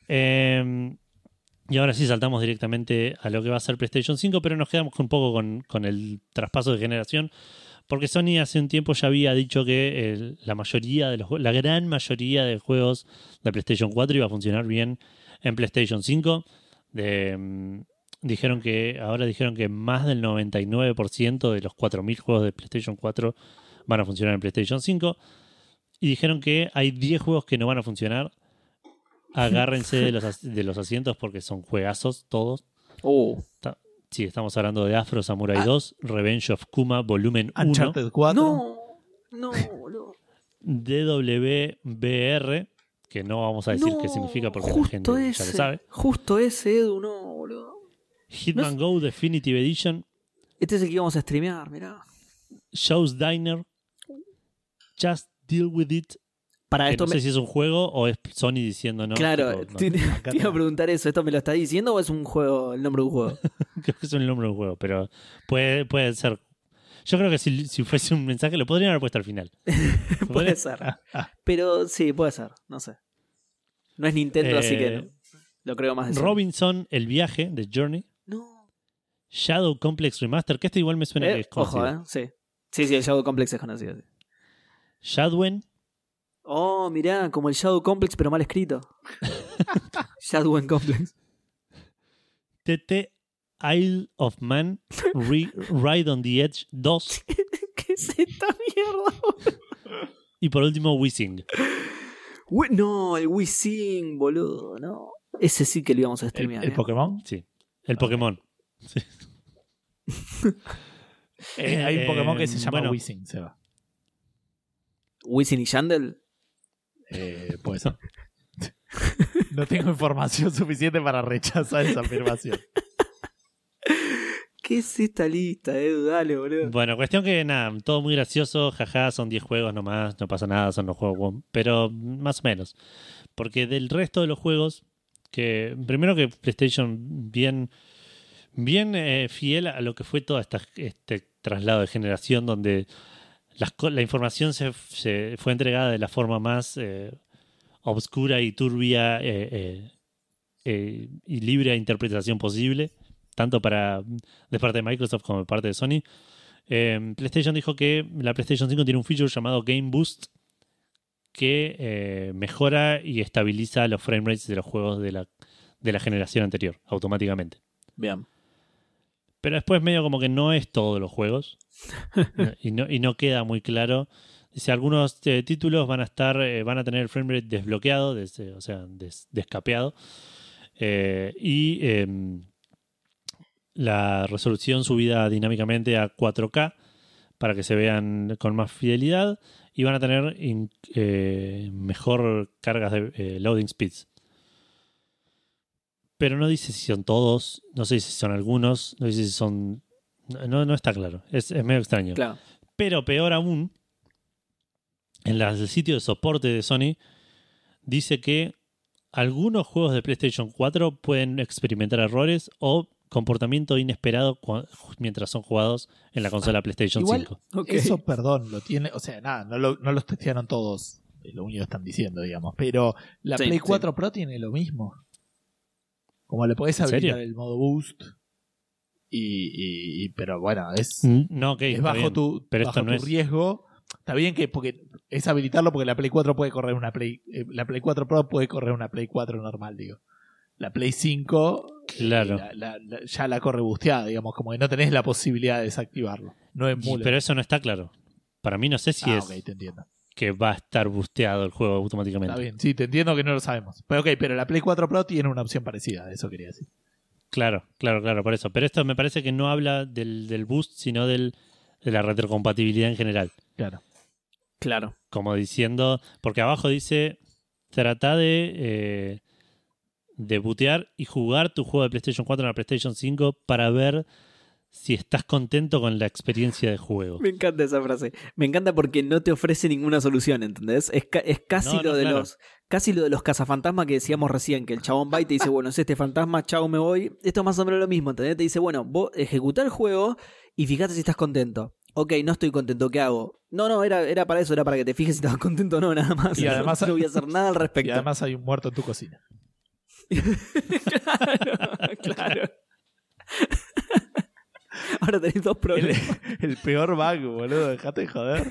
Eh, y ahora sí saltamos directamente a lo que va a ser PlayStation 5, pero nos quedamos un poco con, con el traspaso de generación. Porque Sony hace un tiempo ya había dicho que el- la mayoría de los la gran mayoría de juegos de PlayStation 4 iba a funcionar bien en PlayStation 5. De, mm, dijeron que ahora dijeron que más del 99% de los 4000 juegos de PlayStation 4 van a funcionar en PlayStation 5 y dijeron que hay 10 juegos que no van a funcionar. Agárrense de los, de los asientos porque son juegazos todos. Uh, Sí, estamos hablando de Afro Samurai 2, Revenge of Kuma Volumen 1, Uncharted 4. no, no, boludo. DWBR, que no vamos a decir No, qué significa porque la justo gente ya ese, lo sabe. Justo ese, Edu, no, boludo. Hitman No Go Definitive Edition, Este es el que íbamos a streamear, mirá. Show's Diner, Just Deal With It, Para que esto no me... sé si es un juego o es Sony diciendo no. claro, tipo, no. te, iba a preguntar eso. ¿Esto me lo está diciendo o es un juego, el nombre de un juego? Creo que es el nombre de un juego, pero puede, puede ser. Yo creo que si, si fuese un mensaje lo podrían haber puesto al final. puede ser. Pero sí, puede ser, no sé. No es Nintendo, así que Eh, lo creo más de. Robinson, El Viaje, de Journey. No. Shadow Complex Remaster, que este igual me suena que Eh, es conocido. ojo, ¿eh? Sí. Sí, sí, el Shadow Complex es conocido. sí. Shadwen, Oh, mirá, como el Shadow Complex, pero mal escrito. Shadow Complex. TT Isle of Man, Re- Ride on the Edge 2 ¿Qué es esta mierda? y por último Wishing. Wi- No, el Wii Sing, boludo, no. Ese sí que lo íbamos a ¿El, streamear. el ¿eh? Pokémon? Sí, el Pokémon. Eh, hay un Pokémon que se llama bueno. Wizzing, Seba. Wisin y Yandel. Eh, puede ser. no tengo información suficiente para rechazar esa afirmación. ¿Qué es esta lista, Edu? Dale, boludo. Bueno, cuestión que nada, todo muy gracioso, jaja, son 10 juegos nomás, no pasa nada, son los juegos, pero más o menos. Porque del resto de los juegos, que primero que PlayStation bien, bien eh, fiel a lo que fue todo esta, este traslado de generación donde las la información se, se fue entregada de la forma más eh, obscura y turbia eh, y libre de interpretación posible, tanto para de parte de Microsoft como de parte de Sony. Eh, PlayStation dijo que la PlayStation 5 tiene un feature llamado Game Boost que eh, mejora y estabiliza los frame rates de los juegos de la, de la generación anterior automáticamente. Bien. Pero después medio como que no es todos los juegos y, no, y no queda muy claro. Dice, algunos eh, títulos van a estar, eh, van a tener el frame rate desbloqueado, des- o sea, des- descapeado. Y em, la resolución subida dinámicamente a 4K para que se vean con más fidelidad y van a tener in- eh, mejor cargas de eh, loading speeds. Pero no dice si son todos, no sé si son algunos, no dice si son... No, no está claro, es, es medio extraño. Claro. Pero peor aún, en la- el sitio de soporte de Sony dice que algunos juegos de PlayStation 4 pueden experimentar errores o comportamiento inesperado mientras son jugados en la consola PlayStation Igual- 5. Ok. Eso, perdón, lo tiene. O sea, nada, no, lo- no los testearon todos. Es lo único que están diciendo, digamos. Pero la Sí, Play sí. 4 Pro tiene lo mismo. Como le podés ¿En habilitar serio? el modo boost. Y, y- y- pero bueno, es, Mm, No, es bajo bien. tu, pero bajo esto no tu es- riesgo. Está bien que porque es habilitarlo porque la Play 4 puede correr una Play. eh, la Play 4 Pro puede correr una Play 4 normal, digo. La Play 5 Claro. la- la- la- ya la corre busteada, digamos, como que no tenés la posibilidad de desactivarlo. No Y- emula. pero eso no está claro. Para mí no sé si ah, es ok, te entiendo. que va a estar busteado el juego automáticamente. Está bien, sí, te entiendo que no lo sabemos. Pero ok, pero la Play 4 Pro tiene una opción parecida, eso quería decir. Claro, claro, claro, por eso. Pero esto me parece que no habla del, del boost, sino del, de la retrocompatibilidad en general. Claro. Claro. Como diciendo, porque abajo dice, trata de, eh, de bootear y jugar tu juego de PlayStation 4 en la PlayStation 5 para ver si estás contento con la experiencia de juego. Me encanta esa frase. Me encanta porque no te ofrece ninguna solución, ¿entendés? Es, ca- es casi No, lo de claro. los casi lo de los cazafantasmas que decíamos recién, que el chabón va y te dice, bueno, es este fantasma, chao, me voy. Esto es más o menos lo mismo, ¿entendés? Te dice, bueno, vos ejecutá el juego y fíjate si estás contento. Ok, no estoy contento, ¿qué hago? No, no, era, era para eso, era para que te fijes si estabas contento o no, nada más. Y además- no voy a hacer nada al respecto. Y además hay un muerto en tu cocina. claro, claro. Ahora tenés dos El, problemas. el peor bug, boludo, dejate de joder.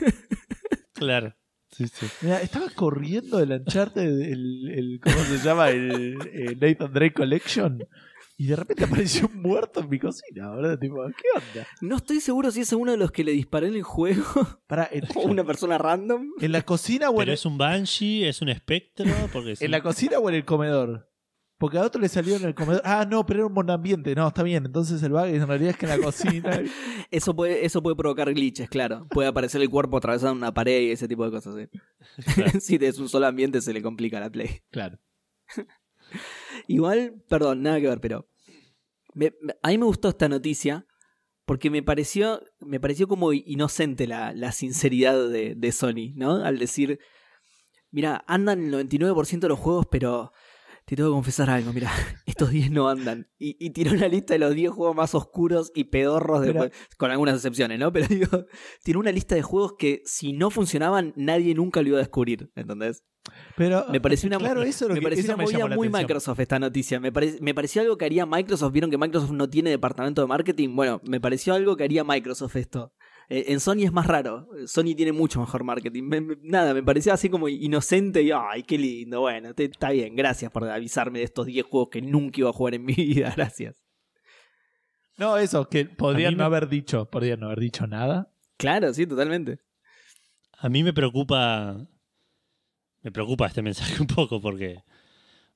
Claro. Sí, sí. Mira, estaba corriendo del Uncharted, el, el, ¿cómo se llama? El, el Nathan Drake Collection. Y de repente apareció un muerto en mi cocina, boludo. Tipo, ¿qué onda? No estoy seguro si es uno de los que le disparé en el juego Para, en, o una persona random. ¿En la cocina o en, Pero es un Banshee, es un espectro, porque sí. en la cocina o en el comedor? Porque a otro le salió en el comedor. Ah, no, pero era un monambiente. No, está bien. Entonces el bug en realidad es que en la cocina. Eso puede, eso puede provocar glitches, claro. Puede aparecer el cuerpo atravesando una pared y ese tipo de cosas. ¿sí? Claro. si es un solo ambiente se le complica la play. claro. Igual, perdón, nada que ver, pero me- a mí me gustó esta noticia porque me pareció, me pareció como inocente la, la sinceridad de, de Sony, ¿no? Al decir, mira, andan el 99% de los juegos, pero te tengo que confesar algo, mira, estos 10 no andan. Y, y tiró una lista de los 10 juegos más oscuros y pedorros, de, Pero- con algunas excepciones, ¿no? Pero digo, tiró una lista de juegos que si no funcionaban, nadie nunca lo iba a descubrir, ¿entendés? Pero, Me pareció una, claro, eso lo me que- pareció eso una me movida muy. Microsoft esta noticia. Me, pare- me pareció algo que haría Microsoft. Vieron que Microsoft no tiene departamento de marketing. Bueno, me pareció algo que haría Microsoft esto. Eh, en Sony es más raro. Sony tiene mucho mejor marketing. Me- me- nada, me parecía así como inocente y ay, qué lindo. Bueno, te- está bien. Gracias por avisarme de estos 10 juegos que nunca iba a jugar en mi vida. Gracias. No, eso, que podrían no me- haber dicho, podrían no haber dicho nada. Claro, sí, totalmente. A mí me preocupa. Me preocupa este mensaje un poco porque.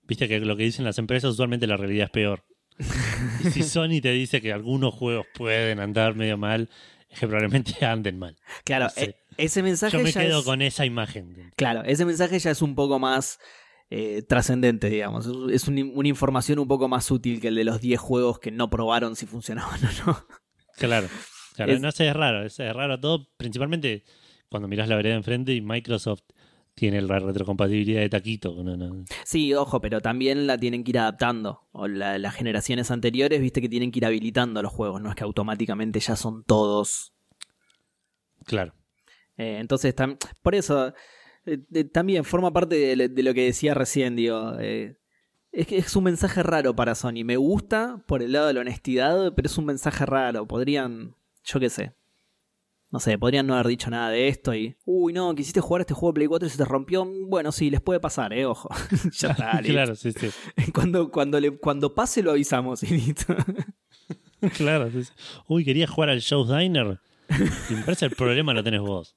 Viste que lo que dicen las empresas, usualmente la realidad es peor. Y si Sony te dice que algunos juegos pueden andar medio mal, que probablemente anden mal. Claro, No sé. eh, ese mensaje Yo me ya quedo es- con esa imagen. Claro, ese mensaje ya es un poco más eh, trascendente, digamos. Es un- una información un poco más útil que el de los 10 juegos que no probaron si funcionaban o no. Claro. claro Es- No sé, es raro. Es, es raro todo, principalmente cuando mirás la vereda enfrente y Microsoft tiene la retrocompatibilidad de taquito. No, no. Sí, ojo, pero también la tienen que ir adaptando. O la- las generaciones anteriores, viste que tienen que ir habilitando los juegos, no es que automáticamente ya son todos. Claro. Eh, entonces, tam- por eso, eh, eh, también forma parte de, lo- de lo que decía recién, digo. eh, es que es un mensaje raro para Sony. Me gusta por el lado de la honestidad, pero es un mensaje raro. Podrían, yo qué sé. No sé, podrían no haber dicho nada de esto y. Uy, no, quisiste jugar este juego de Play 4 y se te rompió. Bueno, sí, les puede pasar, eh, ojo. ya está, listo. claro, sí, sí. Cuando, cuando, le, cuando pase lo avisamos y listo. Claro, sí, sí. Uy, quería jugar al Show's Diner. Y me parece el problema lo tenés vos.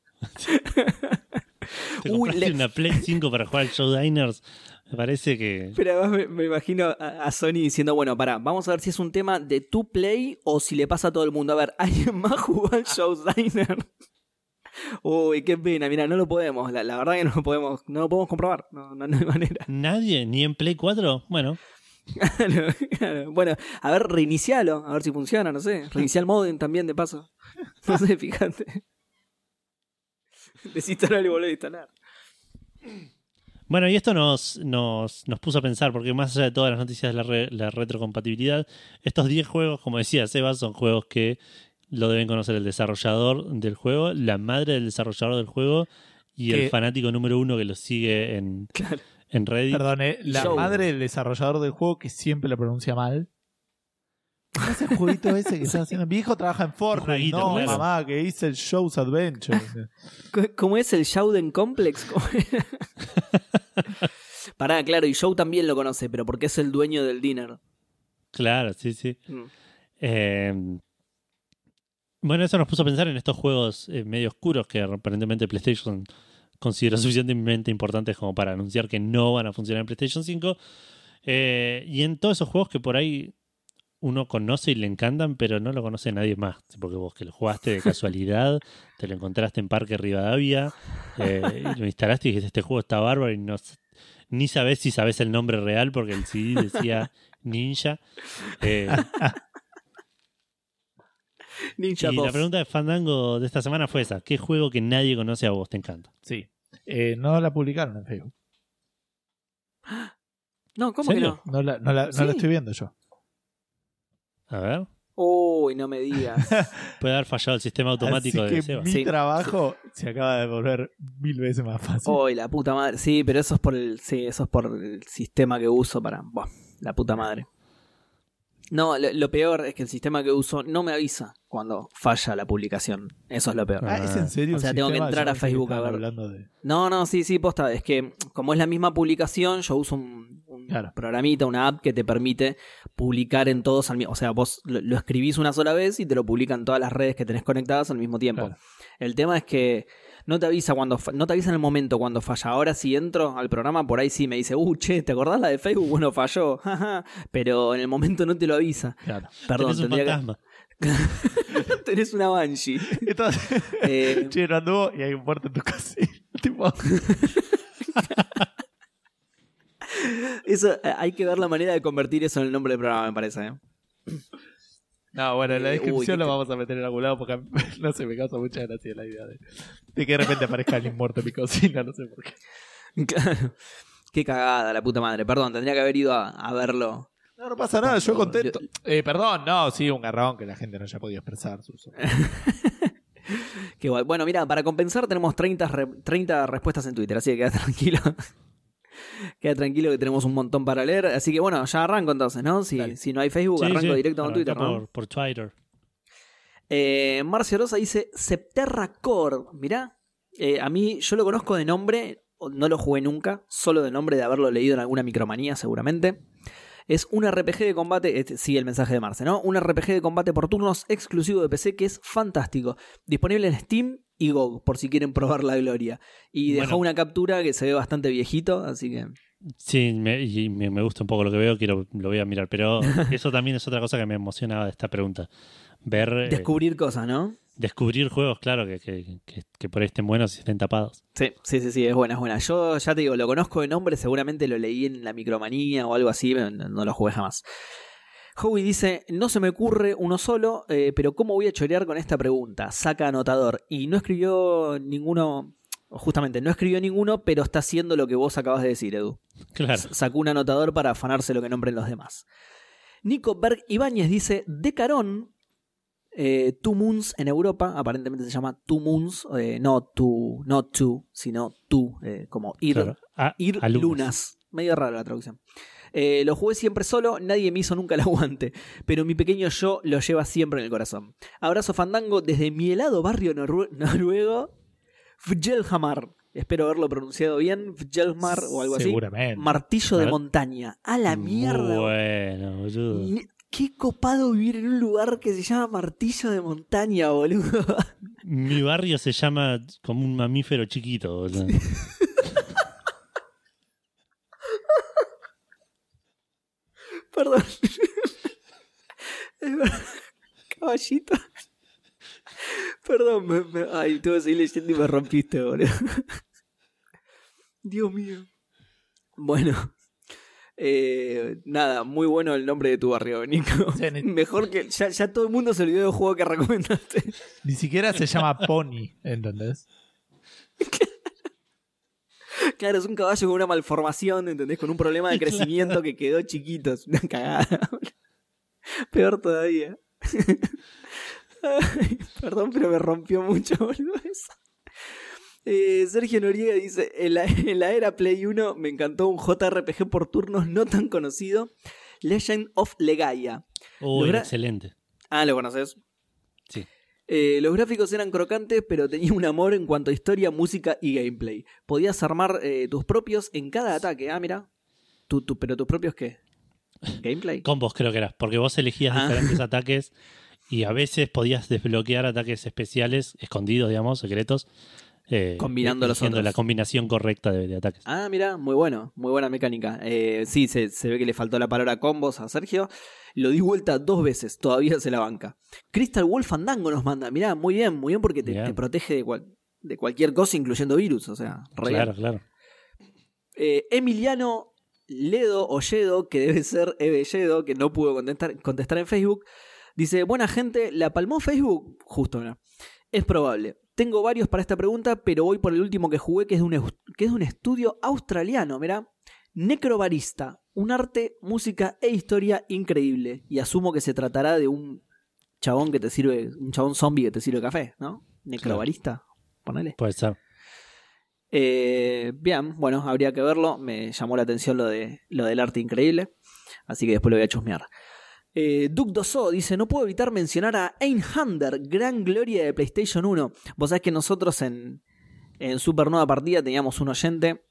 Te Uy, compraste le- una Play 5 para jugar al Show Diners. Me parece que. Pero además me, me imagino a, a Sony diciendo, bueno, pará, vamos a ver si es un tema de tu play o si le pasa a todo el mundo. A ver, ¿alguien más jugó al Show's Diner? Uy, qué pena, mira, no lo podemos. La, la verdad que no lo podemos, no lo podemos comprobar. No, no, no hay manera. ¿Nadie? ¿Ni en Play 4? Bueno, Claro, claro. Bueno, a ver, reinicialo, a ver si funciona, no sé. Reinicia el modem también, de paso. No sé, fíjate. Desinstalar y volver a instalar. Bueno, y esto nos, nos, nos puso a pensar, porque más allá de todas las noticias de la, re- la retrocompatibilidad, estos 10 juegos, como decía Seba, son juegos que lo deben conocer el desarrollador del juego, la madre del desarrollador del juego y Que- el fanático número uno que lo sigue en, Claro. en Reddit. Perdón, eh, la Show. madre del desarrollador del juego que siempre lo pronuncia mal. ¿Cómo es el jueguito ese que están haciendo? Mi hijo trabaja en Fortnite. jueguito, No, claro. mamá, que hice el Show's Adventure. ¿Cómo es el Showden Complex? Pará, claro, y Joe también lo conoce, pero porque es el dueño del dinner. Claro, sí, sí. Mm. Eh, bueno, eso nos puso a pensar en estos juegos eh, medio oscuros que aparentemente PlayStation consideró suficientemente importantes como para anunciar que no van a funcionar en PlayStation 5. Eh, y en todos esos juegos que por ahí uno conoce y le encantan, pero no lo conoce nadie más. Porque vos que lo jugaste de casualidad, te lo encontraste en Parque Rivadavia, eh, y lo instalaste y dijiste, este juego está bárbaro y no, ni sabes si sabes el nombre real porque el CD decía Ninja. Eh, Ninja y 2. la pregunta de Fandango de esta semana fue esa. ¿Qué juego que nadie conoce a vos te encanta? Sí. Eh, no la publicaron en Facebook. No, ¿cómo que no? No la, no la, no Sí. la estoy viendo yo. A ver. Uy, no me digas. Puede haber fallado el sistema automático Así de que Seba. mi Sí. trabajo se acaba de volver mil veces más fácil. Uy, la puta madre. Sí, pero eso es por el, sí, eso es por el sistema que uso para. Buah, la puta madre. No, lo, lo peor es que el sistema que uso no me avisa cuando falla la publicación. Eso es lo peor. Ah, ¿es en serio? O sea, tengo que entrar a Facebook a ver. de... No, no, sí, sí, posta. Es que como es la misma publicación, yo uso un Claro. programita, una app que te permite publicar en todos al mismo. O sea, vos lo, lo escribís una sola vez y te lo publican en todas las redes que tenés conectadas al mismo tiempo. Claro. El tema es que no te avisa cuando no te avisa en el momento cuando falla. Ahora si entro al programa, por ahí sí me dice, uh, che, ¿te acordás la de Facebook? Bueno, falló. Pero en el momento no te lo avisa. Claro. Perdón, Tenés un tendría fantasma. que... Tenés una Banshee. Entonces, Eh, che, no anduvo y hay un muerto en tu casa. eso, eh, hay que ver la manera de convertir eso en el nombre del programa, me parece. ¿eh? no, bueno, en la Eh, descripción uy, lo vamos a meter en algún lado porque no sé, me causa mucha gracia la idea de, de que de repente aparezca alguien muerto en mi cocina, no sé por qué. Qué cagada, la puta madre. Perdón, tendría que haber ido a, a verlo. No, no pasa nada, yo contento. Eh, perdón, no, sí, un garrón que la gente no haya podido expresar sus Qué guay. Bueno, mira, para compensar tenemos 30, re- 30 respuestas en Twitter, así que queda tranquilo. queda tranquilo que tenemos un montón para leer. Así que bueno, ya arranco entonces, ¿no? Si, no hay Facebook, Sí, arranco sí, directo con Twitter, ¿no? por, Twitter. Eh, Marcio Rosa dice Septerra Core. Mirá, eh, a mí yo lo conozco de nombre, no lo jugué nunca, solo de nombre de haberlo leído en alguna micromanía seguramente. Es un RPG de combate, este, sigue el mensaje de Marce, ¿no? Un RPG de combate por turnos exclusivo de PC que es fantástico. Disponible en Steam y GOG, por si quieren probar la gloria. Y dejó Bueno. una captura que se ve bastante viejito, así que... Sí, me, y me, me gusta un poco lo que veo, quiero, lo voy a mirar. Pero eso también es otra cosa que me emocionaba de esta pregunta. Ver, eh, Descubrir cosas, ¿no? descubrir juegos, claro, que, que, que, que por ahí estén buenos y estén tapados. Sí, sí, sí, sí, es buena, es buena. Yo ya te digo, lo conozco de nombre, seguramente lo leí en la micromanía o algo así, pero no, no lo jugué jamás. Howie dice, no se me ocurre uno solo, eh, pero ¿cómo voy a chorear con esta pregunta? Saca anotador. Y no escribió ninguno, justamente, no escribió ninguno, pero está haciendo lo que vos acabas de decir, Edu. Claro. Sacó un anotador para afanarse lo que nombren los demás. Nico Berg Ibáñez dice, de Carón, eh, Two Moons en Europa, aparentemente se llama Two Moons, eh, no Two, no Two, sino Two, eh, como ir, claro. A- ir alumnos. lunas. Medio rara la traducción. Eh, lo jugué siempre solo, nadie me hizo nunca el aguante, pero mi pequeño yo lo lleva siempre en el corazón. Abrazo fandango desde mi helado barrio norue- noruego, Fjelhamar. Espero haberlo pronunciado bien, Fjelhamar o algo así. Seguramente. Martillo de montaña. A la mierda. Bueno, boludo. Qué copado vivir en un lugar que se llama Martillo de Montaña, boludo. Mi barrio se llama como un mamífero chiquito, boludo. Perdón. Caballito. Perdón, me, me- ay, tuve que seguir leyendo y me rompiste, boludo. Dios mío. Bueno. Eh, nada, muy bueno el nombre de tu barrio, Nico. Sí, ni- Mejor que. Ya, ya todo el mundo se olvidó del juego que recomendaste. Ni siquiera se llama Pony, ¿entendés? Claro, es un caballo con una malformación, ¿entendés? Con un problema de crecimiento que quedó chiquito. Es una cagada. Peor todavía. Ay, perdón, pero me rompió mucho, boludo, eso. Eh, Sergio Noriega dice, en la, en la era Play 1 me encantó un JRPG por turnos no tan conocido Legend of Legaia. Uy, Logra- excelente. Ah, ¿lo conoces? Sí. Eh, los gráficos eran crocantes, pero tenía un amor en cuanto a historia, música y gameplay. Podías armar eh, tus propios en cada ataque. Ah, mira. Tu, tu- ¿Pero tus propios qué? ¿Gameplay? Combos creo que eras, porque vos elegías Ah. diferentes ataques y a veces podías desbloquear ataques especiales, escondidos, digamos, secretos. Eh, Combinando los otros. la combinación correcta de, de ataques. Ah, mira, muy bueno, muy buena mecánica. Eh, sí, se, se ve que le faltó la palabra combos a Sergio. Lo di vuelta dos veces, todavía se la banca. Crystal Wolf Fandango nos manda. Mirá, muy bien, muy bien porque te, protege de, cual- de cualquier cosa, incluyendo virus. O sea, bien. claro, claro. Eh, Emiliano Ledo Olledo, que debe ser Ebelledo, que no pudo contestar, contestar en Facebook, dice: Buena gente, ¿la palmó Facebook? Justo, mira. Es probable. Tengo varios para esta pregunta, pero voy por el último que jugué, que es de un, que es de un estudio australiano, mira. Necrobarista, un arte, música e historia increíble. Y asumo que se tratará de un chabón que te sirve, un chabón zombie que te sirve café, ¿no? Necrobarista, ponele. Puede ser. Eh, bien, bueno, habría que verlo. Me llamó la atención lo, de, lo del arte increíble. Así que después lo voy a chusmear. Eh, Duke Dosso dice: No puedo evitar mencionar a Einhander, gran gloria de PlayStation 1. Vos sabés que nosotros en, en Super Nueva Partida teníamos un oyente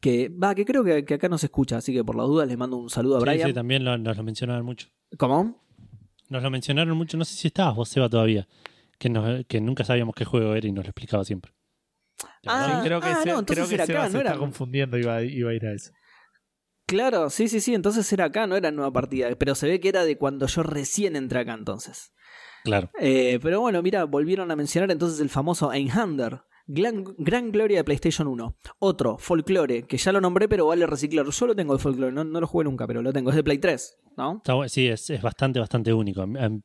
que, va, que creo que, que acá nos escucha. Así que por las dudas les mando un saludo a Sí, Brian. sí, también lo- nos lo mencionaron mucho. ¿Cómo? Nos lo mencionaron mucho, no sé si estabas vos, Seba, todavía. Que, nos- que nunca sabíamos qué juego era y nos lo explicaba siempre. ¿Te Ah, creo que, ah, se- no, entonces creo que era Seba acá, se no está era- confundiendo, iba, iba a ir a eso. Claro, sí, sí, sí. Entonces era acá, no era nueva partida. Pero se ve que era de cuando yo recién entré acá entonces. Claro. Eh, pero bueno, mira, volvieron a mencionar entonces el famoso Einhander. Gran, gran gloria de PlayStation 1. Otro, Folklore, que ya lo nombré, pero vale reciclar. Yo lo tengo el Folklore, no, no lo jugué nunca, pero lo tengo. Es de Play 3, ¿no? Está sí, es, es bastante, bastante único. Am- am-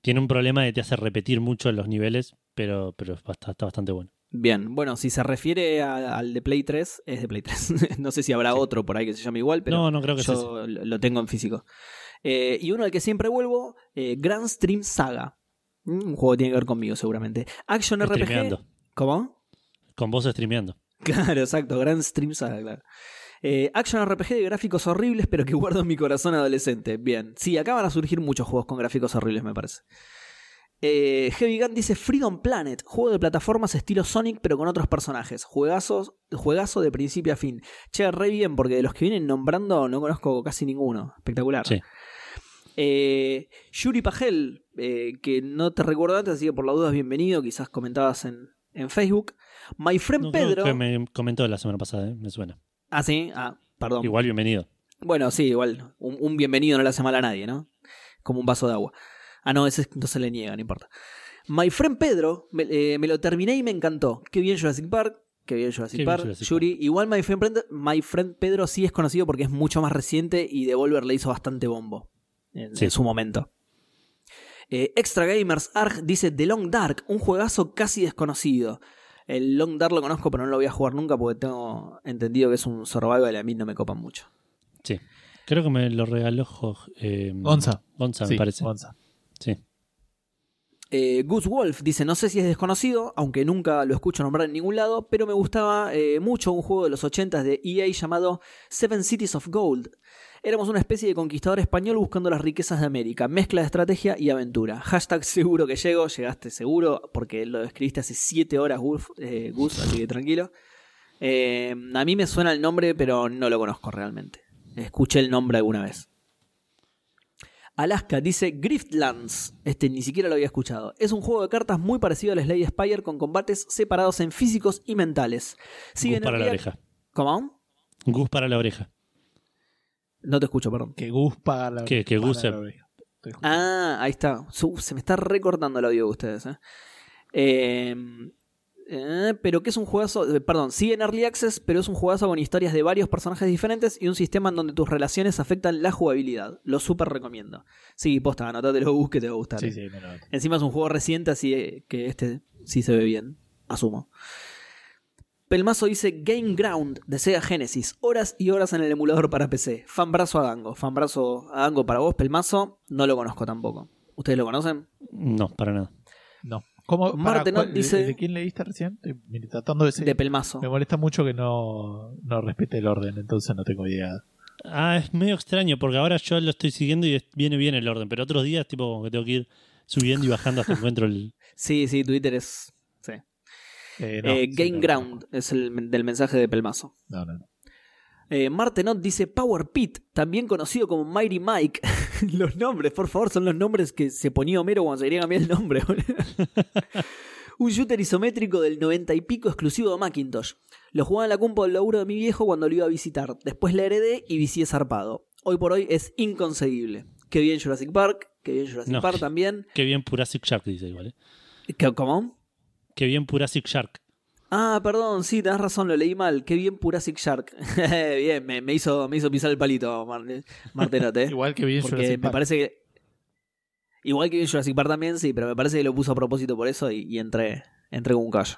Tiene un problema de te hace repetir mucho los niveles, pero, pero es bast- está bastante bueno. Bien, bueno, si se refiere a- al de Play 3, es de Play 3. no sé si habrá Sí. otro por ahí que se llame igual, pero no, no creo que yo lo lo tengo en físico. Eh, y uno al que siempre vuelvo, eh, Grand Stream Saga. Mm, Un juego que tiene que ver conmigo, seguramente. Action RPG. ¿Cómo? Con vos streameando. Claro, exacto, Grand Stream Saga, claro. Eh, action RPG de gráficos horribles, pero que guardo en mi corazón adolescente. Bien, sí, acá van a surgir muchos juegos con gráficos horribles, me parece. Eh, Heavy Gun dice Freedom Planet, juego de plataformas estilo Sonic, pero con otros personajes. Juegazos, juegazo de principio a fin. Che, re bien, porque de los que vienen nombrando no conozco casi ninguno. Espectacular. Sí. Eh, Yuri Pagel, eh, que no te recuerdo antes, así que por la duda bienvenido. Quizás comentabas en, en Facebook. My Friend No, Pedro. que me comentó la semana pasada, ¿eh? me suena. Ah, sí, ah, perdón. Igual bienvenido. Bueno, sí, igual. Un, un bienvenido no le hace mal a nadie, ¿no? Como un vaso de agua. Ah, no, ese no se le niega, no importa. My Friend Pedro, me, eh, me lo terminé y me encantó. Qué bien Jurassic Park. Qué bien Jurassic Qué bien Park. Jurassic Yuri, igual My Friend, Pedro- My Friend Pedro sí es conocido porque es mucho más reciente y Devolver le hizo bastante bombo en, Sí. en su momento. Eh, Extra Gamers Arg dice The Long Dark, un juegazo casi desconocido. El Long Dark lo conozco, pero no lo voy a jugar nunca porque tengo entendido que es un survival y a mí no me copan mucho. Sí. Creo que me lo regaló eh, Gonza. Gonza, Sí, me parece. Gonza. Eh, Goose Wolf dice, no sé si es desconocido, aunque nunca lo escucho nombrar en ningún lado, pero me gustaba eh, mucho un juego de los 80 de EA llamado Seven Cities of Gold. Éramos una especie de conquistador español buscando las riquezas de América, mezcla de estrategia y aventura. Hashtag seguro que llego, llegaste seguro, porque lo escribiste hace 7 horas, eh, Gus, así que tranquilo. A mí me suena el nombre, pero no lo conozco realmente. Escuché el nombre alguna vez. Alaska dice Griftlands. Este ni siquiera lo había escuchado. Es un juego de cartas muy parecido al Slay Spire con combates separados en físicos y mentales. Sigue Gus en para la oreja. ¿Cómo? Gus para la oreja. No te escucho, perdón. Que Gus paga la Que- que Gus la oreja. Ah, ahí está. Se me está recortando el audio de ustedes. ¿eh? Eh, eh, pero que es un juegazo. eh, Perdón, sigue en Early Access, pero es un juegazo con historias de varios personajes diferentes y un sistema en donde tus relaciones afectan la jugabilidad. Lo súper recomiendo. Sí, posta, anotatelo, Gus, que te va a gustar. Sí, eh. sí, me lo noto. Encima es un juego reciente, así que este sí se ve bien, asumo. Pelmazo dice Game Ground de Sega Genesis. Horas y horas en el emulador para PC. Fanbrazo a Dango. Fanbrazo a Dango para vos, Pelmazo. No lo conozco tampoco. ¿Ustedes lo conocen? No, para nada. No. ¿Cómo, Marte para, no cuál- dice- ¿De, de quién leíste recién? Estoy tratando de De Pelmazo. Me molesta mucho que no, no respete el orden, entonces no tengo idea Ah, es medio extraño porque ahora yo lo estoy siguiendo y viene bien el orden, pero otros días tipo como que tengo que ir subiendo y bajando hasta que encuentro el... Sí, sí, Twitter es. sí. Eh, no, Eh, sí, Game no, Ground es el del mensaje de Pelmazo. No, no, no. Eh, Martenot dice Power Pit, también conocido como Mighty Mike. los nombres, por favor, son los nombres que se ponía Homero cuando se quería cambiar el nombre. Un shooter isométrico del 90 y pico exclusivo de Macintosh. Lo jugaba en la compu del laburo de mi viejo cuando lo iba a visitar. Después la heredé y vicié zarpado. Hoy por hoy es inconcebible. Qué bien Jurassic Park, qué bien Jurassic No. Park también. Qué bien Purasic Shark dice igual, ¿eh? ¿Qué- ¿Cómo? Qué bien Purasic Shark. Ah, perdón, sí, tenés razón, lo leí mal. Qué bien Purasic Shark. bien, me, me hizo, me hizo pisar el palito, Mar- Martenote. Igual que bien Porque Jurassic me Park. parece que. Igual que bien Jurassic Park también, sí, pero me parece que lo puso a propósito por eso y, y entré, entré con un callo.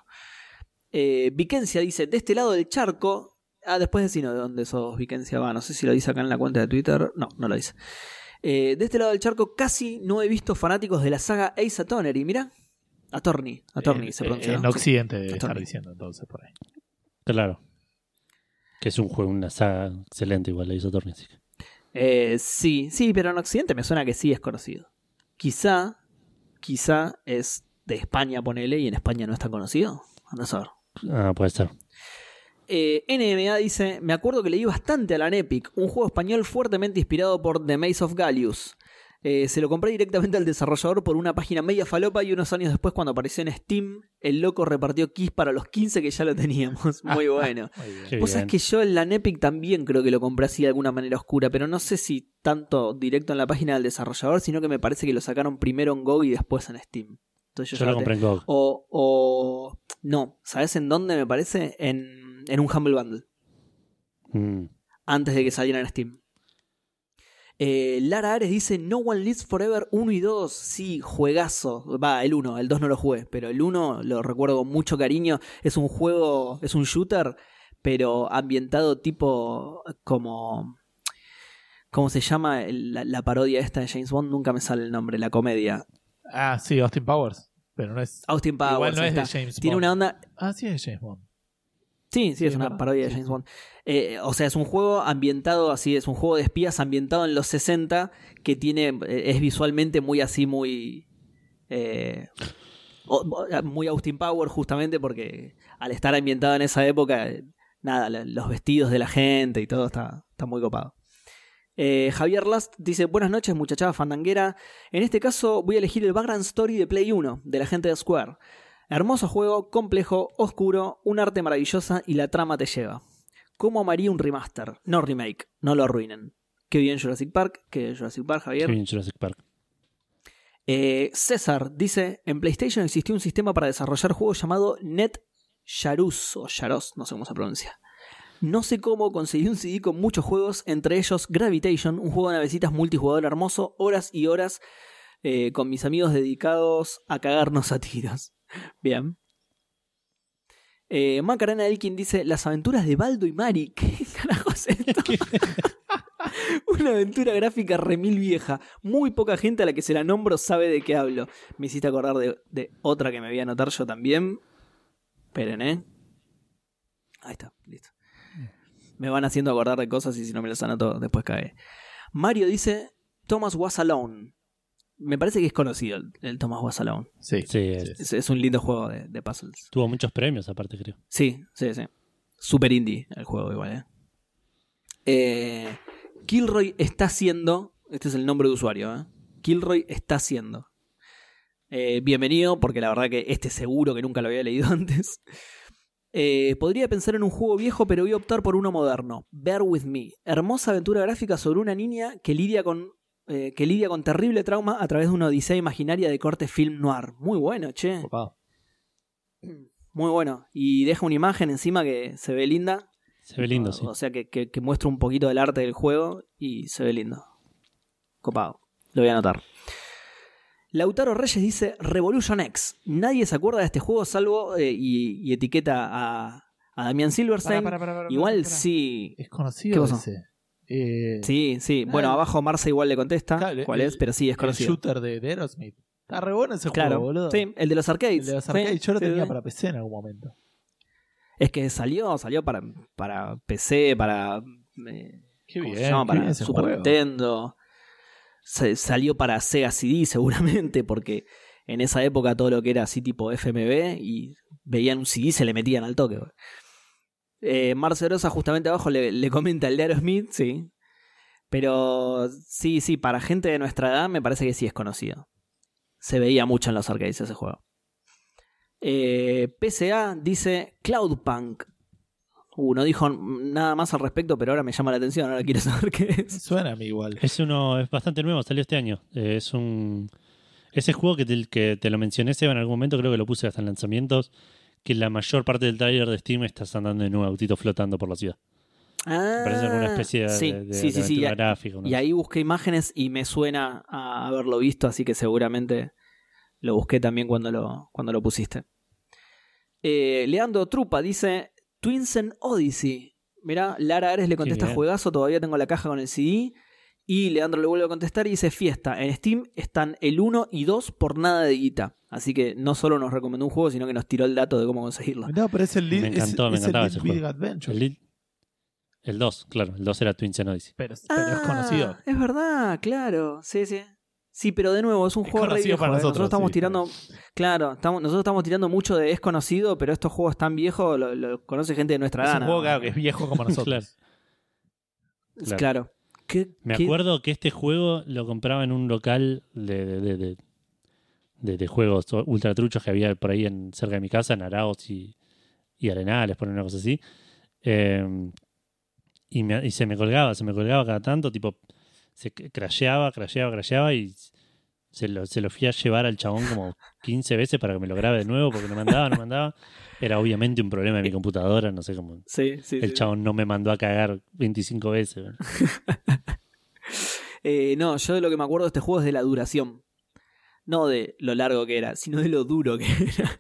Eh, Vicencia dice: De este lado del charco. Ah, después decino de dónde sos, Vicencia. Va, no sé si lo dice acá en la cuenta de Twitter. No, no lo dice. Eh, de este lado del charco casi no he visto fanáticos de la saga Ace Attorney. Mira. Attorney. Attorney En- se pronuncia. En ¿no? Occidente debe estar Attorney. diciendo entonces por ahí. Claro. Que es un juego, una saga excelente igual, la hizo Torni. así que- Eh, sí, sí, pero en Occidente me suena que sí es conocido. Quizá, quizá es de España, ponele, y en España no es tan conocido. Anda a saber. Ah, puede ser. Eh, NMA dice: Me acuerdo que leí bastante a la Epic, un juego español fuertemente inspirado por The Maze of Gallius. Eh, se lo compré directamente al desarrollador por una página media falopa y unos años después, cuando apareció en Steam, el loco repartió keys para los 15 que ya lo teníamos. Muy bueno. Muy Vos sabés que yo en la Epic también creo que lo compré así de alguna manera oscura, pero no sé si tanto directo en la página del desarrollador, sino que me parece que lo sacaron primero en GOG y después en Steam. Entonces Yo ya lo compré en GOG. O, o. No, ¿sabes en dónde me parece? En, en un Humble Bundle, Mm. antes de que saliera en Steam. Eh, Lara Ares dice No One Lives Forever 1 y 2. Sí, juegazo. Va, el 1, el 2 no lo jugué, pero el 1 lo recuerdo con mucho cariño. Es un juego, es un shooter, pero ambientado tipo como. ¿Cómo se llama la, la parodia esta de James Bond? Nunca me sale el nombre, la comedia. Ah, sí, Austin Powers. Pero no es. Austin Powers. igual no es de. James Tiene Bond. una onda. Ah, sí, es de James Bond. Sí, sí, es es una verdad. parodia de James. Bond. Eh, o sea, es un juego ambientado así, es un juego de espías ambientado en los 60 que tiene, eh, es visualmente muy así, muy... eh, muy Austin Power justamente porque al estar ambientado en esa época, nada, los vestidos de la gente y todo está, está muy copado. Eh, Javier Last dice, buenas noches muchachada fandanguera. En este caso voy a elegir el background story de Play 1, de la gente de Square. Hermoso juego, complejo, oscuro, un arte maravillosa y la trama te lleva. ¿Cómo amaría un remaster? No remake, no lo arruinen. Qué bien Jurassic Park, qué bien Jurassic Park, Javier. Qué bien Jurassic Park. Eh, César dice, en PlayStation existió un sistema para desarrollar juegos llamado Net Yarus o Yaros, no sé cómo se pronuncia. No sé cómo conseguí un CD con muchos juegos, entre ellos Gravitation, un juego de navecitas multijugador hermoso, horas y horas eh, con mis amigos dedicados a cagarnos a tiros. Bien. Eh, Macarena Elkin dice, las aventuras de Baldo y Mari. ¿Qué carajo es esto? Una aventura gráfica remil vieja. Muy poca gente a la que se la nombro sabe de qué hablo. Me hiciste acordar de, de otra que me voy a anotar yo también. Esperen, ¿eh? Ahí está, listo. Me van haciendo acordar de cosas y si no me las anoto después cae. Mario dice, Thomas was alone. Me parece que es conocido el, el Thomas was alone. Sí. Sí, es- Es, es un lindo juego de, de puzzles. Tuvo muchos premios aparte, creo. Sí, sí, sí. Super indie el juego igual, ¿eh? Eh, Kilroy está haciendo... Este es el nombre de usuario, ¿eh? Kilroy está haciendo. Eh, bienvenido, porque la verdad que este seguro que nunca lo había leído antes. Eh, podría pensar en un juego viejo, pero voy a optar por uno moderno. Bear with me. Hermosa aventura gráfica sobre una niña que lidia con eh, que lidia con terrible trauma a través de una odisea imaginaria de corte film noir. Muy bueno, che. Copado. Muy bueno. Y deja una imagen encima que se ve linda. Se ve lindo, o, sí. o sea que, que- que muestra un poquito del arte del juego y se ve lindo. Copado. Lo voy a anotar. Lautaro Reyes dice Revolution X. Nadie se acuerda de este juego salvo eh, y, y etiqueta a, a Damián Silverstein. Igual sí. Es ¿Qué conocido pasó? ese. Eh, Sí, sí. Bueno, Ah, abajo Marce igual le contesta claro, cuál el- es, pero sí es el conocido. shooter de, de Aerosmith. Está re bueno ese Claro, juego, boludo. sí, el de los arcades. El de los Sí, arcades. Yo lo sí, tenía sí. para PC en algún momento. Es que salió, salió para, para PC, para eh, Qué ¿cómo bien. se llama? qué para bien Super juego. Nintendo. Se- salió para Sega CD seguramente, porque en esa época todo lo que era así tipo FMV y veían un CD y se le metían al toque. güey. Eh, Marce Rosa justamente abajo le, le comenta el de Aerosmith, sí. Pero sí, sí, para gente de nuestra edad me parece que sí es conocido. Se veía mucho en los arcades ese juego. Eh, PCA dice Cloudpunk. Uh, no dijo nada más al respecto, pero ahora me llama la atención, ahora quiero saber qué es. Suena a mí igual. Es uno, es bastante nuevo, salió este año. Eh, es un. Ese juego que te, que te lo mencioné, Seba, en algún momento, creo que lo puse hasta en lanzamientos. Que la mayor parte del trailer de Steam estás andando en un autito flotando por la ciudad. Ah, Parece alguna especie de, sí, de- de sí, sí, gráfica. ¿no? Y ahí busqué imágenes y me suena a haberlo visto, así que seguramente lo busqué también cuando lo, cuando lo pusiste. Eh, Leandro Trupa dice Twinsen Odyssey. Mirá, Lara Ares le contesta juegazo, todavía tengo la caja con el CD. Y Leandro le vuelve a contestar y dice fiesta. En Steam están el 1 y 2 por nada de guita. Así que no solo nos recomendó un juego, sino que nos tiró el dato de cómo conseguirlo. No, pero es el lead, Me encantó, es, me es el encantaba Lead ese Big juego. Adventure. El, lead- el 2, claro. El 2 era Twin Odyssey. Pero, pero es Ah, conocido. Es verdad, claro. Sí, sí. Sí, pero de nuevo, es un Es juego re viejo. para ¿eh? nosotros, estamos sí, tirando. Claro, estamos, nosotros estamos tirando mucho de es conocido, pero estos juegos tan viejos lo, lo conoce gente de nuestra Es edad. un juego claro, que es viejo como nosotros. Claro. Claro. Claro. ¿Qué- Me qué- acuerdo que este juego lo compraba en un local de, de, de, de- de- juegos ultra truchos que había por ahí en, cerca de mi casa, en Araos y, y Arenales, por una cosa así. Eh, y, me- y se me colgaba, se me colgaba cada tanto, tipo, se crasheaba, crasheaba, crasheaba y se lo, se lo fui a llevar al chabón como 15 veces para que me lo grabe de nuevo porque no me andaba, no me andaba. Era obviamente un problema de mi computadora, no sé cómo. Sí, sí, El sí. chabón no me mandó a cagar 25 veces. ¿no? Eh, no, yo de lo que me acuerdo de este juego es de la duración. No de lo largo que era, sino de lo duro que era.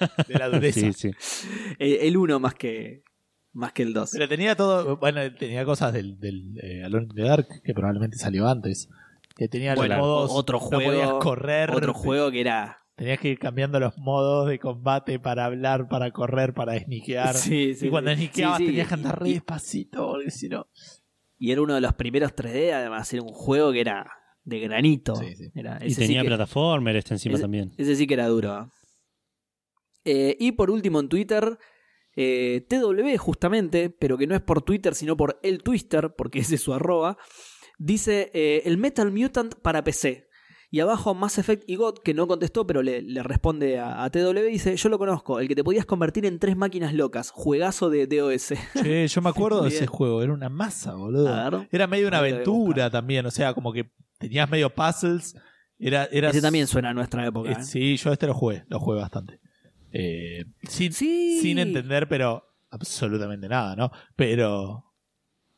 De la dureza. Sí, sí. Eh, el 1 más que, más que el 2. Pero tenía todo, bueno, tenía cosas del, del eh, Alone in the Dark, que probablemente salió antes. Que tenía Bueno, los modos, otro no podías correr. Otro juego que era. Tenías que ir cambiando los modos de combate para hablar, para correr, para sniquear. Sí, sí, y cuando sniqueabas Sí, sí, tenías que andar re y- despacito, porque si no... Y era uno de los primeros 3D, además, era un juego que era de granito. Sí, sí. Era, Y tenía que- plataformer este encima ese- también. Ese sí que era duro. Eh, y por último en Twitter, eh, TW justamente, pero que no es por Twitter, sino por el Twister, porque ese es su arroba, dice eh, el Metal Mutant para PC. Y abajo Mass Effect y God, que no contestó, pero le, le responde a, a TW, dice, yo lo conozco, el que te podías convertir en tres máquinas locas, juegazo de DOS. Che, yo me acuerdo de ese juego, era una masa, boludo. Era medio una aventura también, o sea, como que tenías medio puzzles. Era, era Ese también suena a nuestra época. Eh, ¿eh? sí, yo este lo jugué, lo jugué bastante. Eh, sin, Sí. sin entender, pero absolutamente nada, ¿no? Pero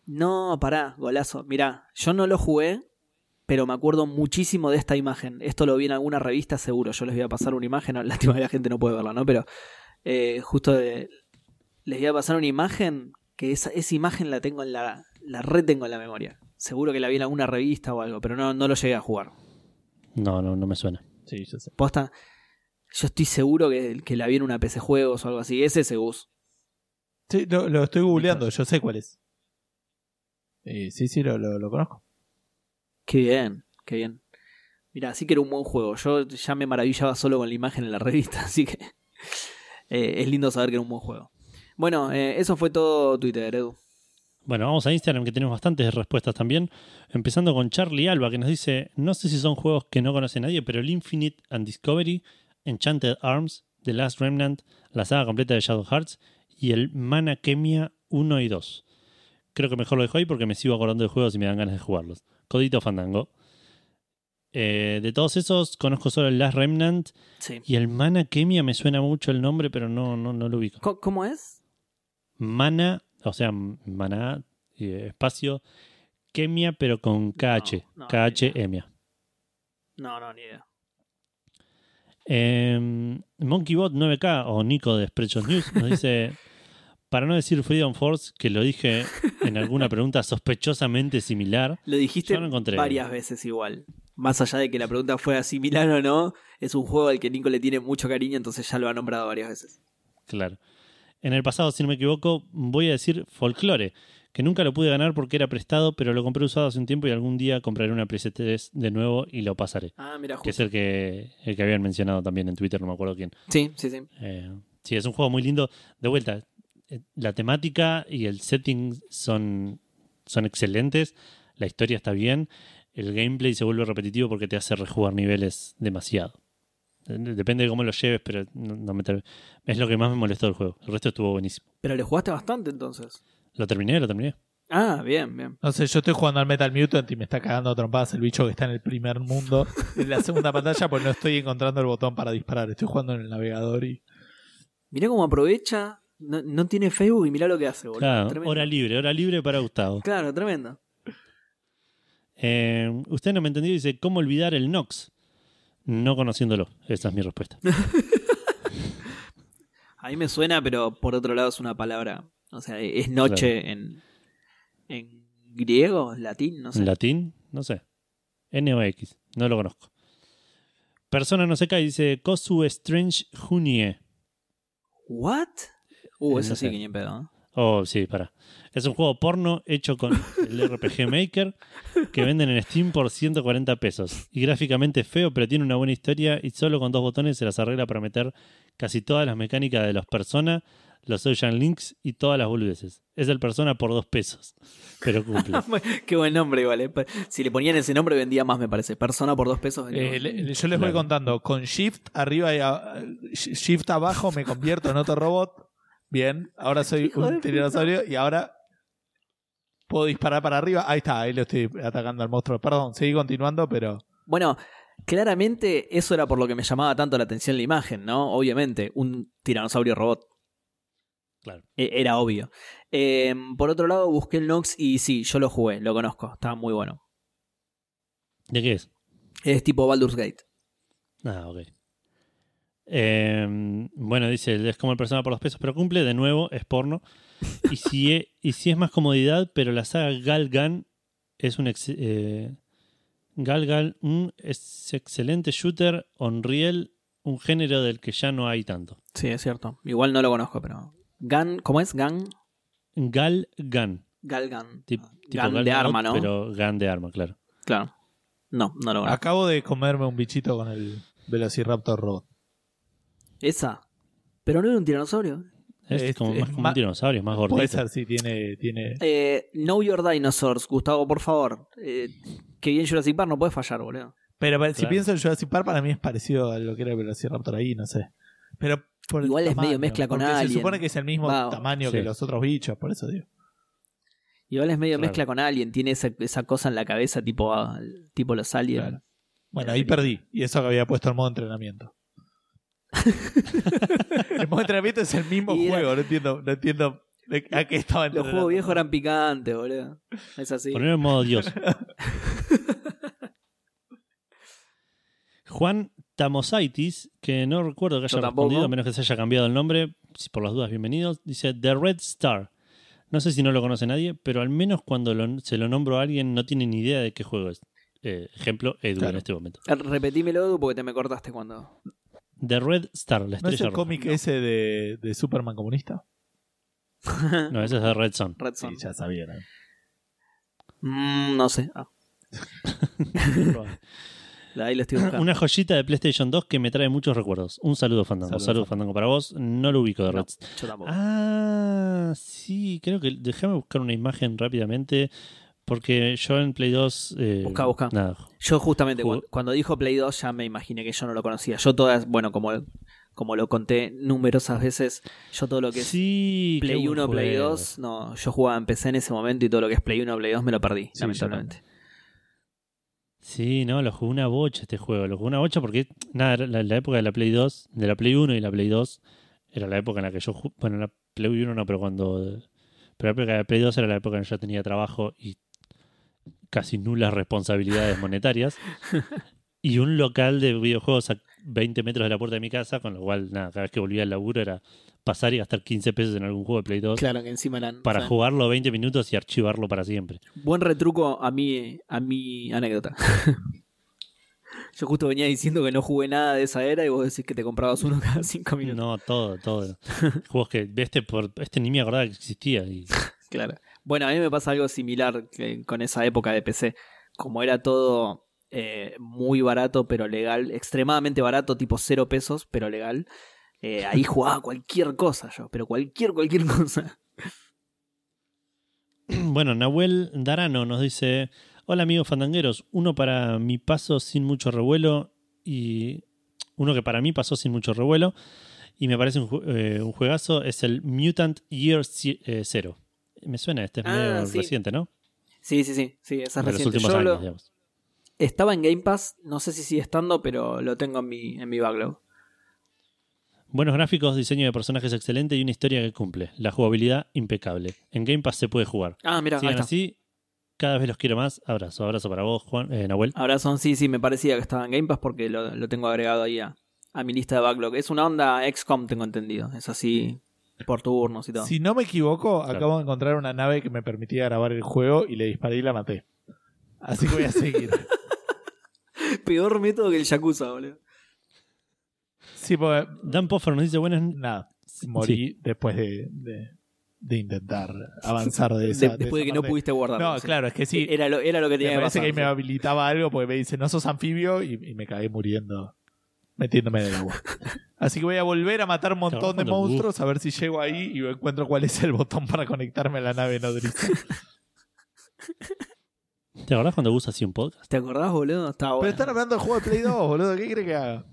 No, pará, golazo. Mirá, yo no lo jugué, pero me acuerdo muchísimo de esta imagen. Esto lo vi en alguna revista, seguro. Yo les voy a pasar una imagen. Lástima que la gente no puede verla, ¿no? Pero eh, justo de- les voy a pasar una imagen que esa, esa imagen la tengo en la. La retengo en la memoria. Seguro que la vi en alguna revista o algo, pero no, no lo llegué a jugar. No, no, no me suena. sí, yo sé. Posta, yo estoy seguro que, que la vi en una PC Juegos o algo así. Es ese bus. Sí, lo, lo estoy googleando, yo sé cuál es. Eh, sí, sí, lo, lo, lo conozco. Qué bien, qué bien. Mira, sí que era un buen juego. Yo ya me maravillaba solo con la imagen en la revista, así que eh, es lindo saber que era un buen juego. Bueno, eh, eso fue todo Twitter, Edu. Bueno, vamos a Instagram que tenemos bastantes respuestas también. Empezando con Charlie Alba que nos dice, no sé si son juegos que no conoce nadie, pero el Infinite and Discovery, Enchanted Arms, The Last Remnant, la saga completa de Shadow Hearts y el Mana Kemia 1 y 2. Creo que mejor lo dejo ahí porque me sigo acordando de juegos y me dan ganas de jugarlos. Codito Fandango. Eh, de todos esos conozco solo el Last Remnant Sí. y el Mana Kemia me suena mucho el nombre, pero no, no, no lo ubico. Co- ¿Cómo es? Mana, o sea, Mana, eh, espacio, Kemia, pero con KH. No, no, KH. Emia. No, no, ni idea. Eh, MonkeyBot 9K o Nico de Spreadshot News nos dice: Para no decir Freedom Force, que lo dije en alguna pregunta sospechosamente similar, Lo dijiste Yo lo encontré. varias veces igual. Más allá de que la pregunta fue similar o no, es un juego al que Nico le tiene mucho cariño, entonces ya lo ha nombrado varias veces. claro. En el pasado, si no me equivoco, voy a decir Folklore, que nunca lo pude ganar porque era prestado, pero lo compré usado hace un tiempo y algún día compraré una PS3 de nuevo y lo pasaré. Ah, mira, Que es justo. el que, el que habían mencionado también en Twitter, no me acuerdo quién. Sí, sí, sí. Eh, sí, es un juego muy lindo. De vuelta, la temática y el setting son, son excelentes. La historia está bien. El gameplay se vuelve repetitivo porque te hace rejugar niveles demasiado. Eh, Depende de cómo lo lleves, pero no, no me es lo que más me molestó del juego. El resto estuvo buenísimo. Pero le jugaste bastante entonces. Lo terminé, lo terminé. Ah, bien, bien. No sé, yo estoy jugando al Metal Mutant y me está cagando a trompadas el bicho que está en el primer mundo. En la segunda pantalla, pues no estoy encontrando el botón para disparar. Estoy jugando en el navegador y. Mirá cómo aprovecha. No, no tiene Facebook y mirá lo que hace, boludo. Claro, Tremendo. hora libre, hora libre para Gustavo. Claro, tremendo. Eh, usted no me entendió, dice, ¿cómo olvidar el Nox? No conociéndolo. Esa es mi respuesta. A mí me suena, pero por otro lado es una palabra. O sea, es noche en, en griego, latín, no sé. ¿En latín? No sé. N o X. No lo conozco. Persona no se cae, dice Kosu Strange Junie. ¿What? Uh, Eh, eso no sí sé. que ni pedo. ¿eh? Oh, sí, para. Es un juego porno hecho con el RPG Maker que venden en Steam por 140 pesos. Y gráficamente feo, pero tiene una buena historia y solo con dos botones se las arregla para meter casi todas las mecánicas de los Persona, los social links y todas las boludeces. Es el Persona por dos pesos, pero cumple. Qué buen nombre, igual. eh. Si le ponían ese nombre vendía más, me parece. Persona por dos pesos. Eh, le- le- yo les voy contando. Con Shift arriba y a- Shift abajo me convierto en otro robot. Bien, ahora soy Hijo un tiranosaurio y ahora puedo disparar para arriba. Ahí está, ahí lo estoy atacando al monstruo. Perdón, seguí continuando, pero. Bueno, claramente eso era por lo que me llamaba tanto la atención la imagen, ¿no? Obviamente, un tiranosaurio robot. Claro. E- Era obvio. Eh, por otro lado, busqué el Nox y sí, yo lo jugué, lo conozco, estaba muy bueno. ¿De qué es? Es tipo Baldur's Gate. Ah, ok. Eh, bueno, dice, es como el persona por los pesos, pero cumple, de nuevo, es porno. Y si, e- y si es más comodidad, pero la saga Galgan es un... ex- eh, Galgan mm, es excelente shooter, Unreal, un género del que ya no hay tanto. Sí, es cierto. Igual no lo conozco, pero. Gun, ¿cómo es? Gun? Galgan. Galgun. Tip- tipo Gun de Galgan arma, ¿no? Pero Gun de arma, claro. Claro. No, no lo conozco. Acabo de comerme un bichito con el Velociraptor robot. Esa. Pero no era un tiranosaurio. Es, Es- como es más como un dinosaurio, más gordito. Puede ser, sí, tiene. tiene... Eh, know Your Dinosaurs, Gustavo, por favor. Eh, que bien Jurassic Park no puede fallar, boludo. Pero si pienso en Jurassic Park, para mí es parecido a lo que era el Velociraptor ahí, no sé. Pero por el Igual es tamaño, medio mezcla con Alien. Se supone que es el mismo tamaño sí. que los otros bichos, por eso digo. Igual es medio Claro. mezcla con Alien, tiene esa, esa cosa en la cabeza tipo, ah, tipo los aliens. Claro. Bueno, ahí perdí. Y eso que había puesto el modo entrenamiento. el modo entrenamiento es el mismo Y era- juego, no entiendo, no entiendo de- a qué estaba Los juegos viejos eran picantes, boludo. Es así. Ponerlo en modo Dios. Juan Tamosaitis, que no recuerdo que haya respondido, a menos que se haya cambiado el nombre, si por las dudas, bienvenidos. Dice The Red Star. No sé si no lo conoce nadie, pero al menos cuando lo- se lo nombro a alguien no tiene ni idea de qué juego es. Eh, ejemplo, Edu Claro. en este momento. Eh, Repetímelo, Edu, porque te me cortaste cuando. The Red Star, la ¿No es estrella el roja. cómic ese de, de Superman comunista? No, ese es The Red Son. Red Son. Sí, ya sabía. ¿no? Mm, no sé. Ah, ahí lo estoy buscando. Una joyita de PlayStation 2 que me trae muchos recuerdos. Un saludo, Fandango. Saludos, Saludo, Fandango, para vos. No lo ubico de No, Red yo tampoco. Ah, sí, creo que. Déjame buscar una imagen rápidamente. Porque yo en Play 2. eh, Busca, busca. Nada. Yo justamente cuando, cuando dijo Play 2 ya me imaginé que yo no lo conocía. Yo todas, bueno, como, como lo conté numerosas veces, yo todo lo que es Sí, Play buen 1, Play juego. 2, no, yo jugaba en PC en ese momento y todo lo que es Play 1, Play 2 me lo perdí, Sí, lamentablemente. Sí, no, lo jugué una bocha este juego. Lo jugué una bocha porque, nada, la, la época de la Play 2, de la Play 1 y la Play 2, era la época en la que yo. Bueno, la Play 1 no, pero cuando. Pero la época de la Play 2 era la época en la que yo tenía trabajo y casi nulas responsabilidades monetarias. y un local de videojuegos a 20 metros de la puerta de mi casa, con lo cual, nada, cada vez que volvía al laburo era pasar y gastar 15 pesos en algún juego de Play 2 Claro, que encima eran. para o sea, jugarlo 20 minutos y archivarlo para siempre. Buen retruco a mi, a mi anécdota. yo justo venía diciendo que no jugué nada de esa era y vos decís que te comprabas uno cada 5 minutos. No, todo, todo. Juegos que este por este ni me acordaba que existía. Y Claro. Bueno, a mí me pasa algo similar que- con esa época de PC. Como era todo eh, muy barato, pero legal, extremadamente barato, tipo cero pesos, pero legal. eh, ahí jugaba cualquier cosa yo, pero cualquier, cualquier cosa. Bueno, Nahuel Darano nos dice: Hola amigos fandangueros, uno para mi paso sin mucho revuelo y uno que para mí pasó sin mucho revuelo y me parece un, eh, un juegazo es el Mutant Year Zero. Me suena, este es Ah, medio sí. reciente, ¿no? Sí, sí, sí, sí, esa es De los reciente. últimos Yo años, lo- digamos. estaba en Game Pass, no sé si sigue estando, pero lo tengo en mi, en mi backlog. Buenos gráficos, diseño de personajes excelente y una historia que cumple. La jugabilidad impecable. En Game Pass se puede jugar. Ah, mira, ahí está. así, cada vez los quiero más. Abrazo, abrazo para vos, Juan, eh, Nahuel. Ahora son, sí, sí, me parecía que estaba en Game Pass porque lo, lo tengo agregado ahí a, a mi lista de backlog. Es una onda XCOM, tengo entendido. Es así, por turnos y todo. Si no me equivoco, Claro. acabo de encontrar una nave que me permitía grabar el juego y le disparé y la maté. Así que voy a seguir. Peor método que el Yakuza, boludo. sí, porque Dan Poffer nos dice: Buenas. nada, morí después de, de, de intentar avanzar de esa. De- después de esa que no parte. pudiste guardarlo. No, sí. claro, es que sí. Era lo, era lo que tenía me que parece pasar. que ahí me sí. habilitaba algo porque me dice, no sos anfibio y, y me cagué muriendo metiéndome en el agua. Así que voy a volver a matar un montón de monstruos a ver si llego ahí y encuentro cuál es el botón para conectarme a la nave nodriza. ¿Te acordás cuando Gus hacía un podcast? ¿Te acordás, boludo? Estaba Pero bueno. están hablando del juego de Play 2, boludo. ¿Qué crees que haga?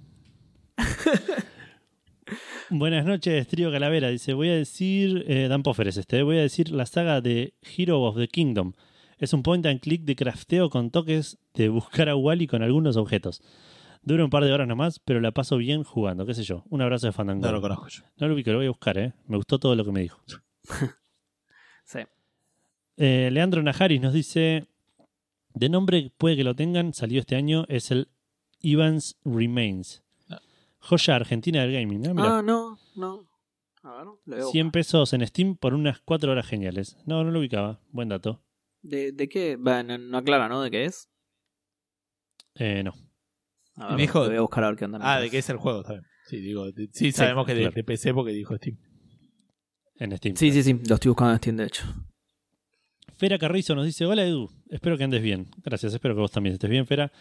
Buenas noches, Trío Calavera. Dice: Voy a decir. eh, Dan Poffer es este. Voy a decir la saga de Hero of the Kingdom. Es un point and click de crafteo con toques de buscar a Wally con algunos objetos. Dura un par de horas nomás, pero la paso bien jugando, qué sé yo. Un abrazo de Fandango. No lo conozco yo. No lo ubico, lo voy a buscar, ¿eh? Me gustó todo lo que me dijo. Sí. Eh, Leandro Najaris nos dice: De nombre puede que lo tengan, salió este año, es el Evans Remains. Ah. Joya argentina del gaming. ¿eh? Mirá, Ah, no, no. A ver, lo veo. 100 pesos en Steam por unas 4 horas geniales. No, no lo ubicaba. Buen dato. ¿De, de qué? Bueno, no aclara, ¿no? ¿De qué es? Eh, no. A ver, Dijo- voy a buscar a ver qué onda. Ah, ¿de qué es el juego? Está bien. Sí, digo, de- sí sabemos que de, claro. de PC porque dijo Steam. En Steam. Sí, sí, sí. Lo estoy buscando en Steam, de hecho. Fera Carrizo nos dice: Hola Edu, espero que andes bien. Gracias, espero que vos también estés bien, Fera.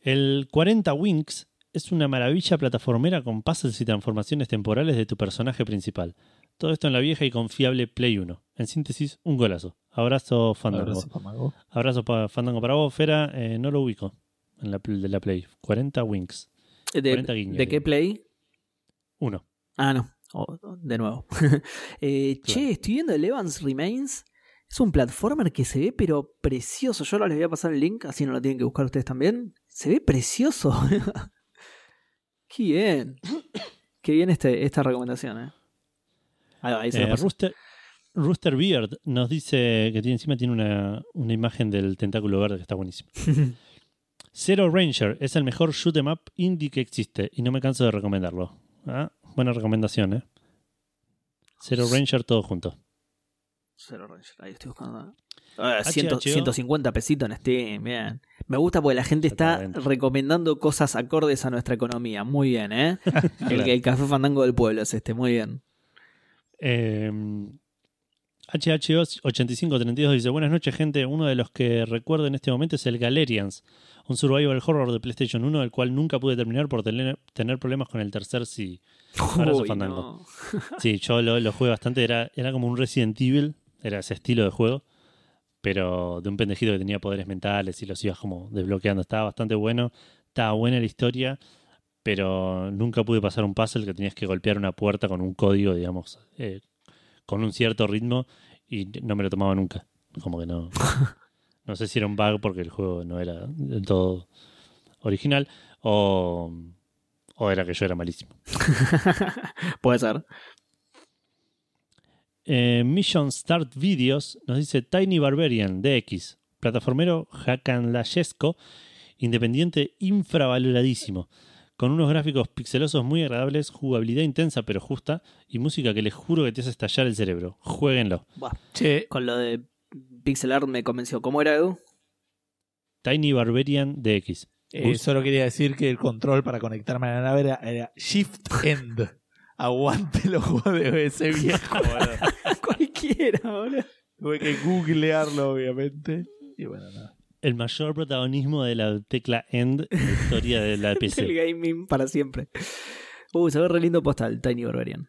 El 40 Winx es una maravilla plataformera con puzzles y transformaciones temporales de tu personaje principal. Todo esto en la vieja y confiable Play 1. En síntesis, un golazo. Abrazo, Fandango. Abrazo, Famago. Abrazo pa- Fandango para vos, Fera. Eh, no lo ubico en la, de la Play. 40 Winx. ¿De, 40 guiños, ¿de qué play? Uno. Ah, no. Oh, de nuevo. Eh, Che, estoy viendo el Evans Remains. Es un platformer que se ve pero precioso. Yo ahora les voy a pasar el link, así no lo tienen que buscar ustedes también. Se ve precioso. Qué bien. Qué bien este, esta recomendación, eh. Ahí, va, ahí se Eh, lo. Rooster, Rooster Beard nos dice que tiene, encima tiene una, una imagen del tentáculo verde que está buenísimo. Zero Ranger es el mejor shoot 'em up indie que existe y no me canso de recomendarlo. Ah, buena recomendación, ¿eh? Zero Ranger todo junto. Zero Ranger, ahí estoy buscando. Ah, HHO. 100 150 pesitos en Steam, bien. Me gusta porque la gente está recomendando cosas acordes a nuestra economía. Muy bien, ¿eh? el, el café fandango del pueblo es este, muy bien. Eh, HHO8532 dice: Buenas noches, gente. Uno de los que recuerdo en este momento es el Galerians, un survival horror de PlayStation 1, el cual nunca pude terminar por tener, tener problemas con el tercer Uy, Fandango. no. Sí, yo lo, lo jugué bastante. Era, era como un Resident Evil, era ese estilo de juego, pero de un pendejito que tenía poderes mentales y los ibas como desbloqueando. Estaba bastante bueno, estaba buena la historia, pero nunca pude pasar un puzzle que tenías que golpear una puerta con un código, digamos, eh, con un cierto ritmo y no me lo tomaba nunca. Como que no. No sé si era un bug porque el juego no era del todo original o, o era que yo era malísimo. Puede ser. Eh, Mission Start Videos nos dice Tiny Barbarian DX, plataformero hackandlayesco, independiente infravaloradísimo, con unos gráficos pixelosos muy agradables, jugabilidad intensa pero justa y música que les juro que te hace estallar el cerebro. Jueguenlo. Buah, Che, con lo de pixel art me convenció. ¿Cómo era, Edu? Tiny Barbarian DX. eh, solo quería decir que el control para conectarme a la nave era, era Shift End. Aguante los juegos de ese viejo, boludo. Cualquiera, boludo. Tuve que googlearlo, obviamente. Y bueno, nada. El mayor protagonismo de la tecla END en la historia de la El PC. gaming para siempre. Uh, se ve re lindo postal, Tiny Barbarian.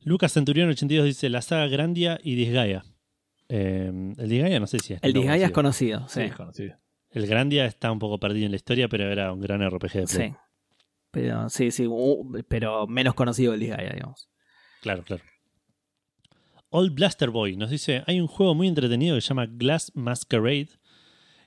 Lucas Centurión 82 dice la saga Grandia y Disgaea. Eh, el Disgaea no sé si es. El no Disgaea es conocido. conocido, sí. Sí, es conocido. El Grandia está un poco perdido en la historia, pero era un gran RPG de Play. Sí. Pero sí, sí, uh, pero menos conocido el Disgaea, digamos. Claro, claro. Old Blaster Boy nos dice, hay un juego muy entretenido que se llama Glass Masquerade,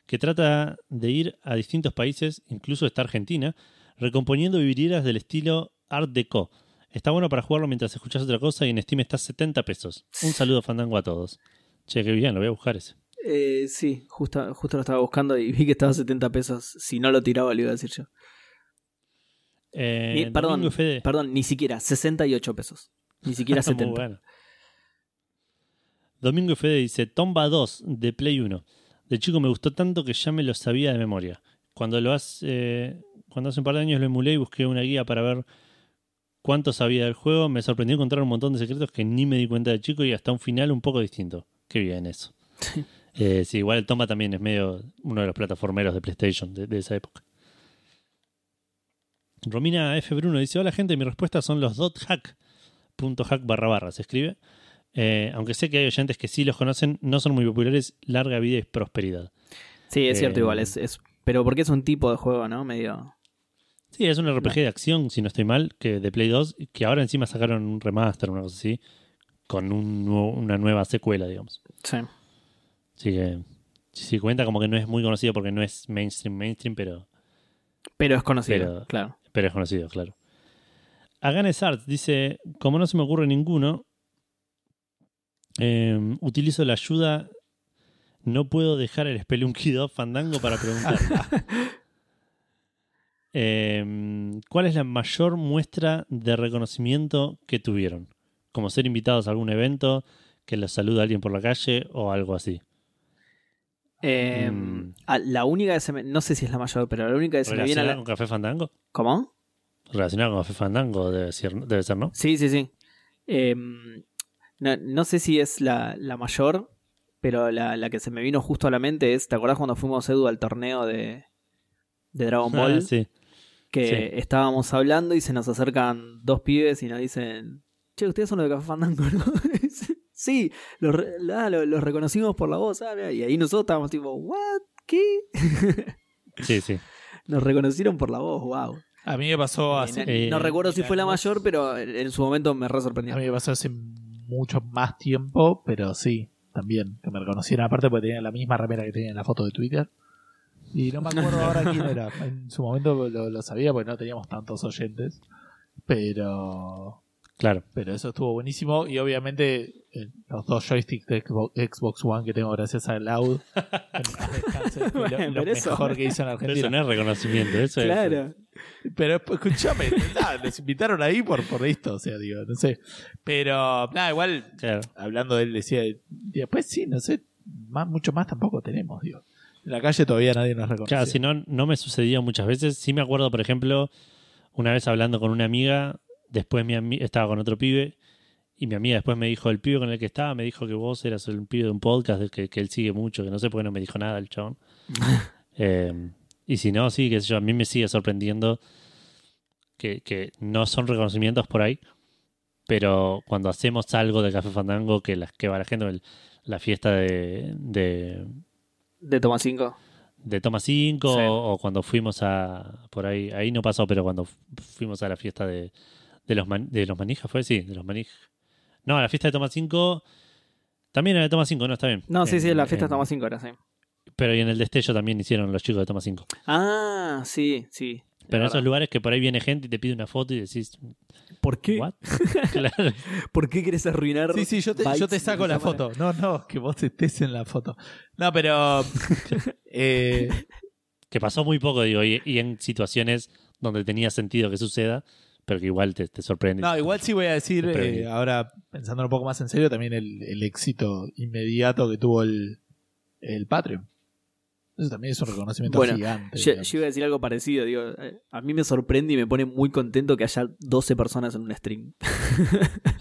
que trata de ir a distintos países, incluso esta Argentina, recomponiendo vidrieras del estilo Art Deco. Está bueno para jugarlo mientras escuchas otra cosa y en Steam está a 70 pesos. Un saludo fandango a todos. Che, qué bien, lo voy a buscar ese. Eh, sí, justo, justo lo estaba buscando y vi que estaba a 70 pesos. Si no lo tiraba, le iba a decir yo. Eh, Ni- perdón, perdón, ni siquiera, 68 pesos. Ni siquiera Muy 70. bueno. Domingo Fede dice, Tomba 2 de Play 1. De chico me gustó tanto que ya me lo sabía de memoria. Cuando lo hace, cuando hace un par de años lo emulé y busqué una guía para ver cuánto sabía del juego, me sorprendió encontrar un montón de secretos que ni me di cuenta de chico y hasta un final un poco distinto. Qué bien eso. Eh, sí, igual el Tomba también es medio uno de los plataformeros de PlayStation de, de esa época. Romina F. Bruno dice: Hola gente, mi respuesta son los dot hack. Punto hack barra barra se escribe. Eh, aunque sé que hay oyentes que sí los conocen, no son muy populares. Larga vida y prosperidad. Sí, es cierto, Eh, igual. Es, es- pero porque es un tipo de juego, ¿no? Medio. Sí, es un RPG de acción, si no estoy mal, que de Play 2, que ahora encima sacaron un remaster, una cosa así, con un nuevo- una nueva secuela, digamos. Sí. Así que sí cuenta como que no es muy conocido porque no es mainstream, mainstream, pero Pero es conocido, Pero- claro. Pero es conocido, claro. Aganes Art dice: Como no se me ocurre ninguno, eh, utilizo la ayuda. No puedo dejar el Spelunky 2 Fandango para preguntar. Eh, ¿Cuál es la mayor muestra de reconocimiento que tuvieron? Como ser invitados a algún evento, que los saluda alguien por la calle o algo así. Eh, Mm. ah, la única que se me. No sé si es la mayor, pero la única que se me viene a ¿Relacionado la. con Café Fandango? ¿Cómo? Relacionado con Café Fandango debe ser, debe ser ¿no? Sí, sí, sí. Eh, no, no sé si es la, la mayor, pero la, la que se me vino justo a la mente es. ¿Te acordás cuando fuimos, Edu, al torneo de, de Dragon Ball? Ah, sí. que Sí. estábamos hablando y se nos acercan dos pibes y nos dicen, che, ustedes son los de Café Fandango, ¿no? sí, los, re- ah, lo- los reconocimos por la voz, ah, y ahí nosotros estábamos tipo, ¿what? ¿Qué? Sí, sí. nos reconocieron por la voz, wow. A mí me pasó hace. Eh, no recuerdo si fue la mayor, pero en su momento me re A sorprendió. mí me pasó hace mucho más tiempo, pero sí, también. Que me reconocieron aparte porque tenían la misma remera que tenía en la foto de Twitter. Y no me acuerdo ahora quién era. En su momento lo, lo sabía porque no teníamos tantos oyentes. Pero. Claro. Pero eso estuvo buenísimo. Y obviamente eh, los dos joysticks de Xbox, One que tengo gracias a Loud. lo, Bueno, lo eso- mejor que hizo en Pero eso Argentina. no es reconocimiento, eso es. Claro. Pero escúchame, nada, les invitaron ahí por, por esto, o sea, digo, no sé. Pero, nada, igual, Claro. hablando de él, decía, después sí, no sé, más, mucho más tampoco tenemos, digo. En la calle todavía nadie nos reconoce. Claro, si no, no me sucedía muchas veces. Sí me acuerdo, por ejemplo, una vez hablando con una amiga, después mi estaba con otro pibe, y mi amiga después me dijo, el pibe con el que estaba, me dijo que vos eras el pibe de un podcast que, que él sigue mucho, que no sé por qué no me dijo nada el chabón. Eh, y si no, sí, que yo, a mí me sigue sorprendiendo que, que no son reconocimientos por ahí, pero cuando hacemos algo de Café Fandango, que, la, que va la gente, el- la fiesta de, de, De Toma 5. de Toma 5 Sí. o, o cuando fuimos a por ahí ahí no pasó pero cuando fu- fuimos a la fiesta de, de los man- de los manijas fue sí de los manijas no a la fiesta de Toma 5 también era de Toma 5 no está bien No, sí, En- sí, la fiesta en- de Toma 5 era, sí. pero y en el destello también hicieron los chicos de Toma 5 Ah, sí, sí. pero en Es esos lugares que por ahí viene gente y te pide una foto y decís ¿Por qué? ¿what? claro ¿Por qué querés arruinar? Sí, sí, yo te, yo te saco la manera? foto. No, no, que vos estés en la foto. No, pero. eh, que pasó muy poco digo y, y en situaciones donde tenía sentido que suceda pero que igual te, te sorprende no, igual sí voy a decir, eh, ahora pensando un poco más en serio, también el, el éxito inmediato que tuvo el, el Patreon. Eso también es un reconocimiento Bueno, gigante. Yo, iba a decir algo parecido, digo, eh, a mí me sorprende y me pone muy contento que haya 12 personas en un stream.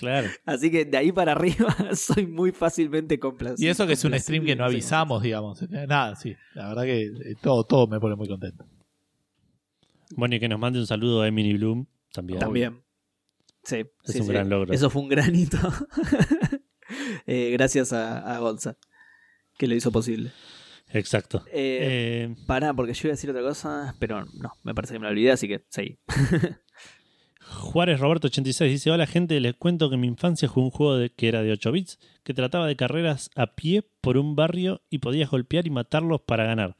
Claro. Así que de ahí para arriba soy muy fácilmente complacido. Y eso que es un stream que no avisamos, digamos. Nada, sí. La verdad que eh, todo, todo me pone muy contento. Bueno, y que nos mande un saludo a Emily Bloom también. También. Sí. Es sí, un sí. gran logro. Eso fue un granito. Eh, gracias a, a Gonza, que lo hizo posible. Exacto. Eh, Eh, Pará, porque yo iba a decir otra cosa, pero no, me parece que me la olvidé, así que seguí. Juárez Roberto 86 dice, hola gente, les cuento que en mi infancia jugué un juego de, que era de 8 bits, que trataba de carreras a pie por un barrio y podías golpear y matarlos para ganar.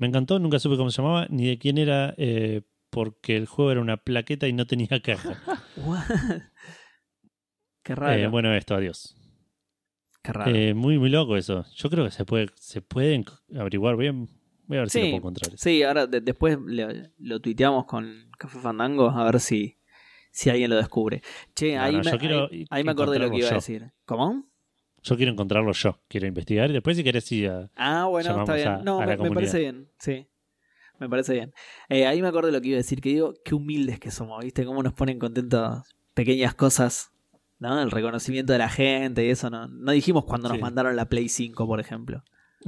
Me encantó, nunca supe cómo se llamaba ni de quién era, eh, porque el juego era una plaqueta y no tenía caja. Qué raro. Eh, bueno, esto, adiós. Qué raro. Eh, muy, muy loco eso. Yo creo que se puede, se pueden averiguar bien. Voy a ver si lo puedo encontrar. Sí, ahora de- después le- lo tuiteamos con Café Fandango a ver si, si alguien lo descubre. Che, No, ahí, no, me, ahí, ahí me acordé lo que iba a decir. ¿Cómo? Yo quiero encontrarlo yo, quiero investigar y después si querés ir a... Ah, bueno, está bien. a- no, a me, parece bien, sí. Me parece bien. Eh, ahí me acordé lo que iba a decir, que digo, qué humildes que somos, ¿viste? Cómo nos ponen contentos pequeñas cosas, ¿no? El reconocimiento de la gente y eso, ¿no? No dijimos cuando nos Sí. mandaron la Play 5, por ejemplo.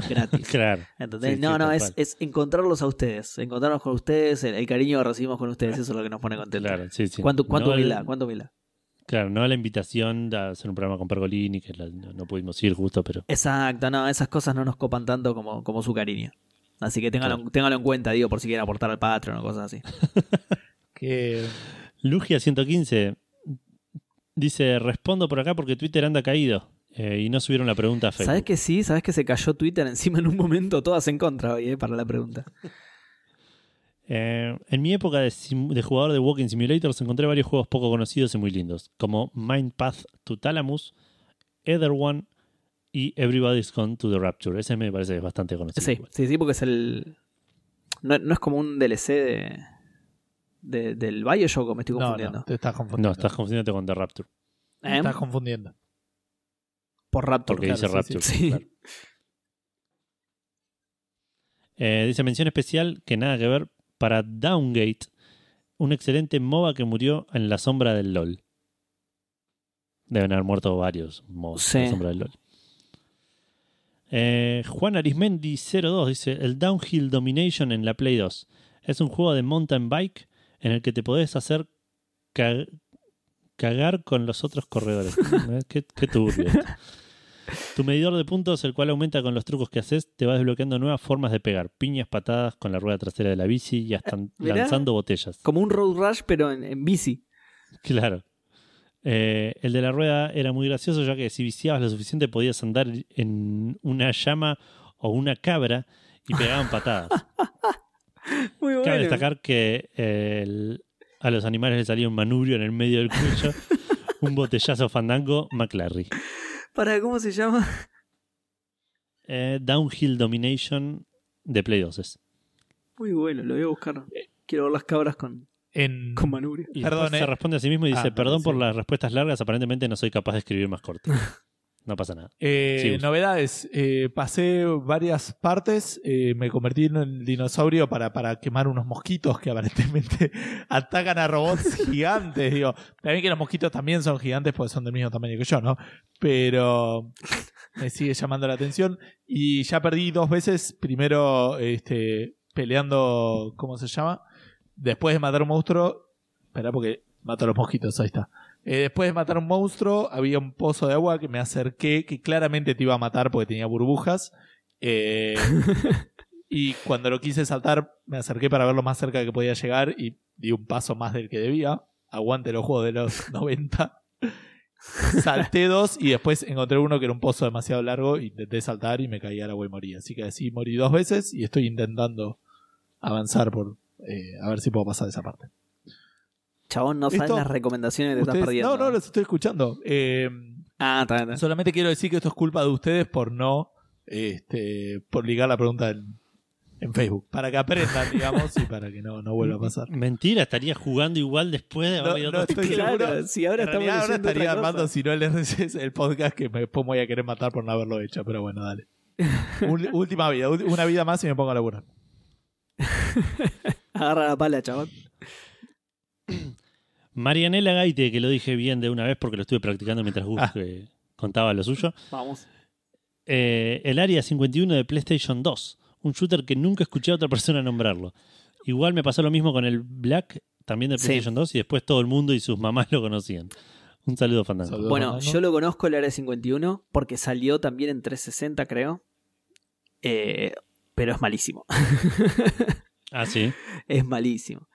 Gratis. Claro. ¿Entendés? Sí, no, sí, no, es, es encontrarlos a ustedes, encontrarnos con ustedes, el, el cariño que recibimos con ustedes, eso es lo que nos pone contentos. Claro, sí, sí. ¿Cuánto, cuánto No humildad? ¿Cuánto humildad? Claro, no la invitación de hacer un programa con Pergolini, que la- no, no pudimos ir justo, pero... Exacto, no, esas cosas no nos copan tanto como, como su cariño. Así que téngalo, Claro. téngalo en cuenta, digo, por si quieren aportar al Patreon o cosas así. Que Lugia 115 dice, respondo por acá porque Twitter anda caído eh, y no subieron la pregunta a Facebook. ¿Sabes que sí? ¿Sabes que se cayó Twitter encima en un momento? Todas en contra hoy, eh, para la pregunta. Eh, en mi época de, jugador de Walking Simulators encontré varios juegos poco conocidos y muy lindos, como Mind Path to Talamus, Ether One y Everybody's Gone to the Rapture. Ese me parece bastante conocido. Sí, sí, sí, porque es el. No, no es como un DLC de, de- del Bioshock, o me estoy no, confundiendo. no, te estás confundiendo. No, estás confundiéndote con The Rapture. ¿Eh? Estás confundiendo. Por Raptor. Porque claro, dice sí, Rapture. sí. claro. Eh, dice mención especial que nada que ver para Downgate, un excelente MOBA que murió en la sombra del LOL. Deben haber muerto varios MOBAs en la Sí. sombra del LOL. Eh, Juan Arismendi 02 dice: El Downhill Domination en la Play 2 es un juego de mountain bike en el que te podés hacer ca- cagar con los otros corredores. Eh, qué, qué turbio. esto. Tu medidor de puntos, el cual aumenta con los trucos que haces, te va desbloqueando nuevas formas de pegar. Piñas, patadas con la rueda trasera de la bici y hasta mirá. lanzando botellas. Como un Road Rush, pero en, en bici. Claro. Eh, el de la rueda era muy gracioso, ya que si viciabas lo suficiente podías andar en una llama o una cabra y pegaban patadas. Muy Cabe destacar que el- a los animales les salía un manubrio en el medio del cuello, un botellazo fandango McLarry. Para, ¿cómo se llama? Eh, Downhill Domination de Play 2 es. Muy bueno, lo voy a buscar. Quiero ver las cabras con, En, con. Y Perdón, después eh. se responde a sí mismo y dice, Ah, perdón por las respuestas largas, aparentemente no soy capaz de escribir más corto. No pasa nada. Eh, novedades. Eh, pasé varias partes. eh, me convertí en un dinosaurio para, para quemar unos mosquitos que aparentemente atacan a robots gigantes. Digo, también que los mosquitos también son gigantes porque son del mismo tamaño que yo, ¿no? Pero me sigue llamando la atención. Y ya perdí dos veces. Primero, este, peleando, ¿cómo se llama? Después de matar un monstruo. Espera, porque mato a los mosquitos, ahí está. Eh, después de matar un monstruo, había un pozo de agua que me acerqué, que claramente te iba a matar porque tenía burbujas. Eh, y cuando lo quise saltar, me acerqué para ver lo más cerca que podía llegar y di un paso más del que debía. Aguante los juegos de los 90. Salté dos y después encontré uno que era un pozo demasiado largo. Intenté saltar y me caí al agua y morí. Así que así morí dos veces y estoy intentando avanzar por eh, a ver si puedo pasar esa parte. Chabón, no sabes Esto- las recomendaciones que te estás Ustedes- perdiendo. no, no, los estoy escuchando. Eh, Ah, está bien, está bien. Solamente quiero decir que esto es culpa de ustedes por no este, por ligar la pregunta en, en Facebook. Para que aprendan, digamos, y para que no, no vuelva a pasar. Mentira, estaría jugando igual después de haber No, leído no estoy seguro. si ahora en estamos realidad ahora leyendo estaría otra cosa. armando, si no el RSS, el podcast que me, después me voy a querer matar por no haberlo hecho. Pero bueno, dale. Un- última vida, ul- una vida más y me pongo a laburar. Agarra la pala, chabón. Marianela Gaite, que lo dije bien de una vez porque lo estuve practicando mientras Gus Ah. eh, contaba lo suyo. Vamos. Eh, el Área 51 de PlayStation 2. Un shooter que nunca escuché a otra persona nombrarlo. Igual me pasó lo mismo con el Black, también de Sí. PlayStation 2, y después todo el mundo y sus mamás lo conocían. Un saludo, Fandango. Saludos. Bueno, yo lo conozco el Área 51 porque salió también en 360, creo. Eh, pero es malísimo. Ah, sí. es malísimo.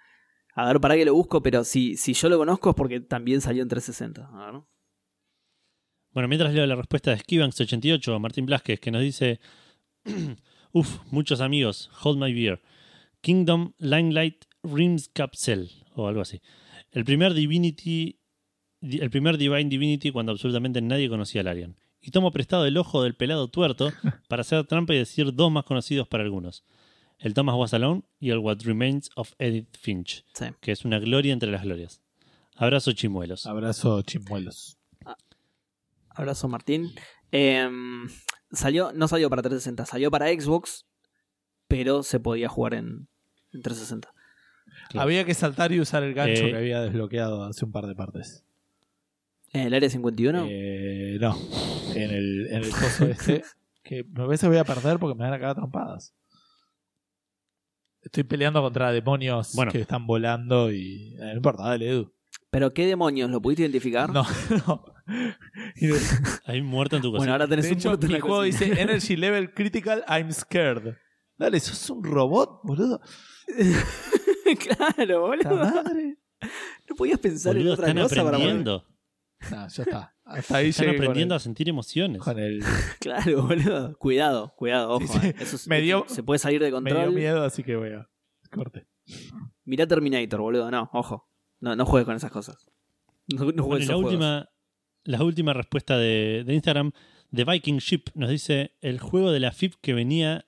A ver, para que lo busco, pero si, si yo lo conozco es porque también salió en 360. A. Bueno, mientras leo la respuesta de Skibanks88, Martín Blasquez, que nos dice: Uf, muchos amigos, hold my beer. Kingdom Limelight Rims Capsule, o algo así. El primer Divinity. di- El primer Divine Divinity cuando absolutamente nadie conocía al Arian. Y tomo prestado el ojo del pelado tuerto para hacer trampa y decir dos más conocidos para algunos. El Thomas Was Alone y el What Remains of Edith Finch, Sí. que es una gloria entre las glorias. Abrazo chimuelos. Abrazo chimuelos. Abrazo, Martín. Em, salió, no salió para 360, salió para Xbox, pero se podía jugar en, en 360. Claro. Había que saltar y usar el gancho Eh, que había desbloqueado hace un par de partes. ¿En el área 51? Eh, no, en el, en el coso este. Que me que voy a perder porque me van a cagar trompadas. Estoy peleando contra demonios Bueno. que están volando y. eh, no importa, dale, Edu. ¿Pero qué demonios? ¿Lo pudiste identificar? No, no. De, Hay muerto en tu cocina. Bueno, ahora tenés de un hecho, muerto en mi la juego cocina. dice Energy Level Critical, I'm scared. Dale, sos un robot, boludo. claro, ¡La boludo. madre! No podías pensar Boludo, en otra están cosa para aprendiendo. No, ya está. Hasta ahí Están aprendiendo el- a sentir emociones. con el, Claro, boludo. Cuidado, cuidado, ojo. Sí, sí. eh. Eso es- Me dio- se puede salir de Me dio control. miedo, así que voy a. Corte. Mirá Terminator, boludo. No, ojo. No, no juegues con esas cosas. No, no Bueno, juegues y la juegos. última, la última respuesta de, de Instagram de Viking Ship nos dice el juego de la FIP que venía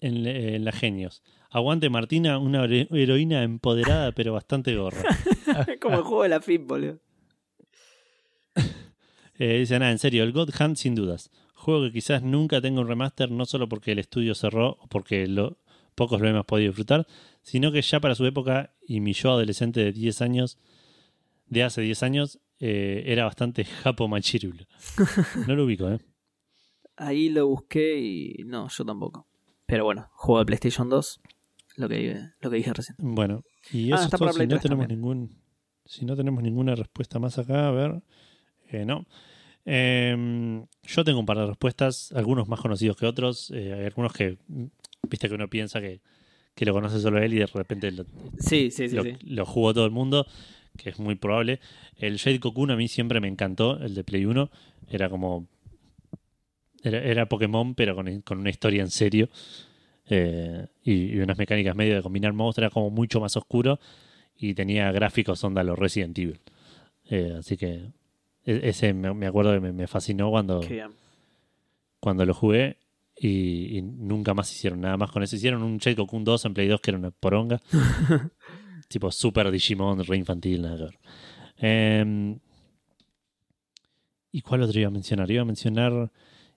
en, en la Genios. Aguante Martina, una hero- heroína empoderada pero bastante gorra. Como el juego de la FIP, boludo. Eh, dice, nada, en serio, el God Hand sin dudas. Juego que quizás nunca tenga un remaster, no solo porque el estudio cerró o porque lo, pocos lo hemos podido disfrutar, sino que ya para su época y mi yo adolescente de 10 años, de hace 10 años, eh, era bastante japo machirulo. No lo ubico, ¿eh? Ahí lo busqué y no, yo tampoco. Pero bueno, juego de PlayStation 2, lo que, lo que dije recién. Bueno, y Ah, eso es todo. Si no, 3 tenemos también. ningún, si no tenemos ninguna respuesta más acá, a ver. Eh, no. Eh, yo tengo un par de respuestas, algunos más conocidos que otros. eh, hay algunos que, viste que uno piensa que, que lo conoce solo él y de repente lo, Sí, sí, sí. lo, jugó todo el mundo, que es muy probable. El Shade Cocoon a mí siempre me encantó, el de Play 1. Era como. Era, era Pokémon, pero con, con una historia en serio. eh, y, y unas mecánicas medio de combinar monstruos. Era como mucho más oscuro. Y tenía gráficos onda los Resident Evil. Eh, así que. E- Ese me, acuerdo que me, fascinó cuando, cuando lo jugué. Y, y nunca más hicieron nada más con eso. Hicieron un Shade Cocoon 2 en Play 2 que era una poronga. tipo Super Digimon, re infantil, nada que ver. Em, ¿Y cuál otro iba a mencionar? Iba a mencionar,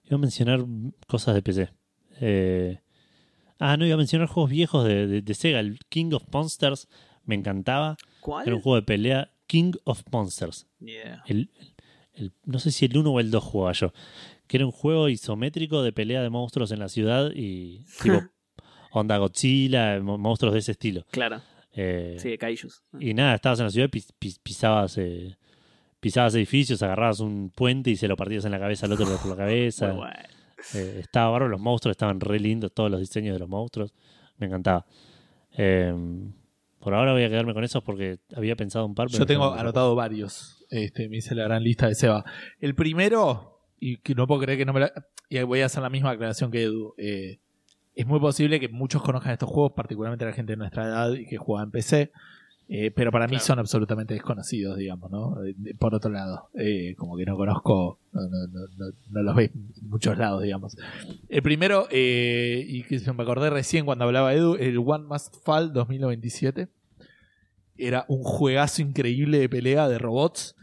iba a mencionar cosas de PC. Eh, ah, no, iba a mencionar juegos viejos de, de- de Sega. El King of Monsters me encantaba. ¿Cuál? Era un juego de pelea. King of Monsters. Yeah. El, el- no sé si el 1 o el 2 jugaba yo. Que era un juego isométrico de pelea de monstruos en la ciudad y tipo onda Godzilla, mo- monstruos de ese estilo. Claro. Eh, Sí, de Kaijus. y nada, estabas en la ciudad, pis- pis- pisabas, eh, pisabas edificios, agarrabas un puente y se lo partías en la cabeza al otro por la cabeza. Bueno. Eh, estaba bárbaro, los monstruos estaban re lindos, todos los diseños de los monstruos. Me encantaba. Por ahora voy a quedarme con esos porque había pensado un par. pero Yo tengo anotado varios. Este, me hice la gran lista de Seba. El primero, y que no puedo creer que no me la. Y voy a hacer la misma aclaración que Edu. eh, es muy posible que muchos conozcan estos juegos, particularmente la gente de nuestra edad y que juega en PC. Eh, pero para mí Claro. son absolutamente desconocidos, digamos, ¿no? Eh, Por otro lado, eh, como que no conozco, no, no, no, no- no los ves en muchos lados, digamos. El primero, eh, y que me acordé recién cuando hablaba Edu, el One Must Fall 2097 era un juegazo increíble de pelea de robots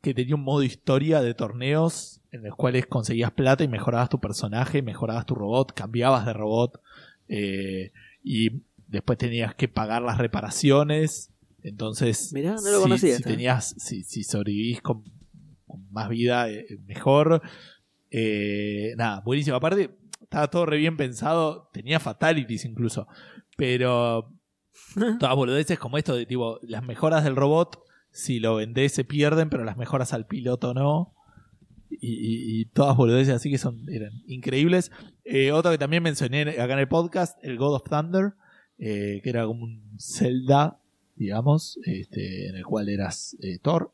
que tenía un modo historia de torneos en los cuales conseguías plata y mejorabas tu personaje, mejorabas tu robot, cambiabas de robot y después tenías que pagar las reparaciones Entonces, Mirá, no lo si- tenías, si, si sobrevivís con, con más vida, eh, mejor. Eh, nada, buenísimo. Aparte, estaba todo re bien pensado. Tenía fatalities incluso. Pero todas boludeces como esto de tipo, las mejoras del robot, si lo vendés se pierden, pero las mejoras al piloto no. Y, y- y todas boludeces así que son eran increíbles. Eh, otro que también mencioné acá en el podcast, el God of Thunder, eh, que era como un Zelda, digamos, este, en el cual eras eh, Thor.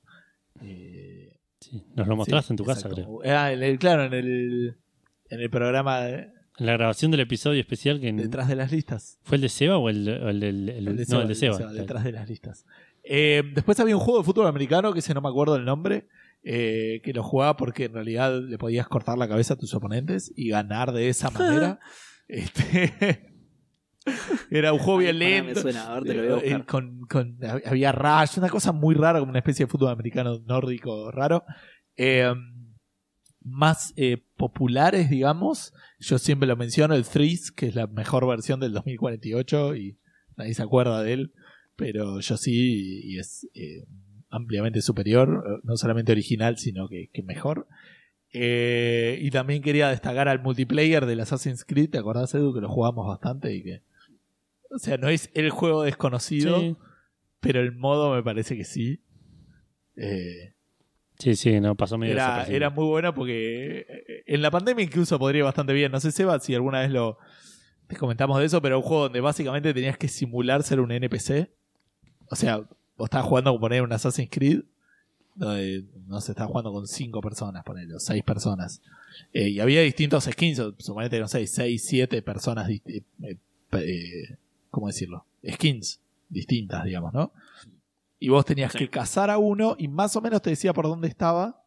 Eh, Sí, nos lo mostraste sí, en tu casa, exacto. creo. Ah, en el- claro, en el, en el programa de- En la grabación del episodio especial que detrás de las listas. fue el de Seba o el, el del el- El de no, Seba, el de el de Seba. Seba, detrás de las listas. Eh, después había un juego de fútbol americano que ese no me acuerdo el nombre. eh, que lo jugaba porque en realidad le podías cortar la cabeza a tus oponentes y ganar de esa manera. este, era un juego bien Pará, me lento. suena, a ver, te lo voy a buscar. con, con- había rash, una cosa muy rara, como una especie de fútbol americano nórdico raro. Eh, más eh, populares, digamos, yo siempre lo menciono, el Threes, que es la mejor versión del 2048 y nadie se acuerda de él, pero yo sí y, es eh, ampliamente superior, no solamente original, sino que, que mejor. Eh, y también quería destacar al multiplayer del Assassin's Creed, ¿te acordás Edu? Que lo jugamos bastante y que... O sea, no es el juego desconocido, Sí, pero el modo me parece que sí. Eh, sí, sí, no, pasó medio era, era muy bueno porque eh, en la pandemia incluso podría ir bastante bien. No sé, Seba, si alguna vez lo te comentamos de eso, pero un juego donde básicamente tenías que simular ser un NPC. O sea, vos estabas jugando como poner un Assassin's Creed, donde no se estaba jugando con cinco personas, ponerlo, seis personas. Eh, y había distintos skins, suponete, no sé, seis, siete personas, eh, eh, ¿cómo decirlo? Skins distintas, digamos, ¿no? Y vos tenías Sí. que cazar a uno y más o menos te decía por dónde estaba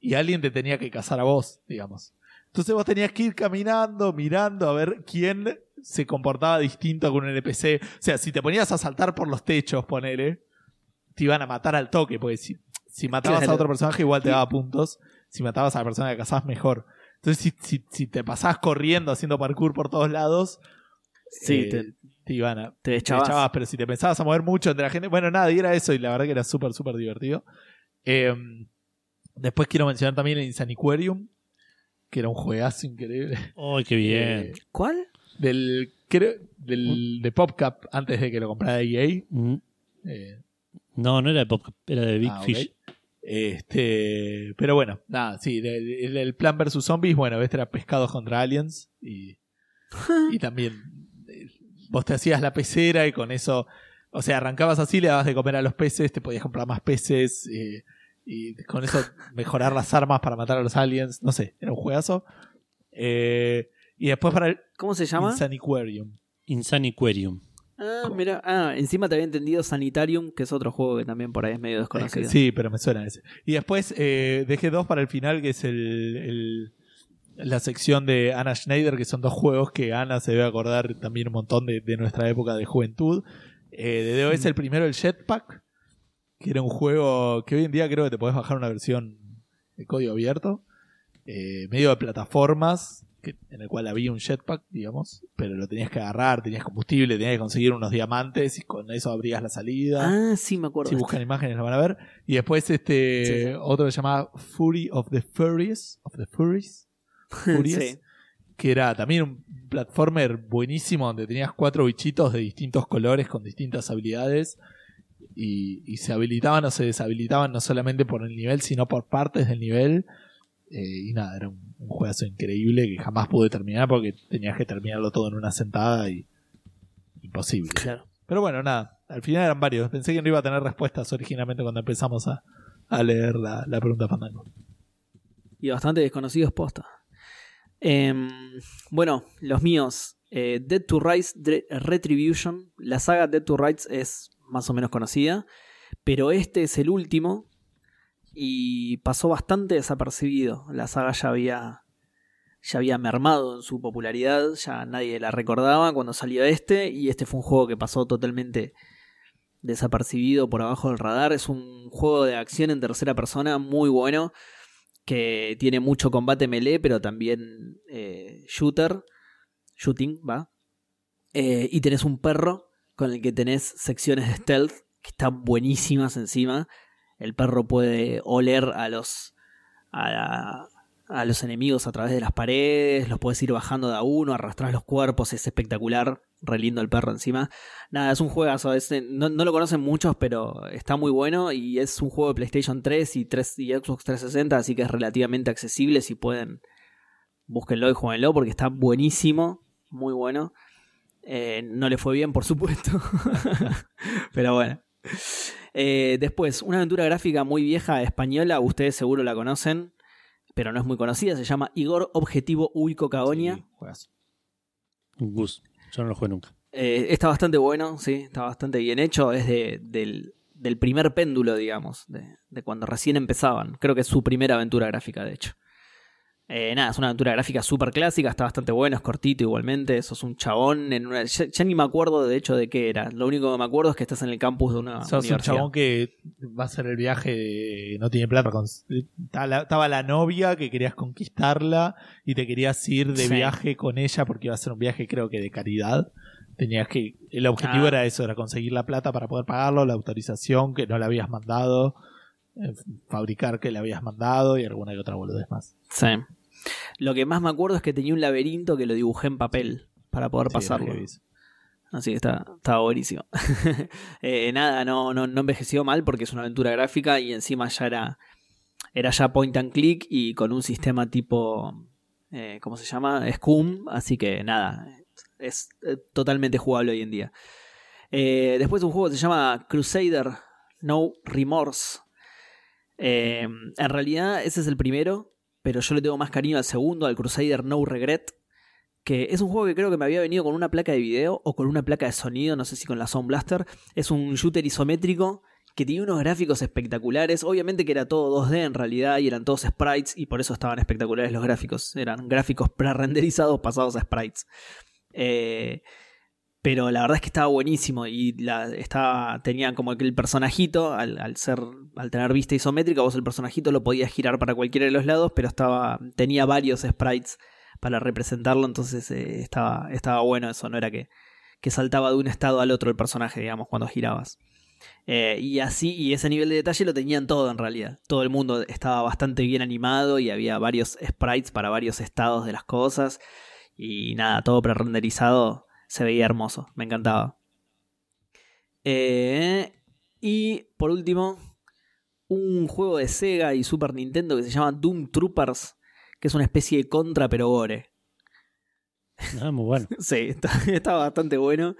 y alguien te tenía que cazar a vos, digamos. Entonces vos tenías que ir caminando, mirando a ver quién se comportaba distinto con un NPC. O sea, si te ponías a saltar por los techos, ponele, te iban a matar al toque, porque si, si matabas Claro. a otro personaje igual te daba puntos. Si matabas a la persona que cazabas, mejor. Entonces, si, si, si te pasabas corriendo, haciendo parkour por todos lados, Sí, eh, te, te iban a, te te echabas. echabas, pero si te pensabas a mover mucho entre la gente, bueno, nada, y era eso, y la verdad que era súper, súper divertido. Eh, después quiero mencionar también el Insaniquarium, que era un juegazo increíble. ¡Ay, qué bien! Eh, ¿Cuál? del, creo, del de PopCap, antes de que lo comprara EA. Mm, Eh, No, no era de Pop, era de Big ah. Fish. Este, pero bueno, nada, sí, el, el plan versus zombies, bueno, este era pescados contra aliens y, y también vos te hacías la pecera y con eso, o sea, arrancabas así, le dabas de comer a los peces, te podías comprar más peces eh, y con eso mejorar las armas para matar a los aliens, no sé, era un juegazo. Eh, y después para el ¿Cómo se llama? Insaniquarium. Insaniquarium. Ah, mira, ah, encima te había entendido Sanitarium, que es otro juego que también por ahí es medio Es desconocido. que- sí, pero me suena ese. Y después eh, dejé dos para el final, que es el, el- la sección de Anna Schneider, que son dos juegos que Ana se debe acordar también un montón de, de nuestra época de juventud. Eh, de DOS, el primero, el Jetpack, que era un juego que hoy en día creo que te podés bajar una versión de código abierto, eh, medio de plataformas, que, en el cual había un jetpack, digamos, pero lo tenías que agarrar, tenías combustible, tenías que conseguir unos diamantes y con eso abrías la salida. Ah, sí, me acuerdo. Si buscan imágenes lo van a ver. Y después este Sí, sí. otro que se llamaba Fury of the Furries. Of the Furries. Furious, Sí. Que era también un platformer buenísimo donde tenías cuatro bichitos de distintos colores con distintas habilidades. Y, y se habilitaban o se deshabilitaban no solamente por el nivel, sino por partes del nivel. Eh, y nada, era un, un juegazo increíble que jamás pude terminar porque tenías que terminarlo todo en una sentada y imposible. Claro. Pero bueno, nada, al final eran varios. Pensé que no iba a tener respuestas originalmente cuando empezamos a, a leer la, la pregunta Fandango. Y bastante desconocidos posta. Em, bueno, los míos. eh, Dead to Rights Retribution. La saga Dead to Rights es más o menos conocida. Pero este es el último. Y pasó bastante desapercibido. La saga ya había. Ya había mermado en su popularidad. Ya nadie la recordaba cuando salió este. Y este fue un juego que pasó totalmente desapercibido por abajo del radar. Es un juego de acción en tercera persona muy bueno que tiene mucho combate melee, pero también eh, shooter, shooting, va. Eh, y tenés un perro con el que tenés secciones de stealth que están buenísimas encima. El perro puede oler a los a, a los enemigos a través de las paredes, los puedes ir bajando de a uno, arrastrar los cuerpos, es espectacular, re lindo el perro encima. Nada, es un juegazo, no, no, lo conocen muchos, pero está muy bueno y es un juego de PlayStation 3 y, 3 y Xbox 360, así que es relativamente accesible, si pueden, búsquenlo y jueguenlo porque está buenísimo, muy bueno. Eh, no le fue bien, por supuesto, pero bueno. Eh, después, una aventura gráfica muy vieja española, ustedes seguro la conocen, pero no es muy conocida, se llama Igor Objetivo Uico Caonia. Gus, yo no lo jugué nunca. Eh, está bastante bueno, sí, está bastante bien hecho. Es de, del, primer péndulo, digamos, de, cuando recién empezaban. Creo que es su primera aventura gráfica, de hecho. Eh, nada, es una aventura gráfica súper clásica, está bastante bueno, es cortito igualmente. Eso es un chabón en una. Ya, ni me acuerdo de hecho de qué era. Lo único que me acuerdo es que estás en el campus de una. Sos un chabón que va a hacer el viaje de. No tiene plata. Con... Estaba la novia que querías conquistarla y te querías ir de viaje con ella porque iba a ser un viaje, creo que de caridad. Tenías que. El objetivo ah. era eso, era conseguir la plata para poder pagarlo, la autorización que no le habías mandado, eh, fabricar que le habías mandado y alguna y otra boludez más. Sí. Lo que más me acuerdo es que tenía un laberinto que lo dibujé en papel para poder pasarlo. Así que está, estaba buenísimo. Eh, nada, no, no, no envejeció mal porque es una aventura gráfica y encima ya era, era ya point and click y con un sistema tipo, eh, ¿cómo se llama? Scum. Así que nada, es eh, totalmente jugable hoy en día. después un juego que se llama Crusader No Remorse. en realidad ese es el primero pero yo le tengo más cariño al segundo, al Crusader No Regret, que es un juego que creo que me había venido con una placa de video o con una placa de sonido, no sé si con la Sound Blaster. Es un shooter isométrico que tiene unos gráficos espectaculares. Obviamente que era todo 2D en realidad y eran todos sprites y por eso estaban espectaculares los gráficos. Eran gráficos pre-renderizados pasados a sprites. Eh, pero la verdad es que estaba buenísimo y la, estaba, tenía como el personajito, al, ser, al tener vista isométrica, vos el personajito lo podías girar para cualquiera de los lados, pero estaba, tenía varios sprites para representarlo, entonces eh, estaba, estaba bueno eso, no era que, que saltaba de un estado al otro el personaje, digamos, cuando girabas. Eh, y así, y ese nivel de detalle lo tenían todo en realidad. Todo el mundo estaba bastante bien animado y había varios sprites para varios estados de las cosas. Y nada, todo pre-renderizado se veía hermoso, me encantaba. Eh, y por último, un juego de Sega y Super Nintendo que se llama Doom Troopers, que es una especie de contra pero gore. Ah, muy bueno. sí, está, bastante bueno.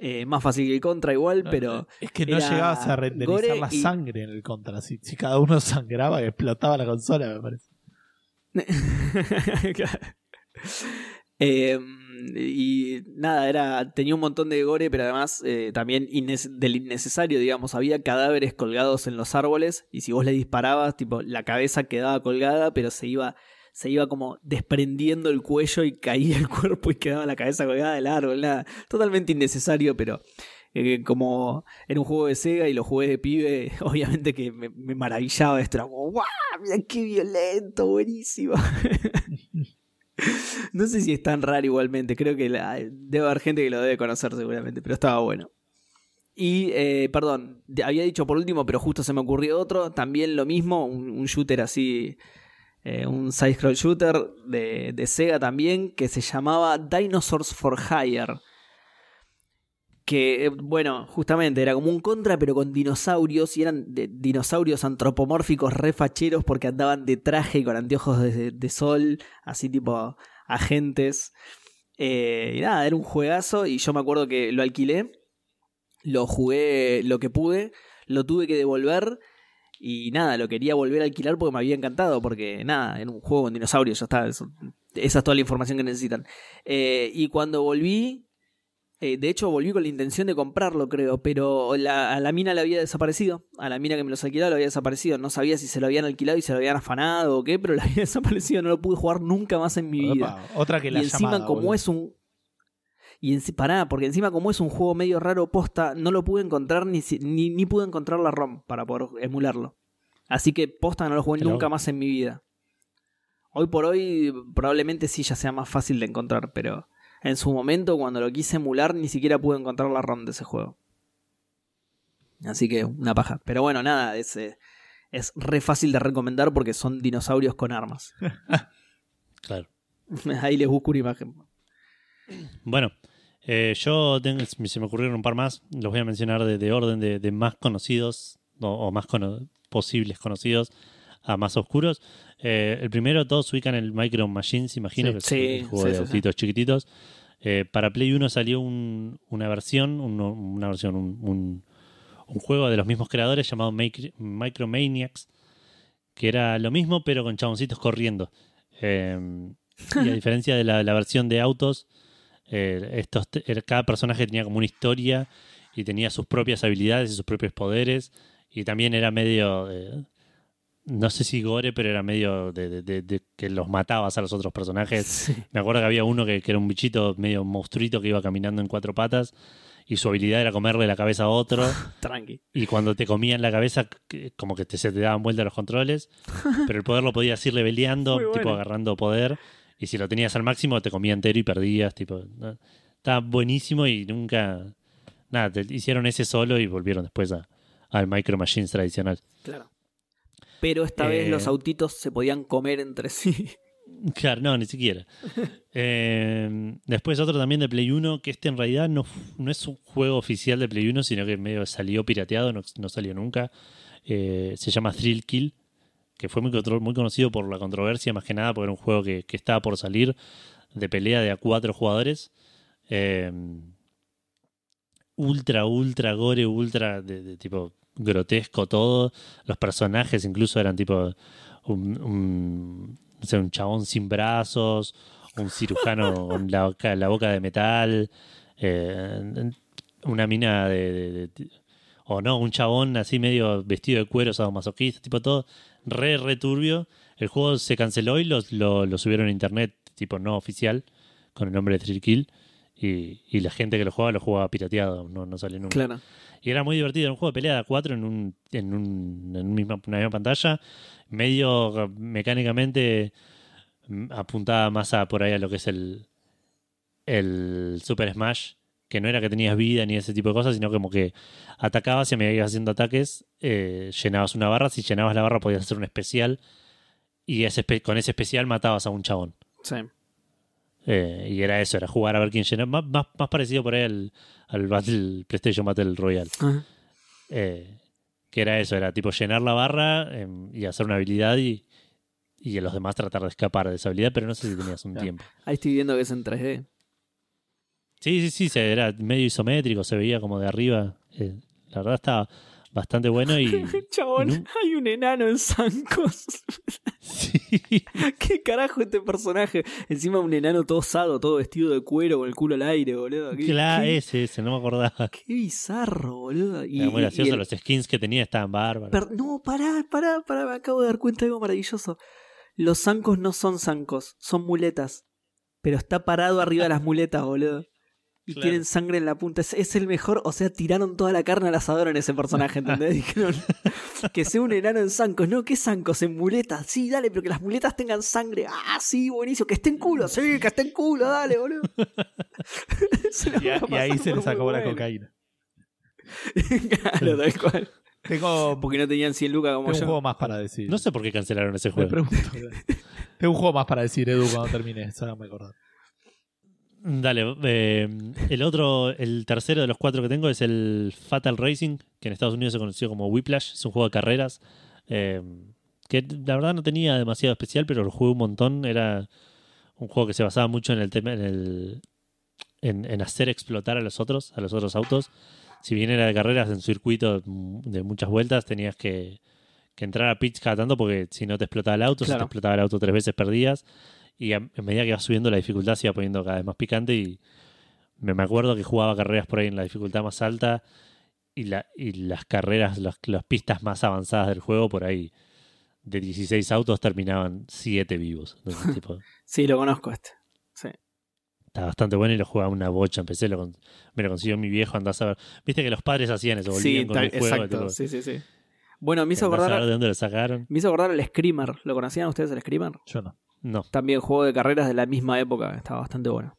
Eh, más fácil que el contra igual, pero... Es que no llegabas a renderizar la sangre en el contra. Si, si cada uno sangraba, explotaba la consola, me parece. eh, y nada, era tenía un montón de gore, pero además eh, también del innecesario, digamos, había cadáveres colgados en los árboles y si vos le disparabas, tipo, la cabeza quedaba colgada, pero se iba se iba como desprendiendo el cuello y caía el cuerpo y quedaba la cabeza colgada del árbol, nada, totalmente innecesario, pero eh, como era un juego de Sega y lo jugué de pibe, obviamente que me, maravillaba esto, era como, ¡guau! Mira qué violento, buenísimo. no sé si es tan raro igualmente. Creo que debe haber gente que lo debe conocer seguramente, pero estaba bueno. Y, eh, perdón, había dicho por último, pero justo se me ocurrió otro. También lo mismo, un, shooter así, eh, un side-scroll shooter de, de Sega también, que se llamaba Dinosaurs for Hire que, eh, bueno, justamente era como un contra, pero con dinosaurios, y eran dinosaurios antropomórficos refacheros porque andaban de traje y con anteojos de, sol, así tipo agentes. Eh, y nada, era un juegazo, y yo me acuerdo que lo alquilé, lo jugué lo que pude, lo tuve que devolver. Y nada, lo quería volver a alquilar porque me había encantado, porque nada, era un juego con dinosaurios, ya está, esa es toda la información que necesitan. Eh, y cuando volví, eh, de hecho, volví con la intención de comprarlo, creo, pero a la mina le había desaparecido. A la mina que me los alquilaba le había desaparecido. No sabía si se lo habían alquilado y se lo habían afanado o qué, pero le había desaparecido. No lo pude jugar nunca más en mi vida. otra que la Y encima, como es un. Y en, pará, porque encima, como es un juego medio raro posta, no lo pude encontrar ni, ni, ni pude encontrar la ROM para poder emularlo. Así que posta no lo jugué nunca más en mi vida. Hoy por hoy, probablemente sí ya sea más fácil de encontrar, pero En su momento, cuando lo quise emular, ni siquiera pude encontrar la ROM de ese juego. Así que una paja. Pero bueno, nada, es, eh, es re fácil de recomendar porque son dinosaurios con armas. Claro. Ahí les busco una imagen. Bueno, eh, yo tengo, se me ocurrieron un par más. Los voy a mencionar de, de orden de, de más conocidos o, o más cono- posibles conocidos a más oscuros. Eh, el primero, todos ubican el Micro Machines, imagino, Sí. que es Sí, el juego sí, de sí, sí. autitos chiquititos. Eh, para Play 1 salió un- una versión, un- una versión, un, un- un juego de los mismos creadores llamado Micromaniacs, que era lo mismo, pero con chaboncitos corriendo. Eh, y a diferencia de la, la versión de autos, eh, estos, cada personaje tenía como una historia y tenía sus propias habilidades y sus propios poderes. Y también era medio. No sé si gore, pero era medio de, de- de- de que los matabas a los otros personajes. Sí. Me acuerdo que había uno que, que era un bichito medio monstruito que iba caminando en cuatro patas y su habilidad era comerle la cabeza a otro. Tranqui. Y cuando te comían la cabeza, como que te, se te daban vuelta los controles. Pero el poder lo podías ir leveleando, bueno. tipo agarrando poder. Y si lo tenías al máximo, te comía entero y perdías. Tipo, ¿no? Estaba buenísimo y nunca. Nada, te hicieron ese solo y volvieron después a- al Micro Machines tradicional. Claro. Pero esta vez Eh. los autitos se podían comer entre sí. Claro, no, ni siquiera. Eh, después otro también de Play 1, que este en realidad no, no es un juego oficial de Play 1, sino que medio salió pirateado, no, no salió nunca. Eh, se llama Thrill Kill, que fue muy, muy conocido por la controversia, más que nada, porque era un juego que, que estaba por salir de pelea de a cuatro jugadores. Eh, ultra, ultra gore, ultra de, de tipo grotesco todo. Los personajes incluso eran tipo un, un, no sé, un chabón sin brazos, un cirujano con la, boca- la boca de metal, eh, una mina de, de- de- o no, un chabón así medio vestido de cuero, sadomasoquista, tipo todo re, re turbio. El juego se canceló y lo, lo, lo subieron a internet, tipo no oficial, con el nombre de Thrill Kill. Y, y la gente que lo jugaba lo jugaba pirateado, no, no salió nunca. Claro. Y era muy divertido, era un juego de pelea de a cuatro en, un, en, un, en misma, una misma pantalla, medio eh, mecánicamente mm, apuntada más a por ahí a lo que es el, el Super Smash, que no era que tenías vida ni ese tipo de cosas, sino como que atacabas y a medida que ibas haciendo ataques, eh, llenabas una barra, si llenabas la barra podías hacer un especial, y ese, con ese especial matabas a un chabón. Sí. Eh, y era eso, era jugar a ver quién llenaba, más, más, más parecido por ahí al, al Battle, PlayStation Battle Royale. Eh, que era eso, era tipo llenar la barra eh, y hacer una habilidad y, y a los demás tratar de escapar de esa habilidad, pero no sé si tenías un Claro. tiempo. Ahí estoy viendo que es en 3D. Sí, sí, sí, se, era medio isométrico, se veía como de arriba. Eh, la verdad estaba bastante bueno y... Chabón, No. hay un enano en zancos. sí, ¿Qué carajo este personaje? Encima un enano todo osado, todo vestido de cuero con el culo al aire, boludo. Qué, claro, qué- ese, ese, no me acordaba. qué bizarro, boludo. Y, Era muy y gracioso, el- los skins que tenía estaban bárbaros. No, pará, pará, pará, me acabo de dar cuenta de algo maravilloso. Los zancos no son zancos, son muletas. Pero está parado arriba de las muletas, boludo. Y Claro. tienen sangre en la punta. Es, es el mejor, o sea, tiraron toda la carne al asador en ese personaje, ¿entendés? Dijeron que sea un enano en zancos. No, ¿qué zancos? En muletas. Sí, dale, pero que las muletas tengan sangre. Ah, sí, buenísimo. Que esté en culo, sí, que esté en culo, dale, boludo. Y, a- ahí se les acabó la cocaína. claro, tal cual. Tengo, Porque no tenían 100 lucas como tengo un yo. juego más para decir. No sé por qué cancelaron ese Me juego. pregunto. tengo un juego más para decir, Edu, cuando termine. Eso no me acuerdo. Dale, eh, el otro, el tercero de los cuatro que tengo es el Fatal Racing, que en Estados Unidos se conoció como Whiplash, es un juego de carreras, eh, que la verdad no tenía demasiado especial, pero lo jugué un montón, era un juego que se basaba mucho en el tema, en el en, en hacer explotar a los otros, a los otros autos. Si bien era de carreras en circuito de muchas vueltas, tenías que, que entrar a pitch cada tanto porque si no te explotaba el auto, si te explotaba el auto tres veces perdías. Y a, a medida que iba subiendo la dificultad se iba poniendo cada vez más picante y me, me acuerdo que jugaba carreras por ahí en la dificultad más alta y, la, y las carreras, las, las pistas más avanzadas del juego por ahí de 16 autos terminaban 7 vivos. Entonces, tipo, Sí, lo conozco este. Sí. está bastante bueno y lo jugaba una bocha. Empecé, lo, con- me lo consiguió mi viejo, andás a ver. Viste que los padres hacían eso, volvían Sí, con un juego. exacto. tipo, Sí, sí, sí. Bueno, me hizo andás a ver acordar, de dónde lo sacaron. me hizo acordar el Screamer. ¿Lo conocían ustedes el Screamer? Yo no. No. También juego de carreras de la misma época. Estaba bastante bueno.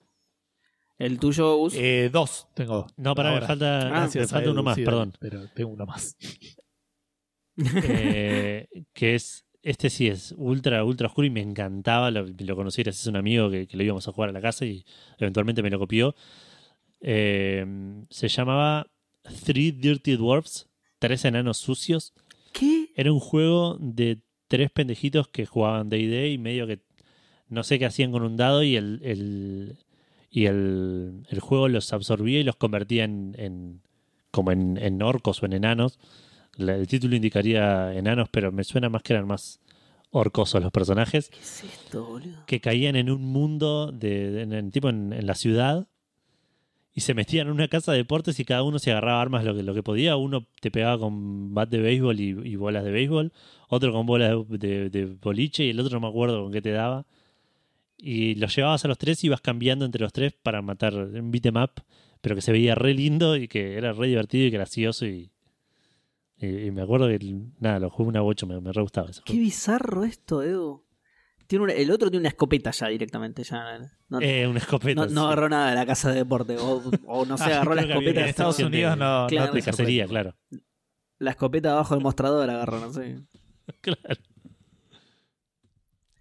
¿El tuyo, Gus? Eh, dos tengo. No, pará, me falta, me Gracias a falta uno más, perdón. Pero tengo uno más. Eh, que es. Este sí es ultra, ultra oscuro y me encantaba. Lo, lo conocí gracias a un amigo que, que lo íbamos a jugar a la casa y eventualmente me lo copió. Eh, se llamaba Three Dirty Dwarfs, Tres Enanos Sucios. ¿Qué? Era un juego de tres pendejitos que jugaban D&D y medio que no sé qué hacían con un dado y el, el- y el, el juego los absorbía y los convertía en, en- como en, en orcos o en enanos. La- el título indicaría enanos, pero me suena más que eran más orcosos los personajes ¿Qué es esto, boludo? que caían en un mundo de, de- en, tipo en, en la ciudad y se metían en una casa de deportes y cada uno se agarraba armas lo que, lo que podía. Uno te pegaba con bat de béisbol y, y bolas de béisbol, otro con bolas de, de- de boliche y el otro no me acuerdo con qué te daba. Y los llevabas a los tres y ibas cambiando entre los tres para matar un beat 'em up, pero que se veía re lindo y que era re divertido y gracioso. Y, y- y me acuerdo que nada, lo jugué una bocho, me, me re gustaba ese Qué juego. bizarro esto, Edu. Tiene una- el otro tiene una escopeta ya directamente. Ya, no, Eh, una escopeta. no, no sí. agarró nada de la casa de deporte. O, o no sé, agarró la escopeta. en Estados de- Unidos no, Claro, no de cacería, claro. La escopeta abajo del mostrador agarró, no sé. Claro.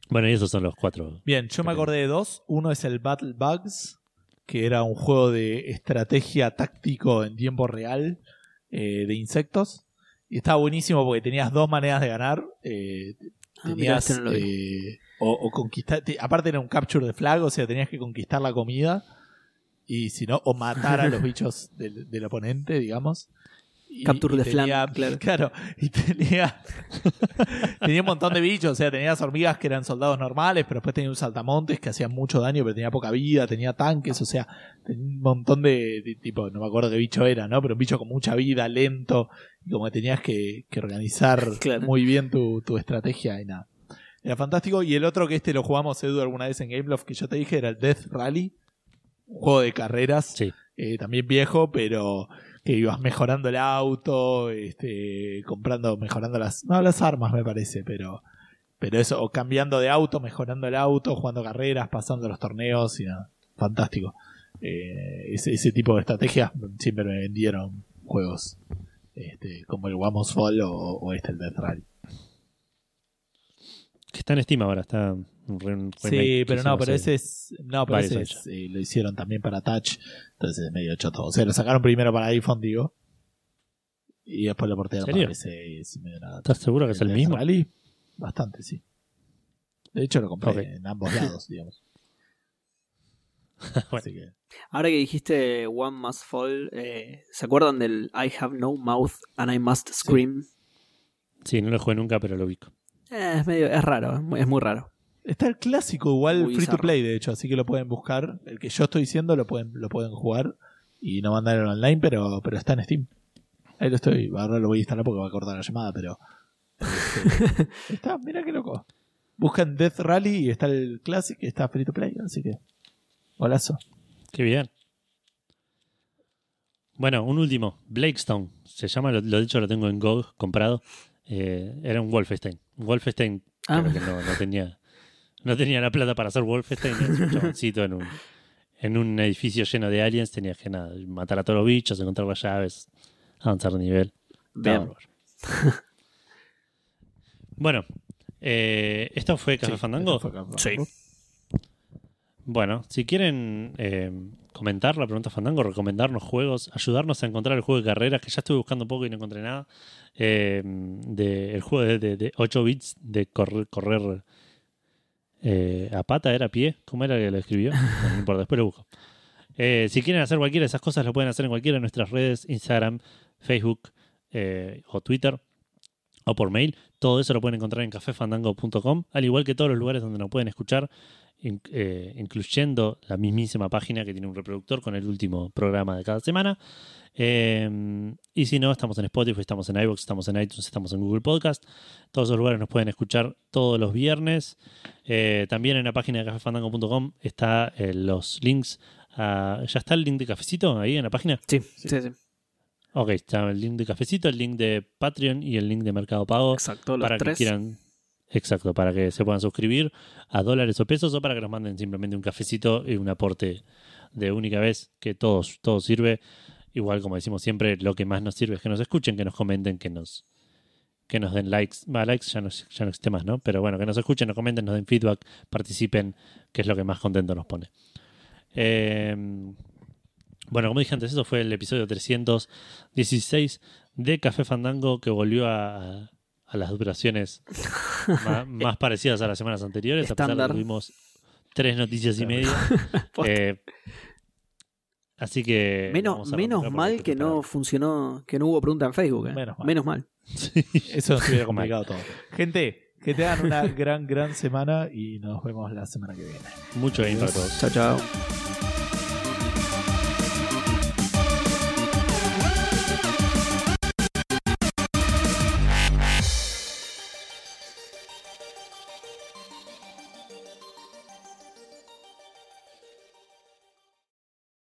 Bueno, y esos son los cuatro. Bien, yo me acordé de dos. Uno es el Battle Bugs, que era un juego de estrategia táctico en tiempo real eh, de insectos. Y estaba buenísimo porque tenías dos maneras de ganar. Eh, Ah, mirá, tenías este no eh, o, o conquistar. te- aparte era un capture de flag, o sea, tenías que conquistar la comida. Y si no, o matar a los bichos del, del oponente, digamos. Y- Capture y the tenía- claro. y tenía tenía un montón de bichos, o sea, tenías hormigas que eran soldados normales, pero después tenía un saltamontes que hacían mucho daño, pero tenía poca vida, tenía tanques, o sea, tenía un montón de, de tipo, no me acuerdo qué bicho era, ¿no? Pero un bicho con mucha vida, lento, y como que tenías que, que organizar Claro. muy bien tu, tu estrategia y nada. Era fantástico. Y el otro que este lo jugamos, Edu, alguna vez en Gameloft que yo te dije, era el Death Rally, un juego de carreras Sí. eh, también viejo, pero ibas mejorando el auto, este, comprando, mejorando las, no las armas me parece, pero, pero eso, o cambiando de auto, mejorando el auto, jugando carreras, pasando los torneos y nada, fantástico. Eh, ese, tipo de estrategias siempre me vendieron juegos, este, como el Wamos Fall o, o este el Death Rally. Que está en Steam ahora, está un re- un remake Sí, pero no, pero ese es. No, pero ese es, eh, lo hicieron también para Touch. Entonces es medio choto. O sea, lo sacaron primero para iPhone, digo. Y después lo portearon para PC. y es medio nada. ¿Estás seguro que es el mismo? Rally, bastante, sí. De hecho, lo compré en ambos lados, digamos. Bueno. Así que. Ahora que dijiste One Must Fall, eh, ¿se acuerdan del I have no mouth and I must scream? Sí, no lo jugué nunca, pero lo ubico. Eh, es medio, es raro, es muy, es muy raro. Está el clásico, igual Muy free to play, de hecho, así que lo pueden buscar. El que yo estoy diciendo lo pueden, lo pueden jugar y no mandar en online, pero, pero está en Steam. Ahí lo estoy, ahora lo voy a instalar porque va a cortar la llamada, pero. este, está, mira qué loco. Buscan Death Rally y está el Classic y está free to play, así que. Golazo. Qué bien. Bueno, un último. Blakestone. Se llama, lo, lo dicho lo tengo en GOG comprado. Eh, era un Wolfenstein. Un Wolfenstein, Ah. pero que no, no tenía no tenía la plata para hacer Wolfenstein. Es un chaboncito en un, en un edificio lleno de aliens. Tenías que nada, matar a todos los bichos, encontrar las llaves, avanzar de nivel. Bien. bueno, eh, ¿esto fue Café Sí, Fandango? esto fue Café Sí. Fandango. Bueno, si quieren eh, comentar la pregunta Fandango, recomendarnos juegos, ayudarnos a encontrar el juego de carreras, que ya estuve buscando un poco y no encontré nada, eh, de, el juego de, de- de 8 bits de correr, correr eh, a pata, ¿era a pie? ¿Cómo era que lo escribió? Bueno, no importa, después lo busco. Eh, si quieren hacer cualquiera de esas cosas, lo pueden hacer en cualquiera de nuestras redes, Instagram, Facebook eh, o Twitter o por mail. Todo eso lo pueden encontrar en cafefandango.com, al igual que todos los lugares donde nos pueden escuchar, eh, incluyendo la mismísima página que tiene un reproductor con el último programa de cada semana. Eh, y si no, estamos en Spotify, estamos en iVoox, estamos en iTunes, estamos en Google Podcast. Todos esos lugares nos pueden escuchar todos los viernes. Eh, también en la página de cafefandango.com está eh, los links. a- ¿Ya está el link de cafecito ahí en la página? Sí, sí, sí. Ok, está el link de cafecito, el link de Patreon y el link de Mercado Pago Exacto, los para tres. que quieran Exacto, para que se puedan suscribir a dólares o pesos o para que nos manden simplemente un cafecito y un aporte de única vez, que todo, todo sirve. Igual, como decimos siempre, lo que más nos sirve es que nos escuchen, que nos comenten, que nos, que nos den likes. Va, likes ya no, ya no existe más, ¿no? Pero bueno, que nos escuchen, nos comenten, nos den feedback, participen, que es lo que más contento nos pone. Eh, bueno, como dije antes, eso fue el episodio 316 de Café Fandango que volvió a, a las duraciones más, más parecidas a las semanas anteriores, a pesar de Estándar. que tuvimos tres noticias y media. Eh, así que. menos menos mal que no funcionó, que no hubo pregunta en Facebook. ¿eh? Menos mal. Menos mal. Eso nos hubiera complicado todo. Gente, que tengan una gran, gran semana y nos vemos la semana que viene. Mucho todos. Chao, chao.